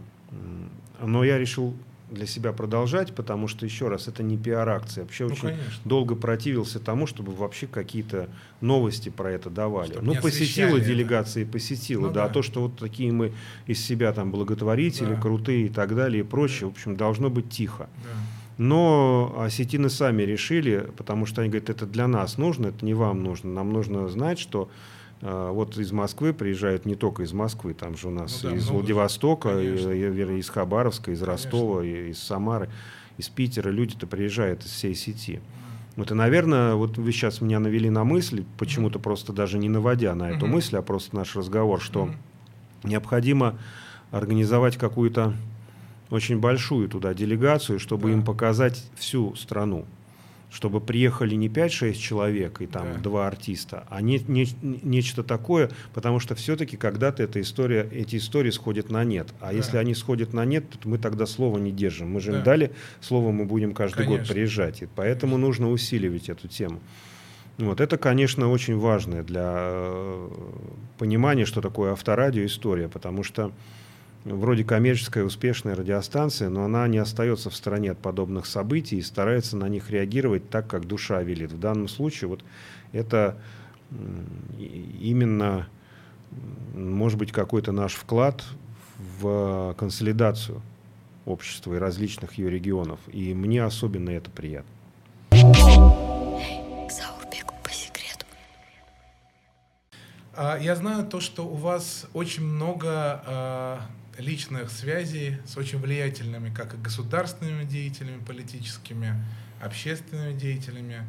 Speaker 1: Но я решил для себя продолжать, потому что, еще раз, это не пиар-акция. Вообще
Speaker 2: Ну,
Speaker 1: очень
Speaker 2: конечно.
Speaker 1: долго противился тому, чтобы вообще какие-то новости про это давали.
Speaker 2: Чтобы
Speaker 1: ну, посетила делегация, посетила,
Speaker 2: Ну
Speaker 1: да. А
Speaker 2: да.
Speaker 1: то, что вот такие мы из себя там благотворители,
Speaker 2: Да.
Speaker 1: крутые и так далее и прочее, в общем, должно быть тихо.
Speaker 2: Да.
Speaker 1: Но осетины сами решили, потому что они говорят, это для нас нужно, это не вам нужно. Нам нужно знать, что вот из Москвы приезжают не только из Москвы, там же у нас
Speaker 2: Ну да,
Speaker 1: из
Speaker 2: много.
Speaker 1: Владивостока, и,
Speaker 2: Конечно.
Speaker 1: и- из Хабаровска, из
Speaker 2: Конечно.
Speaker 1: Ростова, и- из Самары, из Питера. Люди-то приезжают из всей сети. Вот и, наверное, вот вы сейчас меня навели на мысль, почему-то просто даже не наводя на эту
Speaker 2: Мгм.
Speaker 1: мысль, а просто наш разговор, что
Speaker 2: Мгм.
Speaker 1: необходимо организовать какую-то очень большую туда делегацию, чтобы
Speaker 2: Да.
Speaker 1: им показать всю страну. Чтобы приехали не 5-6 человек и там
Speaker 2: Да.
Speaker 1: два артиста, а не, не- нечто такое, потому что все-таки когда-то эта история, эти истории сходят на нет. А
Speaker 2: Да.
Speaker 1: если они сходят на нет, то мы тогда слова не держим. Мы же им
Speaker 2: Да.
Speaker 1: дали слово, мы будем каждый год
Speaker 2: Конечно.
Speaker 1: приезжать. И поэтому нужно усиливать эту тему. Вот это, конечно, очень важное для э, понимания, что такое авторадио история, потому что вроде коммерческая успешная радиостанция, но она не остается в стороне от подобных событий и старается на них реагировать так, как душа велит. В данном случае вот это именно, может быть, какой-то наш вклад в консолидацию общества и различных ее регионов. И мне особенно это приятно.
Speaker 2: А, Я знаю то, что у вас очень много а, личных связей с очень влиятельными как и государственными деятелями политическими, общественными деятелями,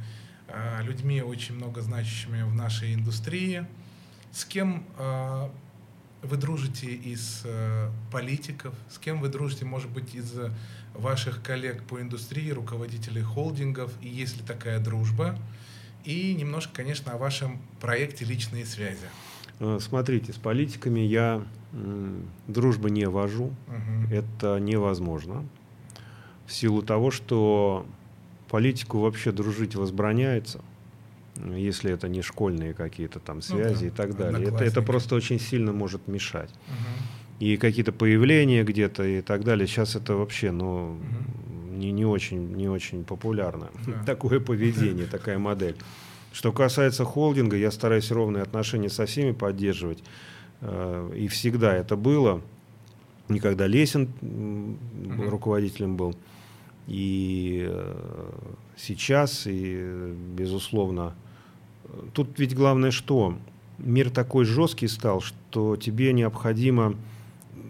Speaker 2: а, людьми очень много значащими в нашей индустрии. С кем а, вы дружите из э, политиков, с кем вы дружите, может быть, из ваших коллег по индустрии, руководителей холдингов, и есть ли такая дружба? И немножко, конечно, о вашем проекте «Личные связи».
Speaker 1: Э, Смотрите, с политиками я дружбы не вожу.
Speaker 2: Мгм.
Speaker 1: Это невозможно. В силу того, что политику вообще дружить возбраняется. если это не школьные какие-то там связи
Speaker 2: Ну да,
Speaker 1: и так далее. Это, это просто очень сильно может мешать.
Speaker 2: Мгм.
Speaker 1: И какие-то появления где-то и так далее. Сейчас это вообще, ну, не, не очень, не очень популярно.
Speaker 2: Да.
Speaker 1: Такое поведение, такая модель. Что касается холдинга, я стараюсь ровные отношения со всеми поддерживать. Э, И всегда это было. Никогда Лесин
Speaker 2: Мгм.
Speaker 1: руководителем был. И э, сейчас, и, безусловно, тут ведь главное что? Мир такой жесткий стал, что тебе необходимо...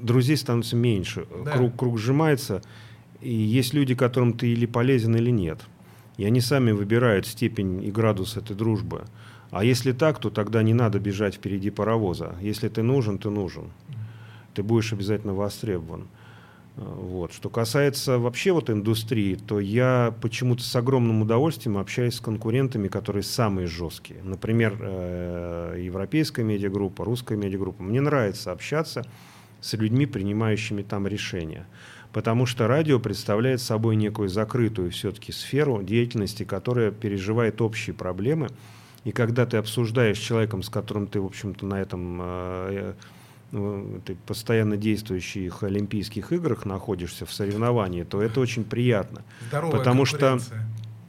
Speaker 1: Друзей становится меньше,
Speaker 2: Да.
Speaker 1: круг, круг сжимается, и есть люди, которым ты или полезен, или нет. И они сами выбирают степень и градус этой дружбы. А если так, то тогда не надо бежать впереди паровоза. Если ты нужен, ты нужен. Ты будешь обязательно востребован. Э, Вот. Что касается вообще вот индустрии, то я почему-то с огромным удовольствием общаюсь с конкурентами, которые самые жесткие. Например, э, европейская медиагруппа, русская медиагруппа. Мне нравится общаться с людьми, принимающими там решения. Потому что радио представляет собой некую закрытую все-таки сферу деятельности, которая переживает общие проблемы. И когда ты обсуждаешь с человеком, с которым ты, в общем-то, на этом э, ну, ты постоянно действующих Олимпийских играх находишься в соревновании, то это очень приятно.
Speaker 2: Здоровая
Speaker 1: Потому что.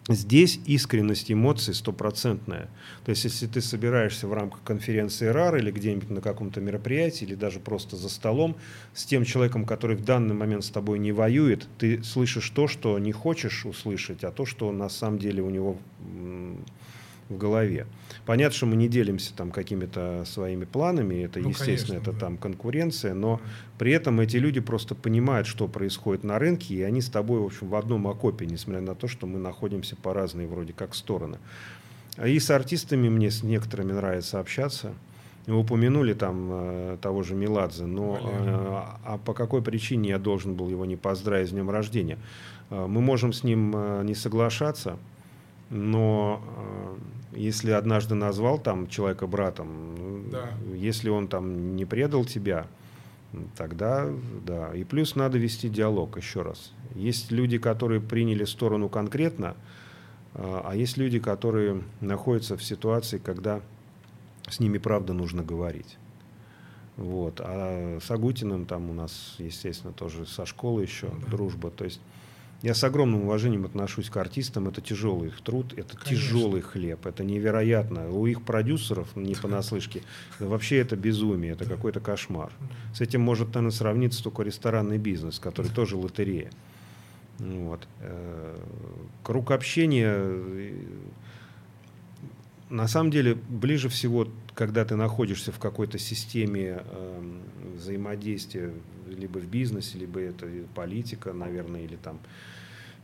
Speaker 1: Здесь искренность эмоций стопроцентная. То есть, если ты собираешься в рамках конференции РАР или где-нибудь на каком-то мероприятии, или даже просто за столом с тем человеком, который в данный момент с тобой не воюет, ты слышишь то, что не хочешь услышать, а то, что на самом деле у него в голове. Понятно, что мы не делимся там какими-то своими планами, это,
Speaker 2: Ну,
Speaker 1: естественно,
Speaker 2: конечно,
Speaker 1: это
Speaker 2: да.
Speaker 1: там конкуренция, но при этом эти люди просто понимают, что происходит на рынке, и они с тобой, в общем, в одном окопе, несмотря на то, что мы находимся по разные вроде как стороны. И с артистами мне с некоторыми нравится общаться. Вы упомянули там э, того же Меладзе, но э, а по какой причине я должен был его не поздравить с днем рождения? Э, Мы можем с ним э, не соглашаться, но э, если однажды назвал там человека братом,
Speaker 2: Да.
Speaker 1: если он там не предал тебя, тогда да. И плюс надо вести диалог еще раз. Есть люди, которые приняли сторону конкретно, а а есть люди, которые находятся в ситуации, когда с ними правда нужно говорить. Вот. А с Агутиным там у нас, естественно, тоже со школы еще
Speaker 2: Да.
Speaker 1: дружба. То есть я с огромным уважением отношусь к артистам. Это тяжелый их труд, это
Speaker 2: Конечно.
Speaker 1: тяжелый хлеб, это невероятно. У их продюсеров, не понаслышке, вообще это безумие, это какой-то кошмар. С этим может, наверное, сравниться только ресторанный бизнес, который тоже лотерея. Вот. Э, Круг общения, э, на самом деле, ближе всего, когда ты находишься в какой-то системе эм, взаимодействия, либо в бизнесе, либо это политика, наверное, или там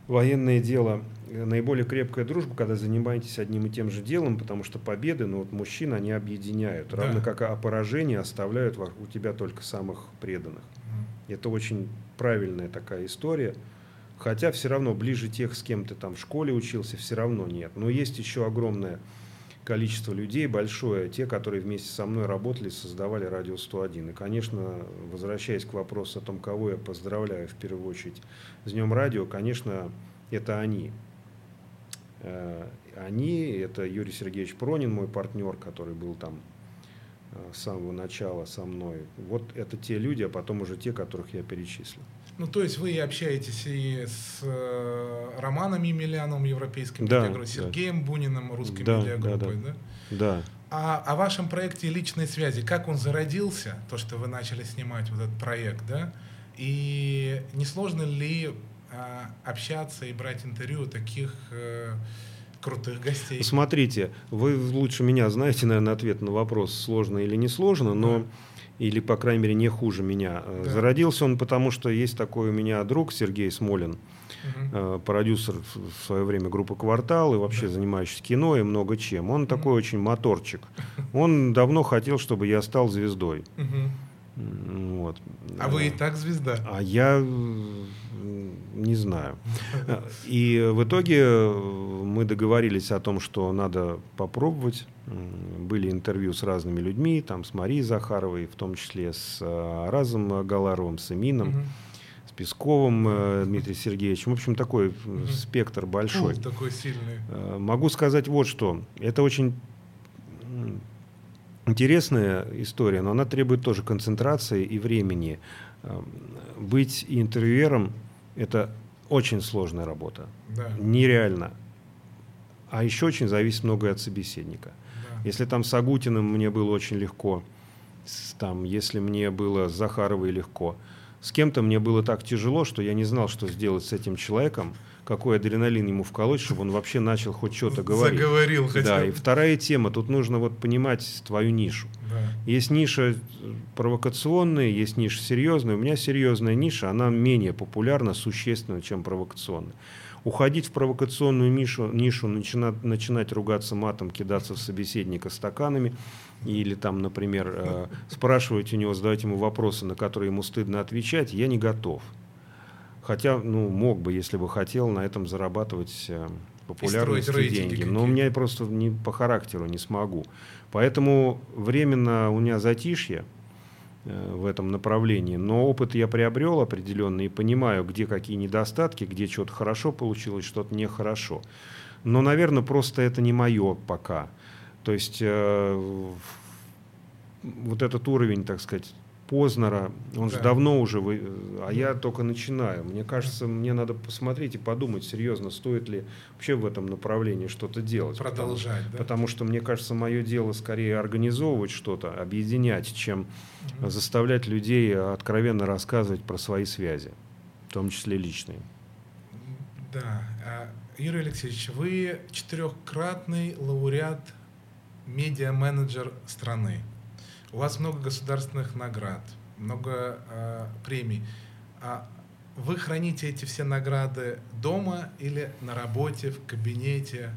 Speaker 1: военное дело, э, наиболее крепкая дружба, когда занимаетесь одним и тем же делом, потому что победы, ну вот мужчин, они объединяют,
Speaker 2: Да.
Speaker 1: равно как а поражения оставляют у тебя только самых преданных. Это очень правильная такая история. Хотя все равно ближе тех, с кем ты там в школе учился, все равно нет. Но есть еще огромное количество людей, большое, те, которые вместе со мной работали, создавали радио 101. И, конечно, возвращаясь к вопросу о том, кого я поздравляю в первую очередь с Днем Радио, конечно, это они. Э, Они, это Юрий Сергеевич Пронин, мой партнер, который был там э, с самого начала со мной. Вот это те люди, а потом уже те, которых я перечислил.
Speaker 2: Ну, то есть вы общаетесь и с э, Романом Емельяновым, европейским
Speaker 1: Да,
Speaker 2: медиагруппой,
Speaker 1: да.
Speaker 2: Сергеем Буниным, русской
Speaker 1: Да,
Speaker 2: медиагруппой,
Speaker 1: да,
Speaker 2: да?
Speaker 1: Да.
Speaker 2: А о вашем проекте личной связи, как он зародился, то, что вы начали снимать вот этот проект, да? И не сложно ли а, общаться и брать интервью у таких э, крутых гостей?
Speaker 1: Смотрите, вы лучше меня знаете, наверное, ответ на вопрос, сложно или не сложно, но или, по крайней мере, не хуже меня. Э,
Speaker 2: Да.
Speaker 1: Зародился он потому, что есть такой у меня друг Сергей Смолин, э, продюсер в свое время группы «Квартал» и вообще
Speaker 2: Да.
Speaker 1: занимающийся кино и много чем. Он такой очень моторчик. Он давно хотел, чтобы я стал звездой. М, Вот.
Speaker 2: А вы и
Speaker 1: Э,
Speaker 2: так звезда.
Speaker 1: А я не знаю. И в итоге э, мы договорились о том, что надо попробовать. Были интервью с разными людьми, там с Марией Захаровой, в том числе с э, Аразом Галаровым, с Эмином, с Песковым э, Дмитрием Сергеевичем. В общем, такой э, спектр большой.
Speaker 2: Пул такой сильный.
Speaker 1: Могу сказать вот что. Это очень интересная история, но она требует тоже концентрации и времени. Быть интервьюером – это очень сложная работа.
Speaker 2: Да,
Speaker 1: Нереально. А еще очень зависит многое от собеседника.
Speaker 2: да.
Speaker 1: Если там с Агутиным мне было очень легко, с- там, если мне было с Захаровой легко, с кем-то мне было так тяжело, что я не знал, что сделать с этим человеком, какой адреналин ему вколоть, чтобы он вообще начал хоть что-то говорить.
Speaker 2: Заговорил хотя
Speaker 1: Да, и вторая тема, тут нужно вот понимать твою нишу.
Speaker 2: Да.
Speaker 1: Есть ниша провокационная, есть ниша серьезная. У меня серьезная ниша, она менее популярна существенно, чем провокационная. Уходить в провокационную нишу, нишу начинать, начинать ругаться матом, кидаться в собеседника стаканами или там, например, э, спрашивать у него, задавать ему вопросы, на которые ему стыдно отвечать, я не готов. Хотя, ну, мог бы, если бы хотел, на этом зарабатывать э, популярность и, деньги. Но у меня просто не, по характеру не смогу. Поэтому временно у меня затишье э, в этом направлении. Но опыт я приобрел определенный и понимаю, где какие недостатки, где что-то хорошо получилось, что-то нехорошо. Но, наверное, просто это не мое пока. То есть э, вот этот уровень, так сказать, Познера, он же
Speaker 2: Да.
Speaker 1: давно уже, вы- а я только начинаю. Мне кажется, мне надо посмотреть и подумать серьезно, стоит ли вообще в этом направлении что-то делать. Потому-
Speaker 2: Продолжать, да?
Speaker 1: Потому что, мне кажется, мое дело скорее организовывать что-то, объединять, чем
Speaker 2: Мгм.
Speaker 1: заставлять людей откровенно рассказывать про свои связи, в том числе личные.
Speaker 2: Да. А, Юрий Алексеевич, вы четырехкратный лауреат медиа-менеджер страны. У вас много государственных наград, много а, премий. А вы храните эти все награды дома или на работе, в кабинете?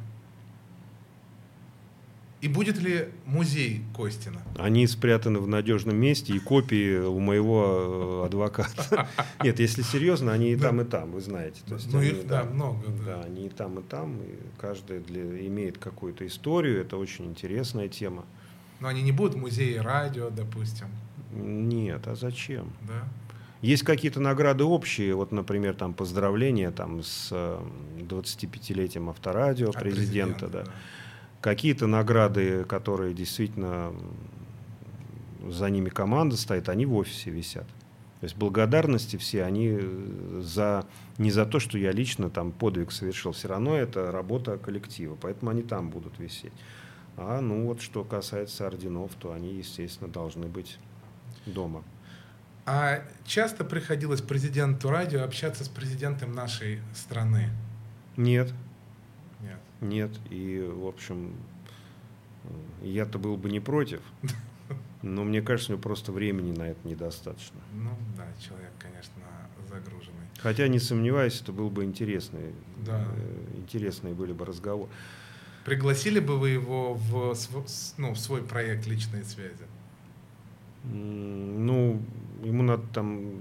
Speaker 2: И будет ли музей Костина?
Speaker 1: Они спрятаны в надежном месте, и копии у моего э, адвоката. Нет, если серьезно, они и там, и там, вы знаете. То есть
Speaker 2: Ну,
Speaker 1: они,
Speaker 2: их, да, много, да.
Speaker 1: Да, они и там, и там, и каждый для, имеет какую-то историю, это очень интересная тема.
Speaker 2: Но они не будут в музее радио, допустим,
Speaker 1: Нет, а зачем?
Speaker 2: да?
Speaker 1: Есть какие-то награды общие, вот, например, там поздравления там, с э, 25-летием авторадио
Speaker 2: От
Speaker 1: президента, да. Какие-то награды, которые действительно за ними команда стоит, они в офисе висят. То есть благодарности все, они э, за, не за то, что я лично там подвиг совершил, все равно это работа коллектива, поэтому они там будут висеть. А ну вот что касается орденов, то они, естественно, должны быть дома.
Speaker 2: А часто приходилось президенту радио общаться с президентом нашей страны?
Speaker 1: Нет,
Speaker 2: Нет.
Speaker 1: нет. И, в общем, я-то был бы не против, но мне кажется, у него просто времени на это недостаточно.
Speaker 2: Ну да, человек, конечно, загруженный.
Speaker 1: Хотя, не сомневаюсь, это был бы интересный,
Speaker 2: Да.
Speaker 1: э, интересные были бы разговоры.
Speaker 2: Пригласили бы вы его в, ну, в свой проект личные связи?
Speaker 1: Ну, ему надо там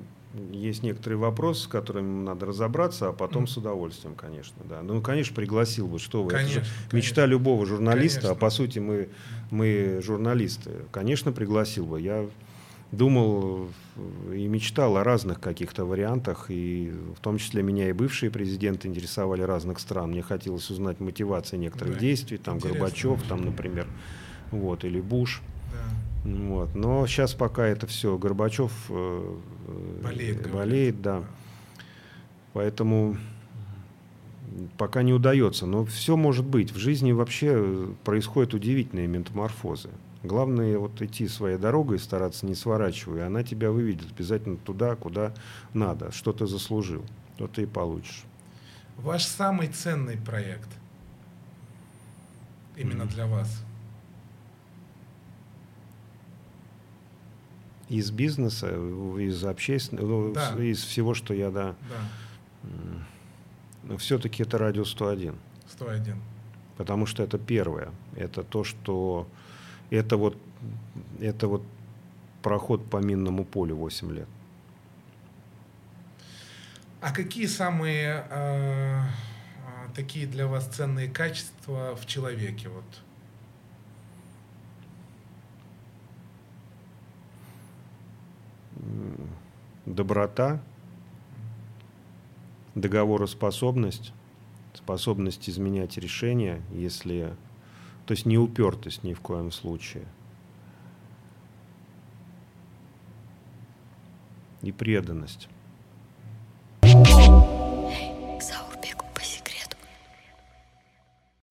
Speaker 1: есть некоторые вопросы, с которыми ему надо разобраться, а потом
Speaker 2: Мгм.
Speaker 1: с удовольствием, конечно, да. Ну, конечно, пригласил бы, что вы. Это же
Speaker 2: Конечно,
Speaker 1: мечта
Speaker 2: конечно.
Speaker 1: любого журналиста, а
Speaker 2: Конечно.
Speaker 1: по сути мы, мы журналисты. Конечно, пригласил бы. Я думал э, и мечтал о разных каких-то вариантах, и в том числе меня и бывшие президенты интересовали разных стран. Мне хотелось узнать мотивации некоторых
Speaker 2: Да,
Speaker 1: действий, там
Speaker 2: интересно.
Speaker 1: Горбачев, там, например, вот, или Буш.
Speaker 2: Да.
Speaker 1: Вот. Но сейчас пока это все Горбачев э, э,
Speaker 2: Болеет,
Speaker 1: болеет, да. Поэтому пока не удается. Но все может быть. В жизни вообще происходят удивительные метаморфозы. Главное вот идти своей дорогой, стараться не сворачивая, она тебя выведет обязательно туда, куда надо, что ты заслужил, то ты и получишь.
Speaker 2: Ваш самый ценный проект именно
Speaker 1: Мгм.
Speaker 2: для вас?
Speaker 1: Из бизнеса, из общественного, ну,
Speaker 2: Да.
Speaker 1: из всего, что я, да,
Speaker 2: Да,
Speaker 1: все-таки это радио 101.
Speaker 2: 101.
Speaker 1: Потому что это первое. Это то, что это вот, это вот проход по минному полю 8 лет.
Speaker 2: А какие самые э, э, такие для вас ценные качества в человеке? Вот?
Speaker 1: Доброта, договороспособность, способность изменять решения, если... То есть не упертость ни в коем случае. И преданность.
Speaker 3: Заурбеку по секрету.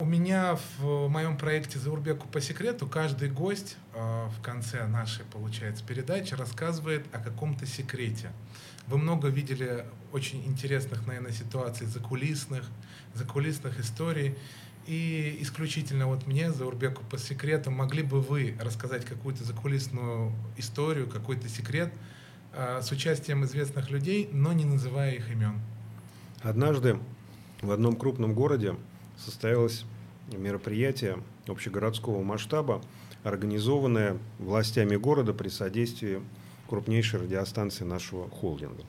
Speaker 2: У меня в моем проекте «Заурбеку по секрету» каждый гость э, в конце нашей, получается, передачи рассказывает о каком-то секрете. Вы много видели очень интересных, наверное, ситуаций закулисных, закулисных историй. И исключительно вот мне, Заурбеку по секрету, могли бы вы рассказать какую-то закулисную историю, какой-то секрет э, с участием известных людей, но не называя их имен?
Speaker 1: Однажды в одном крупном городе состоялось мероприятие общегородского масштаба, организованное властями города при содействии крупнейшей радиостанции нашего холдинга.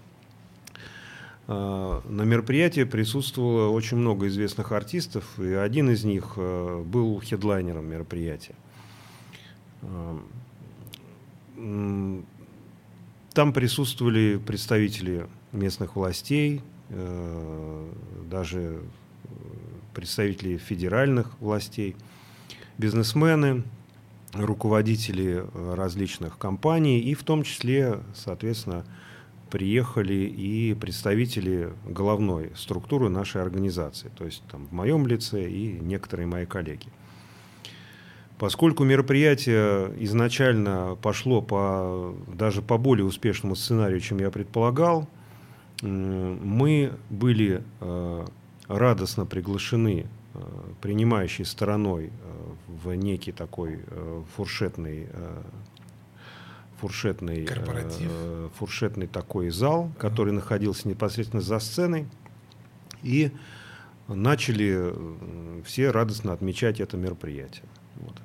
Speaker 1: А, на мероприятии присутствовало очень много известных артистов, и один из них э, был хедлайнером мероприятия. А, там присутствовали представители местных властей, э, даже представители федеральных властей, бизнесмены, руководители различных компаний и в том числе, соответственно, приехали и представители головной структуры нашей организации, то есть там, в моем лице и некоторые мои коллеги. Поскольку мероприятие изначально пошло по, даже по более успешному сценарию, чем я предполагал, мы были э, радостно приглашены э, принимающей стороной э, в некий такой фуршетный фуршетный,
Speaker 2: Корпоратив.
Speaker 1: э, фуршетный такой зал, который находился непосредственно за сценой. И начали все радостно отмечать это мероприятие. Вот.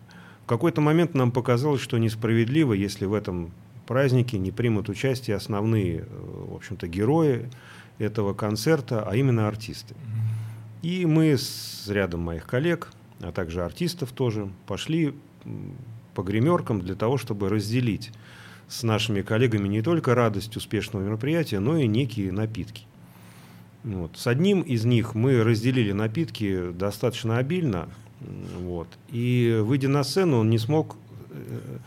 Speaker 1: В какой-то момент нам показалось, что несправедливо, если в этом празднике не примут участие основные, э, в общем-то, герои этого концерта, а именно артисты. И мы с рядом моих коллег, а также артистов тоже, пошли по гримеркам для того, чтобы разделить с нашими коллегами не только радость успешного мероприятия, но и некие напитки. Вот. С одним из них мы разделили напитки достаточно обильно, вот. и выйдя на сцену, он не смог, э,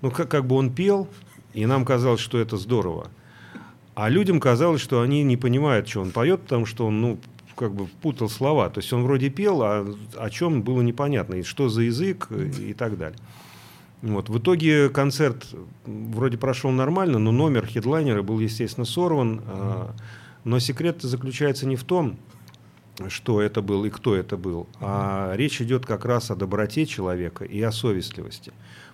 Speaker 1: ну как, как бы он пел, и нам казалось, что это здорово. А людям казалось, что они не понимают, что он поет, потому что он, ну, как бы путал слова. То есть он вроде пел, а о чем было непонятно, и что за язык и так далее. Вот. В итоге концерт вроде прошел нормально, но номер хедлайнера был, естественно, сорван. Mm-hmm. Но секрет заключается не в том, что это был и кто это был, а речь идет как раз о доброте человека и о совестливости.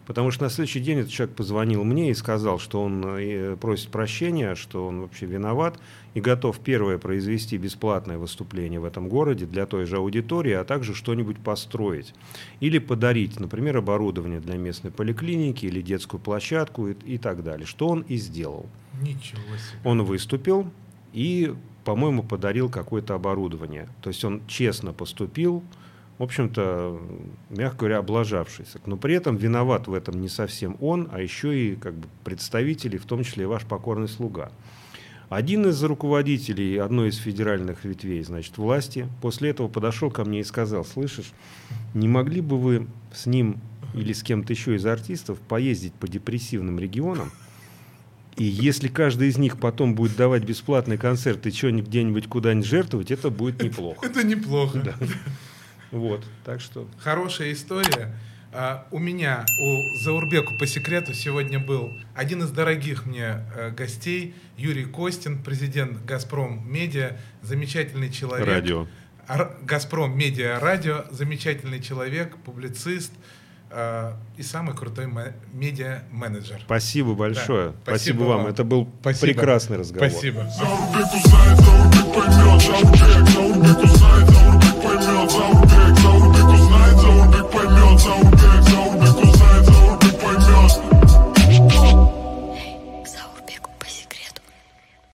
Speaker 1: Потому что на следующий день этот человек позвонил мне и сказал, что он э, просит прощения, что он вообще виноват и готов первое произвести бесплатное выступление в этом городе для той же аудитории, а также что-нибудь построить. Или подарить, например, оборудование для местной поликлиники или детскую площадку и, и так далее. Что он и сделал.
Speaker 2: Ничего себе.
Speaker 1: Он выступил и, по-моему, подарил какое-то оборудование. То есть он честно поступил, в общем-то, мягко говоря, облажавшийся. Но при этом виноват в этом не совсем он, а еще и как бы, представители, в том числе и ваш покорный слуга. Один из руководителей одной из федеральных ветвей, значит, власти, после этого подошел ко мне и сказал, слышишь, не могли бы вы с ним или с кем-то еще из артистов поездить по депрессивным регионам, и если каждый из них потом будет давать бесплатный концерт и что-нибудь где-нибудь куда-нибудь жертвовать, это будет неплохо.
Speaker 2: Это неплохо.
Speaker 1: Да. Вот, так что...
Speaker 2: Хорошая история. Uh, у меня, у Заурбеку по секрету сегодня был один из дорогих мне uh, гостей, Юрий Костин, президент «Газпром Медиа», замечательный человек.
Speaker 1: Радио.
Speaker 2: «Газпром Медиа Радио», замечательный человек, публицист uh, и самый крутой медиа-менеджер.
Speaker 1: Спасибо большое. Да, спасибо, спасибо вам. вам. Это был спасибо. прекрасный разговор.
Speaker 2: Спасибо.